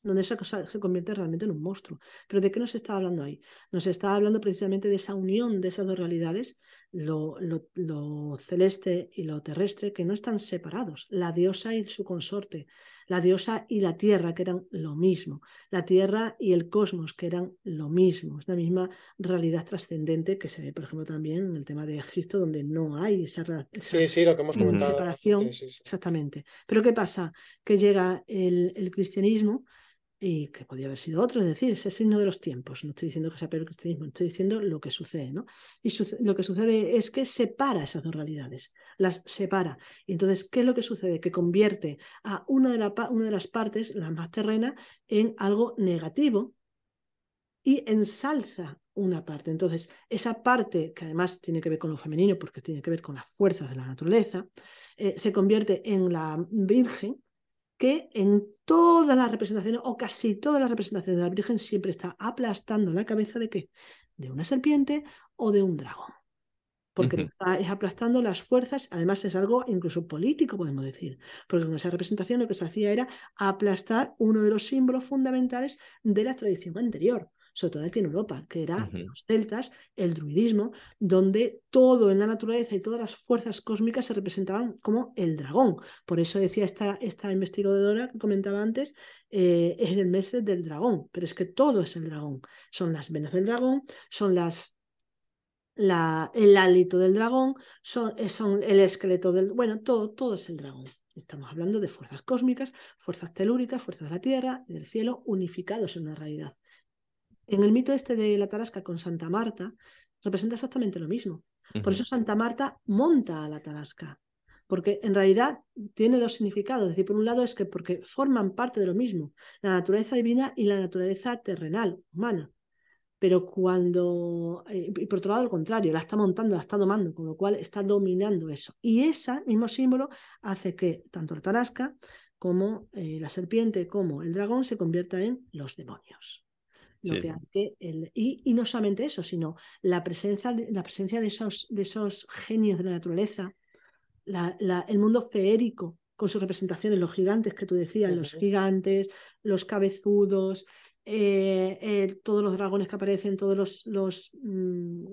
donde esa cosa se convierte realmente en un monstruo. Pero ¿de qué nos está hablando ahí? Nos está hablando precisamente de esa unión de esas dos realidades, lo, lo, celeste y lo terrestre, que no están separados. La diosa y su consorte, la diosa y la tierra, que eran lo mismo, la tierra y el cosmos, que eran lo mismo. Es la misma realidad trascendente que se ve, por ejemplo, también en el tema de Egipto, donde no hay esa, sí, sí, lo que hemos comentado. separación. Exactamente. Pero ¿qué pasa? Que llega el, el cristianismo y que podía haber sido otro, es decir, ese signo de los tiempos. No estoy diciendo que sea peor estoy diciendo lo que sucede, ¿no? Y lo que sucede es que separa esas dos realidades, las separa. Y entonces, ¿qué es lo que sucede? Que convierte a una de, una de las partes, la más terrena, en algo negativo y ensalza una parte. Entonces, esa parte, que además tiene que ver con lo femenino, porque tiene que ver con las fuerzas de la naturaleza, eh, se convierte en la Virgen, que en todas las representaciones, o casi todas las representaciones de la Virgen, siempre está aplastando la cabeza de qué? De una serpiente o de un dragón. porque es aplastando las fuerzas, además es algo incluso político, podemos decir, porque con esa representación lo que se hacía era aplastar uno de los símbolos fundamentales de la tradición anterior, sobre todo aquí en Europa, que era los celtas, el druidismo, donde todo en la naturaleza y todas las fuerzas cósmicas se representaban como el dragón. Por eso decía esta, esta investigadora que comentaba antes, eh, es el mes del dragón, pero es que todo es el dragón. Son las venas del dragón, son las la, el hálito del dragón, son, eh, son, el esqueleto del... Bueno, todo, todo es el dragón. Estamos hablando de fuerzas cósmicas, fuerzas telúricas, fuerzas de la tierra, del cielo, unificados en una realidad. En el mito este de la Tarasca con Santa Marta, representa exactamente lo mismo. Por eso Santa Marta monta a la Tarasca, porque en realidad tiene dos significados. Es decir, por un lado es que porque forman parte de lo mismo, la naturaleza divina y la naturaleza terrenal, humana. Pero cuando, eh, y por otro lado, al contrario, la está montando, la está domando, con lo cual está dominando eso. Y ese mismo símbolo hace que tanto la tarasca como eh, la serpiente, como el dragón se convierta en los demonios y, no solamente eso, sino la presencia, de, la presencia de, esos, de esos genios de la naturaleza, el mundo feérico con sus representaciones, los gigantes que tú decías, los gigantes, los cabezudos, eh, todos los dragones que aparecen, todos los, los mm,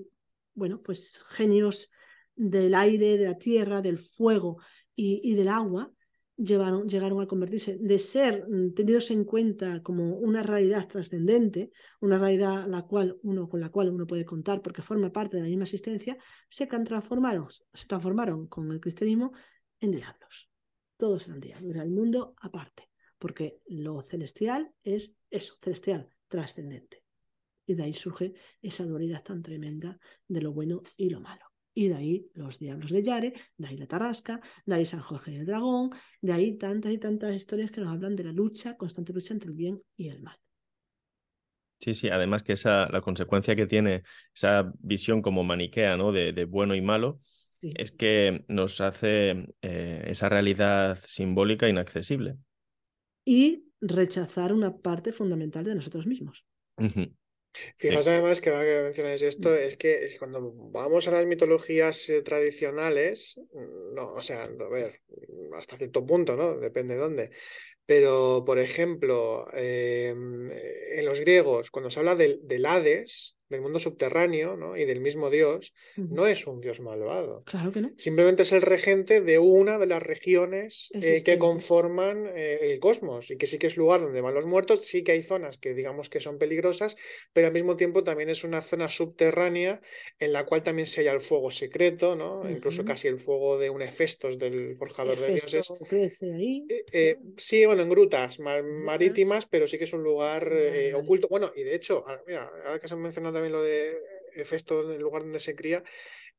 bueno, pues genios del aire, de la tierra, del fuego y del agua, llegaron a convertirse, de ser mm, tenidos en cuenta como una realidad trascendente, una realidad la cual uno, con la cual uno puede contar porque forma parte de la misma existencia, se transformaron, se transformaron con el cristianismo en diablos. Todos eran diablos, era el mundo aparte, porque lo celestial es eso, celestial, trascendente. Y de ahí surge esa dualidad tan tremenda de lo bueno y lo malo. Y de ahí los diablos de Yare, de ahí la Tarasca, de ahí San Jorge y el Dragón, de ahí tantas y tantas historias que nos hablan de la lucha, constante lucha entre el bien y el mal. Sí, sí, además que esa, la consecuencia que tiene esa visión como maniquea, ¿no? De, bueno y malo, es que nos hace eh, esa realidad simbólica inaccesible. Y rechazar una parte fundamental de nosotros mismos. Fijaos además que ahora que mencionáis esto, mm. es que cuando vamos a las mitologías eh, tradicionales, no, o sea, a ver, hasta cierto punto, ¿no? Depende de dónde. Pero, por ejemplo, em, en los griegos, cuando se habla del, del Hades, del mundo subterráneo ¿no? y del mismo Dios, no es un Dios malvado. Claro que no. Simplemente es el regente de una de las regiones eh, que conforman eh, el cosmos y que sí que es lugar donde van los muertos, sí que hay zonas que digamos que son peligrosas, pero al mismo tiempo también es una zona subterránea en la cual también se halla el fuego secreto, ¿no? incluso casi el fuego de un Hefestos del forjador de dioses. Ahí. Eh, sí, bueno, en grutas marítimas, pero sí que es un lugar oculto. Bueno, y de hecho, mira, ahora que se ha mencionado también lo de Hefesto, el lugar donde se cría,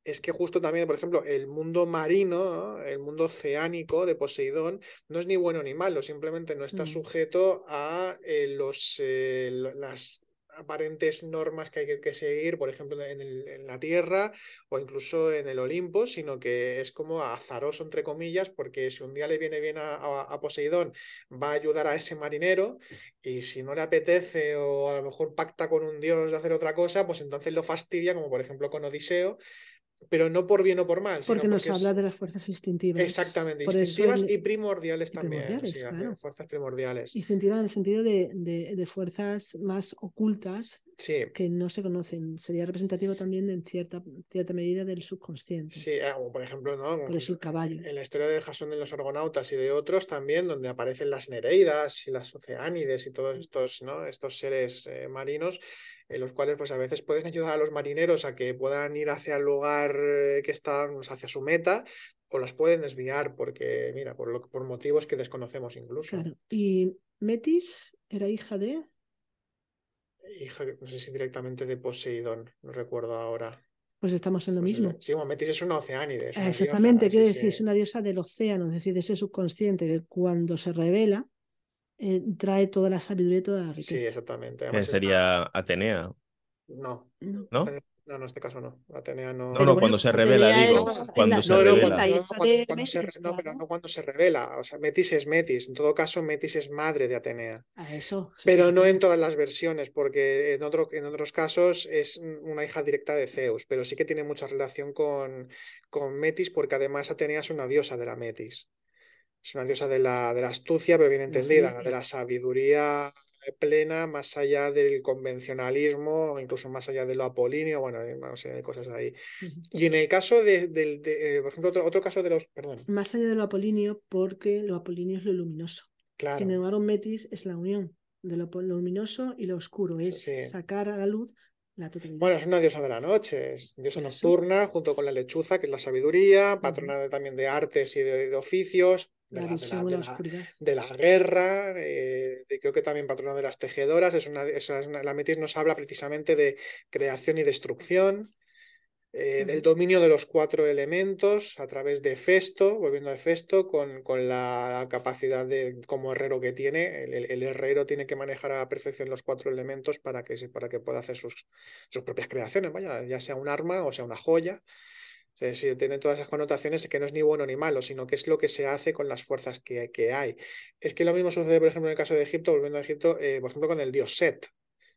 es que justo también, por ejemplo, el mundo marino, el mundo oceánico de Poseidón, no es ni bueno ni malo, simplemente no está mm. sujeto a eh, los, eh, las aparentes normas que hay que, seguir, por ejemplo, en, la Tierra o incluso en el Olimpo, sino que es como azaroso, entre comillas, porque si un día le viene bien a, Poseidón, va a ayudar a ese marinero y si no le apetece o a lo mejor pacta con un dios de hacer otra cosa, pues entonces lo fastidia, como por ejemplo con Odiseo, pero no por bien o por mal. Porque nos habla de las fuerzas instintivas. Exactamente, instintivas y primordiales también. Fuerzas primordiales. Instintivas en el sentido de, de, fuerzas más ocultas que no se conocen. Sería representativo también en cierta, cierta medida del subconsciente. Sí, ah, por ejemplo, ¿no? Por eso el caballo. En la historia de Jasón de los Argonautas y de otros también, donde aparecen las Nereidas y las Oceánides y todos estos, ¿no? estos seres eh, marinos en los cuales pues a veces pueden ayudar a los marineros a que puedan ir hacia el lugar eh, que están, hacia su meta, o las pueden desviar porque, mira, por, por motivos que desconocemos incluso. ¿Y Metis era hija de? Hija, no sé si directamente de Poseidón, no recuerdo ahora. Pues estamos en lo pues mismo. Sí, Metis es una oceánide. Exactamente, quiere decir, es una diosa del océano, es decir, de ese subconsciente que cuando se revela eh, trae toda la sabiduría y toda la riqueza. Sí, exactamente. sería Atenea. No. ¿No? No, en este caso no. Atenea no. No, no, cuando se revela, digo. Cuando se revela. No, pero no cuando se revela. O sea, Metis es Metis. En todo caso, Metis es madre de Atenea. A eso. Pero no en todas las versiones, porque en, otro, en otros casos es una hija directa de Zeus, pero sí que tiene mucha relación con, con Metis, porque además Atenea es una diosa de la Metis. Es una diosa de la, de la astucia, pero bien entendida, de la sabiduría plena, más allá del convencionalismo, incluso más allá de lo apolíneo, bueno, una serie de cosas ahí. Y en el caso de, de, por ejemplo, otro, caso de los, perdón. Más allá de lo apolíneo, porque lo apolíneo es lo luminoso. Claro. Sin embargo, Metis es la unión de lo, luminoso y lo oscuro, es sacar a la luz la. Bueno, es una diosa de la noche, es diosa nocturna, junto con la lechuza, que es la sabiduría, patrona también de artes y de oficios, de la, guerra, eh, creo que también patrona de las tejedoras, es una, la Metis nos habla precisamente de creación y destrucción, eh, del dominio de los cuatro elementos a través de Festo, volviendo a Festo, con, con la capacidad de, como herrero que tiene, el, herrero tiene que manejar a la perfección los cuatro elementos para que, para que pueda hacer sus, sus propias creaciones, vaya, ya sea un arma o sea una joya si tiene todas esas connotaciones que no es ni bueno ni malo, sino que es lo que se hace con las fuerzas que, que hay. Es que lo mismo sucede, por ejemplo, en el caso de Egipto, volviendo a Egipto, eh, por ejemplo, con el dios Set.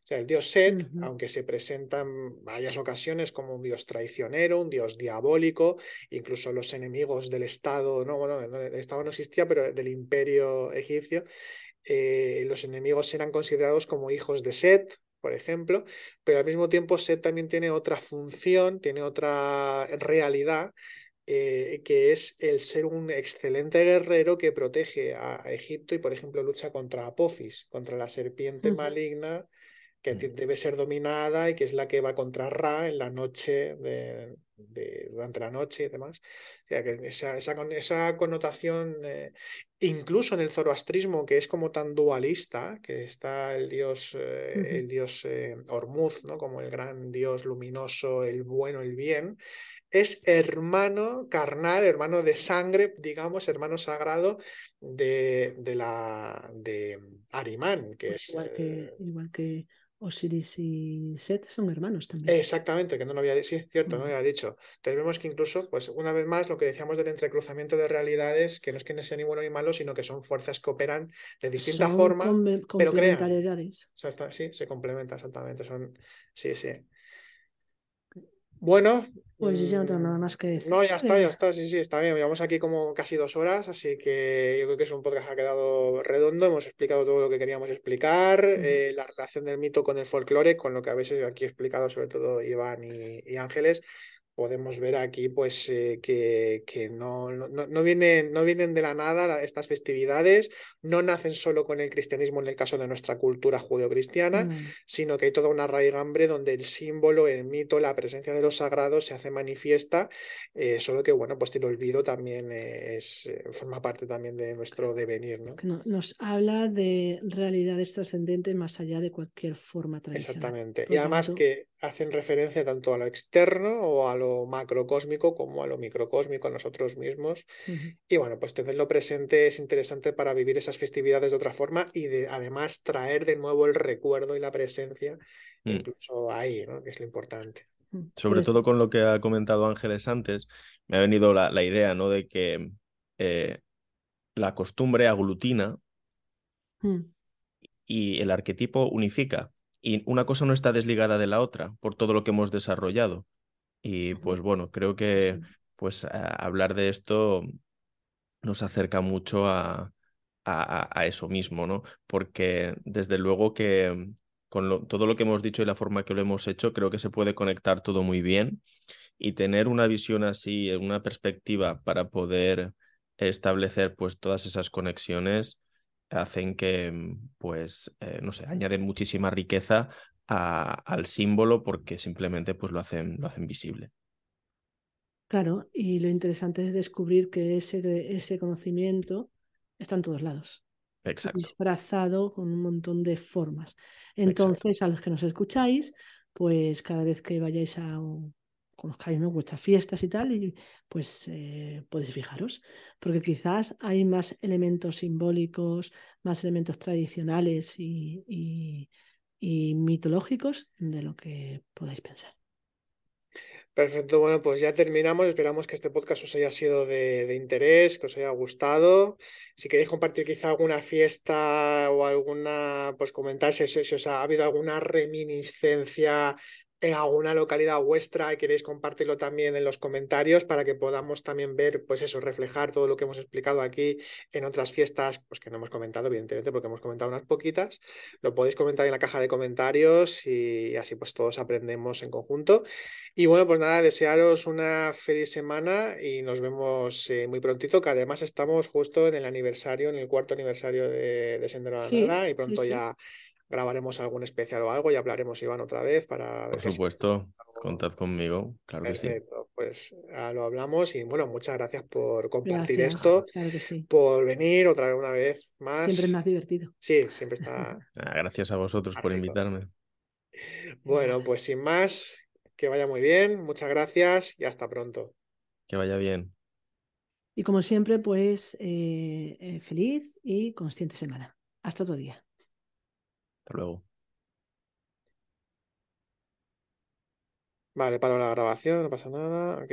O sea, el dios Set, aunque se presenta en varias ocasiones como un dios traicionero, un dios diabólico, incluso los enemigos del Estado, no, bueno, el Estado no existía, pero del imperio egipcio, eh, los enemigos eran considerados como hijos de Set, por ejemplo, pero al mismo tiempo Set también tiene otra función, tiene otra realidad, eh, que es el ser un excelente guerrero que protege a, Egipto y, por ejemplo, lucha contra Apophis, contra la serpiente maligna que mm. debe ser dominada y que es la que va contra Ra en la noche de, durante la noche y demás. O sea, que esa, esa, connotación, eh, incluso en el zoroastrismo, que es como tan dualista, que está el dios, eh, el dios eh, Ormuz, ¿no? como el gran dios luminoso, el bueno, el bien, es hermano carnal, hermano de sangre, digamos, hermano sagrado de, de la de Arimán, que pues es. Igual que, igual que Osiris y Set son hermanos también. Exactamente, que no lo había dicho, sí, cierto, no lo había dicho. Tenemos que incluso, pues una vez más, lo que decíamos del entrecruzamiento de realidades, que no es que no sea ni bueno ni malo, sino que son fuerzas que operan de distinta forma, pero crean. O sea, sí, se complementa exactamente. Son, sí, sí. Bueno. Pues yo ya no tengo nada más que decir. No, ya está, ya está, sí, sí, está bien. Llevamos aquí como casi dos horas, así que yo creo que es un podcast que ha quedado redondo. Hemos explicado todo lo que queríamos explicar, eh, la relación del mito con el folclore, con lo que a veces aquí he explicado sobre todo Iván y Ángeles podemos ver aquí pues eh, que, que no, no, no, vienen, no vienen de la nada estas festividades, no nacen solo con el cristianismo en el caso de nuestra cultura judeocristiana, cristiana mm. sino que hay toda una raigambre donde el símbolo, el mito, la presencia de los sagrados se hace manifiesta, eh, solo que bueno, pues el olvido también es, eh, forma parte también de nuestro devenir. ¿no? nos habla de realidades trascendentes más allá de cualquier forma tradicional. Exactamente. y además que hacen referencia tanto a lo externo o a lo macrocósmico como a lo microcósmico, a nosotros mismos. Y bueno, pues tenerlo presente es interesante para vivir esas festividades de otra forma y de, además traer de nuevo el recuerdo y la presencia mm. incluso ahí, ¿no? que es lo importante. Mm, Sobre pues todo con lo que ha comentado Ángeles antes, me ha venido la, la idea ¿no? de que eh, la costumbre aglutina mm. y el arquetipo unifica y una cosa no está desligada de la otra por todo lo que hemos desarrollado. Y pues bueno, creo que pues hablar de esto nos acerca mucho a, a, eso mismo, ¿no? Porque desde luego que con todo lo que hemos dicho y la forma que lo hemos hecho, creo que se puede conectar todo muy bien y tener una visión así, una perspectiva para poder establecer pues todas esas conexiones hacen que, mm, pues, eh, no sé, añaden muchísima riqueza al símbolo porque simplemente pues, lo, hacen, lo hacen visible. Claro, y lo interesante es descubrir que ese, ese conocimiento está en todos lados. Exacto. Disfrazado con un montón de formas. Entonces, a los que nos escucháis, pues cada vez que vayáis a un, conozcáis ¿no? vuestras fiestas y tal, y pues eh, podéis fijaros, porque quizás hay más elementos simbólicos, más elementos tradicionales y, y, mitológicos de lo que podáis pensar. Perfecto, bueno, pues ya terminamos. Esperamos que este podcast os haya sido de, interés, que os haya gustado. Si queréis compartir quizá alguna fiesta o alguna, pues comentar si, si os ha habido alguna reminiscencia en alguna localidad vuestra y queréis compartirlo también en los comentarios para que podamos también ver, pues eso, reflejar todo lo que hemos explicado aquí en otras fiestas, pues que no hemos comentado, evidentemente, porque hemos comentado unas poquitas. Lo podéis comentar en la caja de comentarios y así pues todos aprendemos en conjunto. Y bueno, pues nada, desearos una feliz semana y nos vemos eh, muy prontito, que además estamos justo en el aniversario, en el cuarto aniversario de, de Sendero de la Nada y pronto ya grabaremos algún especial o algo y hablaremos Iván otra vez para... Por supuesto, contad conmigo, claro que sí. Pues lo hablamos y bueno, muchas gracias por compartir esto, por venir otra vez una vez más. Siempre es más divertido. Sí, siempre está... Ah, gracias a vosotros por invitarme. Bueno, pues sin más, que vaya muy bien, muchas gracias y hasta pronto. Que vaya bien. Y como siempre, pues eh, eh, feliz y consciente semana. Hasta otro día luego. Vale, paro la grabación, no pasa nada. Ok.